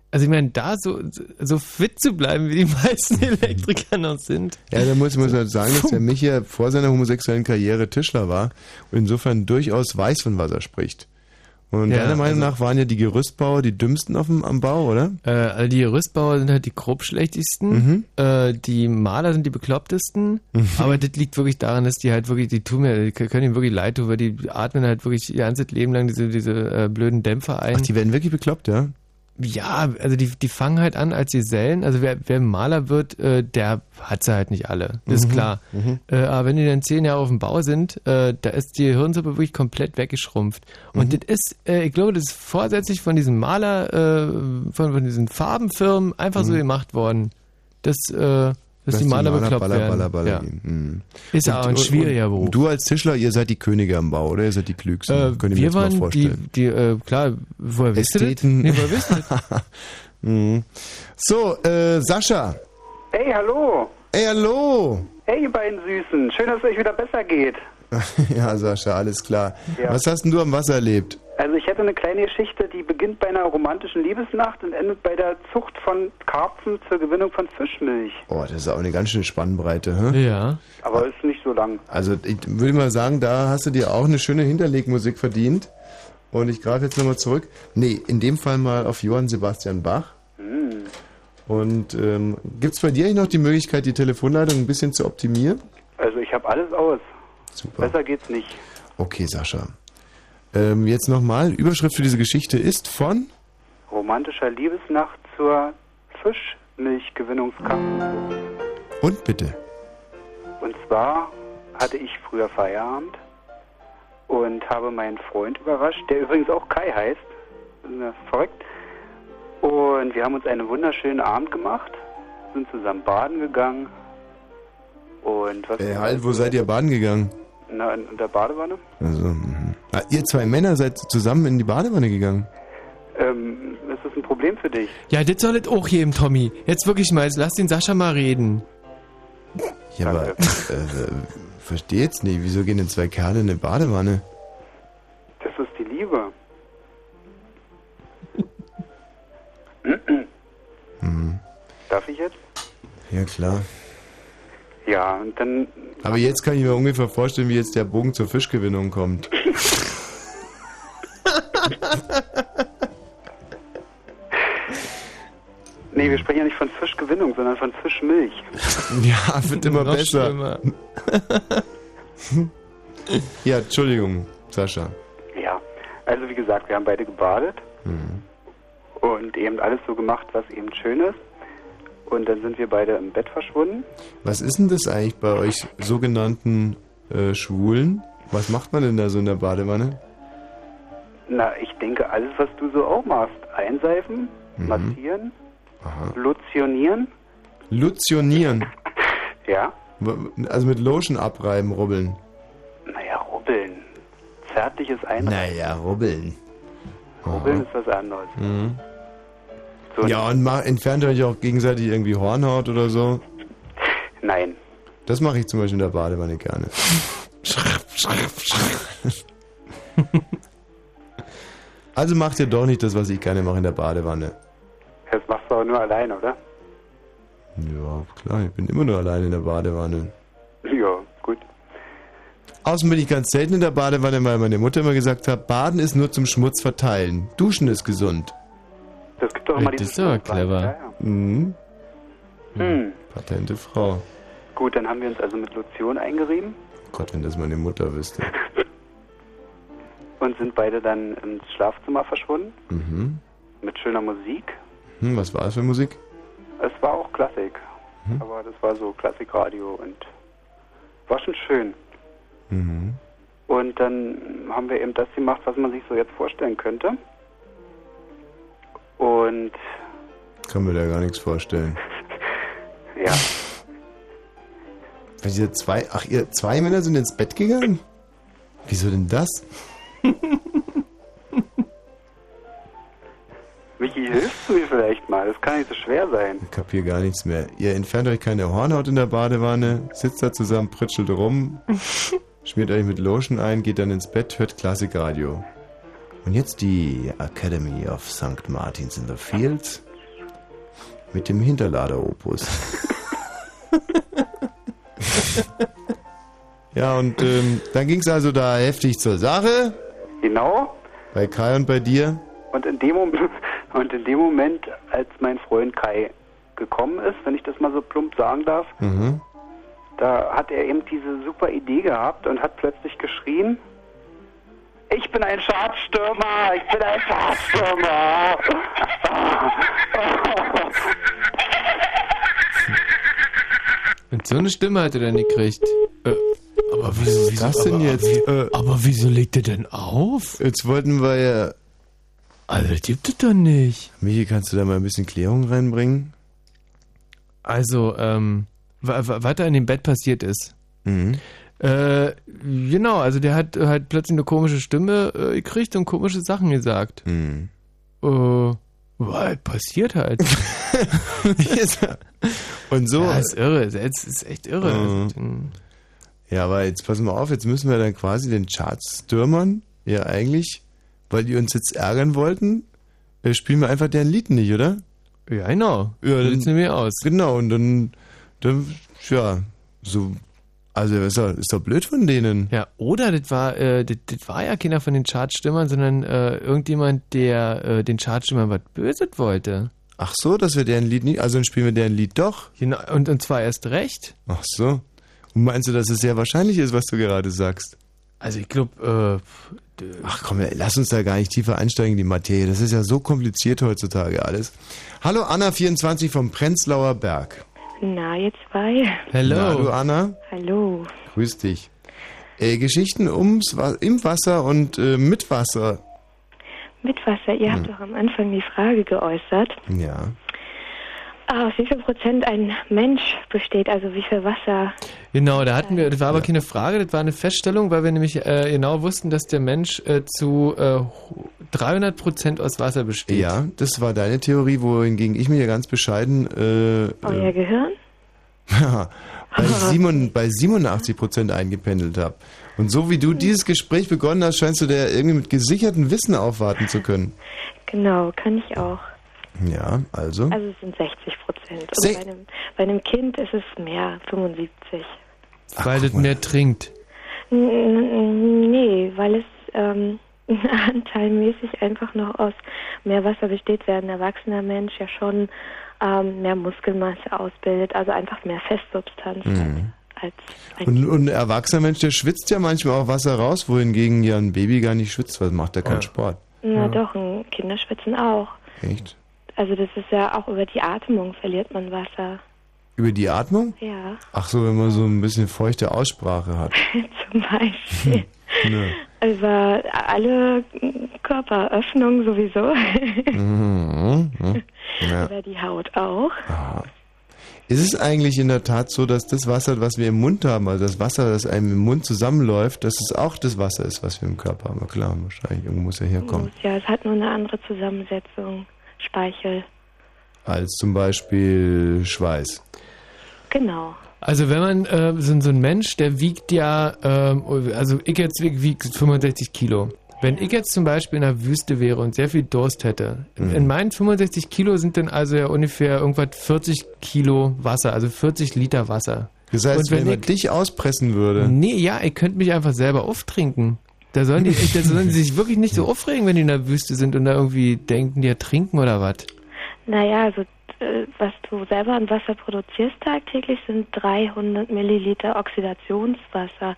also ich meine, da so, so fit zu bleiben, wie die meisten Elektriker noch sind. Ja, da muss man halt sagen, dass der Micha vor seiner homosexuellen Karriere Tischler war und insofern durchaus weiß, von was er spricht. Und Ja, deiner Meinung also- nach waren ja die Gerüstbauer die dümmsten auf dem, am Bau, oder? Äh, also die Gerüstbauer sind halt die grobschlechtesten, Mhm. äh, die Maler sind die beklopptesten, aber das liegt wirklich daran, dass die halt wirklich, die tun mir, die können ihnen wirklich leid tun, weil die atmen halt wirklich ihr ganzes Leben lang diese, diese äh, blöden Dämpfer ein. Ach, die werden wirklich bekloppt, ja? Ja, also die, die fangen halt an als Gesellen. Also wer, wer Maler wird, äh, der hat sie halt nicht alle. Das ist Mhm, klar. mhm. Äh, aber wenn die dann zehn Jahre auf dem Bau sind, äh, da ist die Hirnsuppe wirklich komplett weggeschrumpft. Und Mhm. das ist, äh, ich glaube, das ist vorsätzlich von diesem Maler, äh, von, von diesen Farbenfirmen einfach so Mhm. gemacht worden. Dass, äh, dass, die Maler, bekloppt baller, werden. baller, baller ja. gehen. Mhm. Ist aber ein schwieriger Beruf. Du als Tischler, ihr seid die Könige am Bau, oder? Ihr seid die Klügsten. Äh, Könnt ihr mir wir jetzt mal waren die, vorstellen. die äh, klar, woher wisst ihr das? Nee, woher wisst ihr? Mhm. So, äh, Sascha. Hey, hallo. Ey, hallo. Hey, ihr beiden Süßen. Schön, dass es euch wieder besser geht. ja, Sascha, alles klar. Ja. Was hast denn du am Wasser erlebt? Also ich hätte eine kleine Geschichte, die beginnt bei einer romantischen Liebesnacht und endet bei der Zucht von Karpfen zur Gewinnung von Fischmilch. Oh, das ist auch eine ganz schöne Spannbreite, hä? Ja. Aber ist nicht so lang. Also ich würde mal sagen, da hast du dir auch eine schöne Hinterlegmusik verdient. Und ich greife jetzt nochmal zurück. Nee, in dem Fall mal auf Johann Sebastian Bach. Hm. Und ähm, gibt es bei dir eigentlich noch die Möglichkeit, die Telefonleitung ein bisschen zu optimieren? Also ich habe alles aus. Super. Besser geht's nicht. Okay, Sascha. Ähm, jetzt nochmal, Überschrift für diese Geschichte ist von... Romantischer Liebesnacht zur Fischmilchgewinnungskampf. Und bitte. Und zwar hatte ich früher Feierabend und habe meinen Freund überrascht, der übrigens auch Kai heißt. Das ist ja verrückt. Und wir haben uns einen wunderschönen Abend gemacht, sind zusammen baden gegangen. Und was Äh, halt, wo seid ihr baden gegangen? Na, in, in der Badewanne. Also, mhm. ah, ihr zwei Männer seid zusammen in die Badewanne gegangen. Ähm, ist das ein Problem für dich? Ja, das soll es auch geben, Tommy. Jetzt wirklich mal, jetzt lass den Sascha mal reden. Ja, aber äh, äh, verstehe jetzt nicht. Wieso gehen denn zwei Kerle in eine Badewanne? Das ist die Liebe. Mhm. Darf ich jetzt? Ja, klar. Ja, und dann Aber jetzt kann ich mir ungefähr vorstellen, wie jetzt der Bogen zur Fischgewinnung kommt. Nee, wir sprechen ja nicht von Fischgewinnung, sondern von Fischmilch. Ja, wird immer Noch besser. ja, Entschuldigung, Sascha. Ja, also wie gesagt, wir haben beide gebadet Mhm. und eben alles so gemacht, was eben schön ist. Und dann sind wir beide im Bett verschwunden. Was ist denn das eigentlich bei euch sogenannten äh, Schwulen? Was macht man denn da so in der Badewanne? Na, ich denke, alles, was du so auch machst. Einseifen, Mhm. massieren, Aha. lotionieren. Lutionieren. Ja, Also mit Lotion abreiben, rubbeln. naja, rubbeln. Zärtliches Einreiben. Naja, rubbeln. Rubbeln ist was anderes. Mhm. So, Ja, und ma entfernt euch auch gegenseitig irgendwie Hornhaut oder so? Nein. Das mache ich zum Beispiel in der Badewanne gerne. also macht ihr doch nicht das, was ich gerne mache in der Badewanne. Das machst du aber nur allein, oder? Ja, klar, ich bin immer nur alleine in der Badewanne. Ja, gut. Außerdem bin ich ganz selten in der Badewanne, weil meine Mutter immer gesagt hat, Baden ist nur zum Schmutz verteilen. Duschen ist gesund. Das gibt doch immer Das diese ist aber clever. Ja, ja. Mhm. Hm. Patente Frau. Gut, dann haben wir uns also mit Lotion eingerieben Gott, wenn das meine Mutter wüsste. und sind beide dann ins Schlafzimmer verschwunden Mhm. mit schöner Musik. Hm, was war das für Musik? Es war auch Klassik, Mhm. aber das war so Klassikradio und war schon schön. Mhm. Und dann haben wir eben das gemacht, was man sich so jetzt vorstellen könnte. Und Kann mir da gar nichts vorstellen. ja, Weil ihr zwei, ach, ihr zwei Männer sind ins Bett gegangen? Wieso denn das? Michi, hilfst du mir vielleicht mal? Das kann nicht so schwer sein. Ich kapier gar nichts mehr. Ihr entfernt euch keine Hornhaut in der Badewanne, sitzt da zusammen, pritschelt rum, schmiert euch mit Lotion ein, geht dann ins Bett, hört Klassikradio. Und jetzt die Academy of St. Martins in the Fields mit dem Hinterlader-Opus. ja, und ähm, dann ging es also da heftig zur Sache. Genau. Bei Kai und bei dir. Und in dem Moment, und in dem Moment, als mein Freund Kai gekommen ist, wenn ich das mal so plump sagen darf, Mhm. da hat er eben diese super Idee gehabt und hat plötzlich geschrien, ich bin ein Schadstürmer, ich bin ein Schadstürmer. Und so eine Stimme hat er dann gekriegt. Äh, aber wieso, wieso das denn aber, jetzt? Äh, aber wieso legt er denn auf? Jetzt wollten wir ja. Also, das gibt es doch nicht. Michi, kannst du da mal ein bisschen Klärung reinbringen? Also, ähm, wa- wa- was da in dem Bett passiert ist. Mhm. Äh, genau, also der hat halt plötzlich eine komische Stimme äh, gekriegt und komische Sachen gesagt. Mhm. Äh, was passiert halt. Und so. Ja, ist irre, ist, ist echt irre. Mhm. Ja, aber jetzt pass mal auf, jetzt müssen wir dann quasi den Charts stürmern. Ja, eigentlich, weil die uns jetzt ärgern wollten, äh, spielen wir einfach deren Lied nicht, oder? Ja, genau. Ja, So sieht's nämlich aus. Genau, und dann, dann, ja, so, also ist doch, ist doch blöd von denen. Ja, oder das war, äh, das, das war ja keiner von den Chartstimmern, sondern äh, irgendjemand, der äh, den Chartstimmern was Böses wollte. Ach so, dass wir deren Lied nicht, also dann spielen wir deren Lied doch. Genau, und, und zwar erst recht. Ach so. Und meinst du, dass es sehr wahrscheinlich ist, was du gerade sagst? Also ich glaube, äh, Ach komm, lass uns da gar nicht tiefer einsteigen in die Materie. Das ist ja so kompliziert heutzutage alles. Hallo Anna24 vom Prenzlauer Berg. Na, ihr zwei. Na, du Anna, Hallo. grüß dich. Äh, Geschichten ums, Wa- im Wasser und äh, mit Wasser. Mit Wasser, ihr habt Hm. doch am Anfang die Frage geäußert, Ja. aus wie viel Prozent ein Mensch besteht, also wie viel Wasser. Genau, da hatten wir, das war aber keine Frage, das war eine Feststellung, weil wir nämlich äh, genau wussten, dass der Mensch äh, zu äh, 300 Prozent aus Wasser besteht. Ja, das war deine Theorie, wohingegen ich mir ja ganz bescheiden äh, Euer äh, Gehirn? bei, Simon, bei 87 Prozent eingependelt habe. Und so wie du dieses Gespräch begonnen hast, scheinst du da irgendwie mit gesichertem Wissen aufwarten zu können. Genau, kann ich auch. Ja, also. Also es sind 60 Prozent. Se- Und bei einem, bei einem Kind ist es mehr, 75. weil das mehr trinkt. Nee, weil es ähm, anteilmäßig einfach noch aus mehr Wasser besteht, während ein erwachsener Mensch ja schon ähm, mehr Muskelmasse ausbildet, also einfach mehr Festsubstanz Mhm. als ein Und, und ein erwachsener Mensch, der schwitzt ja manchmal auch Wasser raus, wohingegen ja ein Baby gar nicht schwitzt, weil macht er keinen Sport. Na doch, ein Kinder schwitzen auch. Echt? Also das ist ja auch über die Atmung verliert man Wasser. Über die Atmung? Ja, Ach so, wenn man so ein bisschen feuchte Aussprache hat. zum Beispiel. Ne. Über alle Körperöffnungen sowieso. Mhm. mhm. Ja. Über die Haut auch. Ist es eigentlich in der Tat so, dass das Wasser, was wir im Mund haben, also das Wasser, das einem im Mund zusammenläuft, dass es auch das Wasser ist, was wir im Körper haben? Klar, wahrscheinlich. Irgendwo muss ja herkommen. Ja, es hat nur eine andere Zusammensetzung. Speichel. Als zum Beispiel Schweiß. Genau. Also wenn man, äh, so, so ein Mensch, der wiegt ja, ähm, also ich jetzt wieg- wieg 65 Kilo. Wenn ich jetzt zum Beispiel in der Wüste wäre und sehr viel Durst hätte, Mhm. in meinen 65 Kilo sind dann also ja ungefähr irgendwas 40 Kilo Wasser, also 40 Liter Wasser. Das heißt, Und wenn, wenn man ich- dich auspressen würde. Nee, ja, ich könnte mich einfach selber auftrinken. Da sollen die, da sollen sie sich wirklich nicht so aufregen, wenn die in der Wüste sind und da irgendwie denken, die ertrinken oder was. Naja, also äh, was du selber an Wasser produzierst tagtäglich sind 300 Milliliter Oxidationswasser.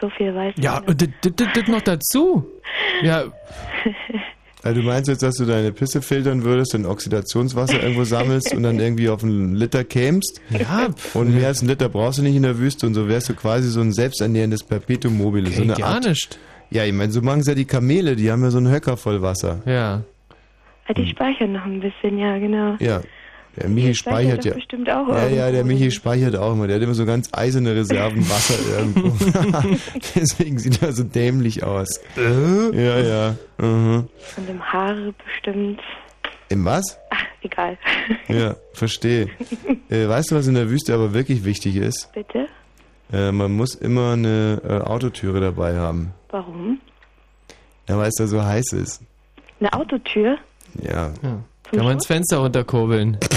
So viel weiß Ja, ich. und das, das, noch dazu. Ja, Also du meinst jetzt, dass du deine Pisse filtern würdest, dann Oxidationswasser irgendwo sammelst und dann irgendwie auf einen Liter kämst? Ja. Und mehr als einen Liter brauchst du nicht in der Wüste und so wärst du quasi so ein selbsternährendes Perpetuum mobile. so eine gar Art. nicht. Ja, ich meine, so machen es ja die Kamele, die haben ja so einen Höcker voll Wasser. Ja. Ah, die speichern noch ein bisschen, ja, genau. Ja. Der Michi ja speichert doch ja. bestimmt auch ja, ja, der Michi speichert auch immer. Der hat immer so ganz eiserne Reserven Wasser irgendwo. Deswegen sieht er so dämlich aus. Ja, ja. Mhm. Und im Haare bestimmt. Im was? Ach, egal. Ja, verstehe. Äh, weißt du, was in der Wüste aber wirklich wichtig ist? Bitte? Äh, man muss immer eine äh, Autotüre dabei haben. Warum? Ja, weil es da so heiß ist. Eine Autotür? Ja. Kann man ins Fenster runterkurbeln.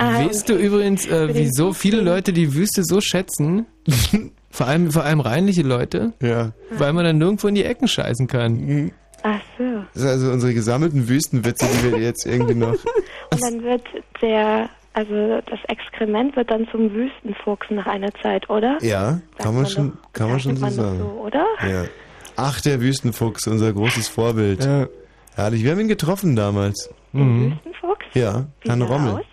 Ah, weißt du übrigens, äh, wieso viele Leute die Wüste so schätzen? vor allem, vor allem reinliche Leute? Ja. Weil man dann nirgendwo in die Ecken scheißen kann. Ach so. Das sind also unsere gesammelten Wüstenwitze, die wir jetzt irgendwie noch. Und dann wird der, also das Exkrement wird dann zum Wüstenfuchs nach einer Zeit, oder? Ja, kann man schon, kann man schon so man doch sagen. so, oder? Ja. Ach, der Wüstenfuchs, unser großes Vorbild. Herrlich. Wir haben ihn getroffen damals. Mhm. Wüstenfuchs? Ja, Wie Herrn er Rommel. aus?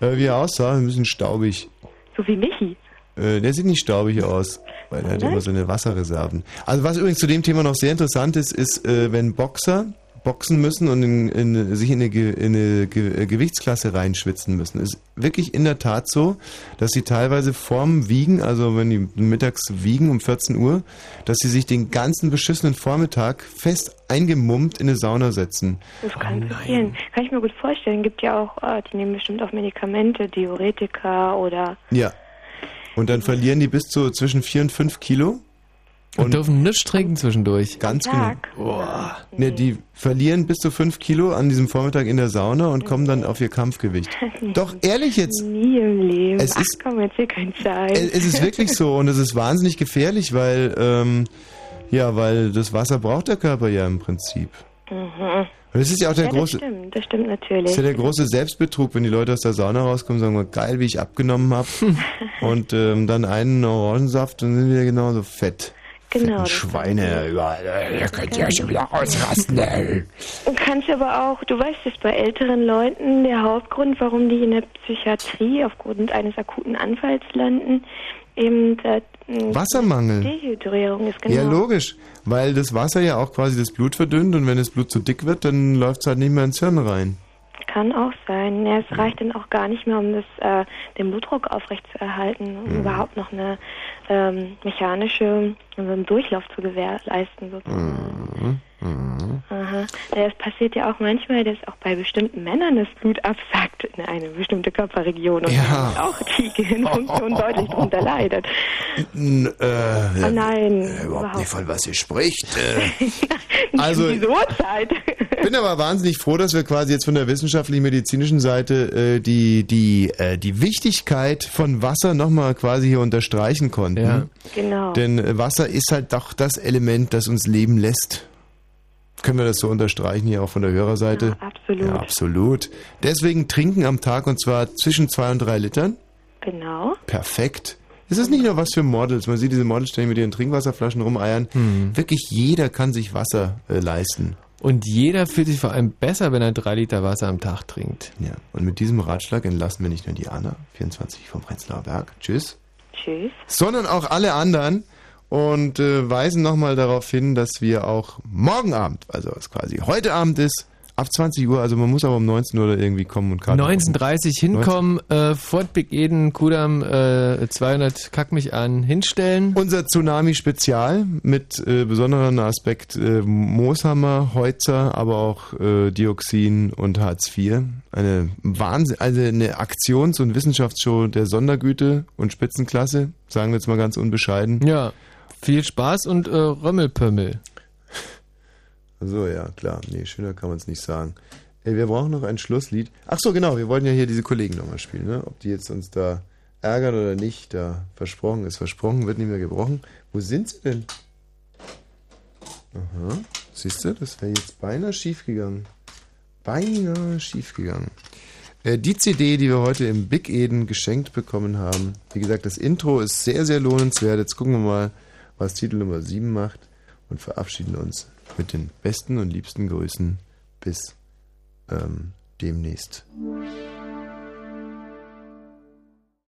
Äh, wie er aussah, ein bisschen staubig. So wie Michi. Äh, der sieht nicht staubig aus, weil er hat immer so eine Wasserreserven. Also was übrigens zu dem Thema noch sehr interessant ist, ist, äh, wenn Boxer boxen müssen und in, in, sich in eine, in eine Ge äh, Gewichtsklasse reinschwitzen müssen. Ist wirklich in der Tat so, dass sie teilweise vorm Wiegen, also wenn die mittags wiegen um 14 Uhr, dass sie sich den ganzen beschissenen Vormittag fest eingemummt in eine Sauna setzen. Das kann passieren. Kann ich mir gut vorstellen. Gibt ja auch, äh, die nehmen bestimmt auch Medikamente, Diuretika oder Ja. Und dann verlieren die bis zu zwischen 4 und 5 Kilo. Und dürfen nichts trinken zwischendurch. Ganz genau. Boah. Ne, die verlieren bis zu 5 Kilo an diesem Vormittag in der Sauna und kommen dann auf ihr Kampfgewicht. Doch, ehrlich jetzt. Nie im Leben. Es Ach ist- komm, erzähl keinen Scheiß. Es es ist wirklich so und es ist wahnsinnig gefährlich, weil, ähm, ja, weil das Wasser braucht der Körper ja im Prinzip. Mhm. Und das ist ja auch der ja, große, Das stimmt, das stimmt natürlich. das ist ja der große Selbstbetrug, wenn die Leute aus der Sauna rauskommen und sagen, geil, wie ich abgenommen habe. und ähm, dann einen Orangensaft und sind wieder genauso fett. Genau, Schweine. Äh, Ihr könnt ja schon wieder ausrasten. ey. Du kannst aber auch, du weißt es, bei älteren Leuten der Hauptgrund, warum die in der Psychiatrie aufgrund eines akuten Anfalls landen, eben äh, Wassermangel. Dehydrierung ist genau. Ja, logisch. Weil das Wasser ja auch quasi das Blut verdünnt und wenn das Blut zu dick wird, dann läuft es halt nicht mehr ins Hirn rein. Kann auch sein. Ja, es reicht dann auch gar nicht mehr, um das, äh, den Blutdruck aufrechtzuerhalten, um Mhm. überhaupt noch eine ähm, mechanische, also einen Durchlauf zu gewährleisten sozusagen. Mhm. Aha. Ja, es passiert ja auch manchmal, dass auch bei bestimmten Männern das Blut absackt in eine bestimmte Körperregion und Ja. auch die Gehirnfunktion deutlich darunter leidet. N äh, Oh nein, überhaupt überhaupt nicht, von was ihr spricht. Äh, Nicht Also- diese Uhrzeit. bin aber wahnsinnig froh, dass wir quasi jetzt von der wissenschaftlich-medizinischen Seite äh, die, die, äh, die Wichtigkeit von Wasser nochmal quasi hier unterstreichen konnten. Ja. Genau. Denn äh, Wasser ist halt doch das Element, das uns leben lässt. Können wir das so unterstreichen hier auch von der Hörerseite? absolut. Ja, absolut. Deswegen trinken am Tag und zwar zwischen zwei und drei Litern. Genau. Perfekt. Es ist nicht nur was für Models. Man sieht diese Models ständig mit ihren Trinkwasserflaschen rumeiern. Wirklich jeder kann sich Wasser äh, leisten. Und jeder fühlt sich vor allem besser, wenn er drei Liter Wasser am Tag trinkt. Ja. Und mit diesem Ratschlag entlassen wir nicht nur Diana, 24 vom Prenzlauer Berg, tschüss, Tschüss. sondern auch alle anderen und äh, weisen nochmal darauf hin, dass wir auch morgen Abend, also was quasi heute Abend ist, ab 20 Uhr, also man muss aber um 19 Uhr irgendwie kommen und Karten 19.30 hinkommen, äh, Fort Big Eden, Kudam, äh, 200 Kack mich an, hinstellen. Unser Tsunami-Spezial mit äh, besonderen Aspekt äh, Mooshammer, Heutzer, aber auch äh, Dioxin und Hartz IV. Eine Wahnsinn, also eine Aktions- und Wissenschaftsshow der Sondergüte und Spitzenklasse, sagen wir jetzt mal ganz unbescheiden. Ja, viel Spaß und äh, Römmelpömmel. So, ja, klar. Nee, schöner kann man es nicht sagen. Ey, wir brauchen noch ein Schlusslied. Ach so, genau, wir wollten ja hier diese Kollegen nochmal spielen, ne? Ob die jetzt uns da ärgern oder nicht, da versprochen ist versprochen, wird nicht mehr gebrochen. Wo sind sie denn? Aha, siehst du, das wäre jetzt beinahe schief gegangen. Beinahe schief gegangen. Äh, die CD, die wir heute im Big Eden geschenkt bekommen haben, wie gesagt, das Intro ist sehr, sehr lohnenswert. Jetzt gucken wir mal, was Titel Nummer 7 macht und verabschieden uns mit den besten und liebsten Grüßen bis ähm, demnächst.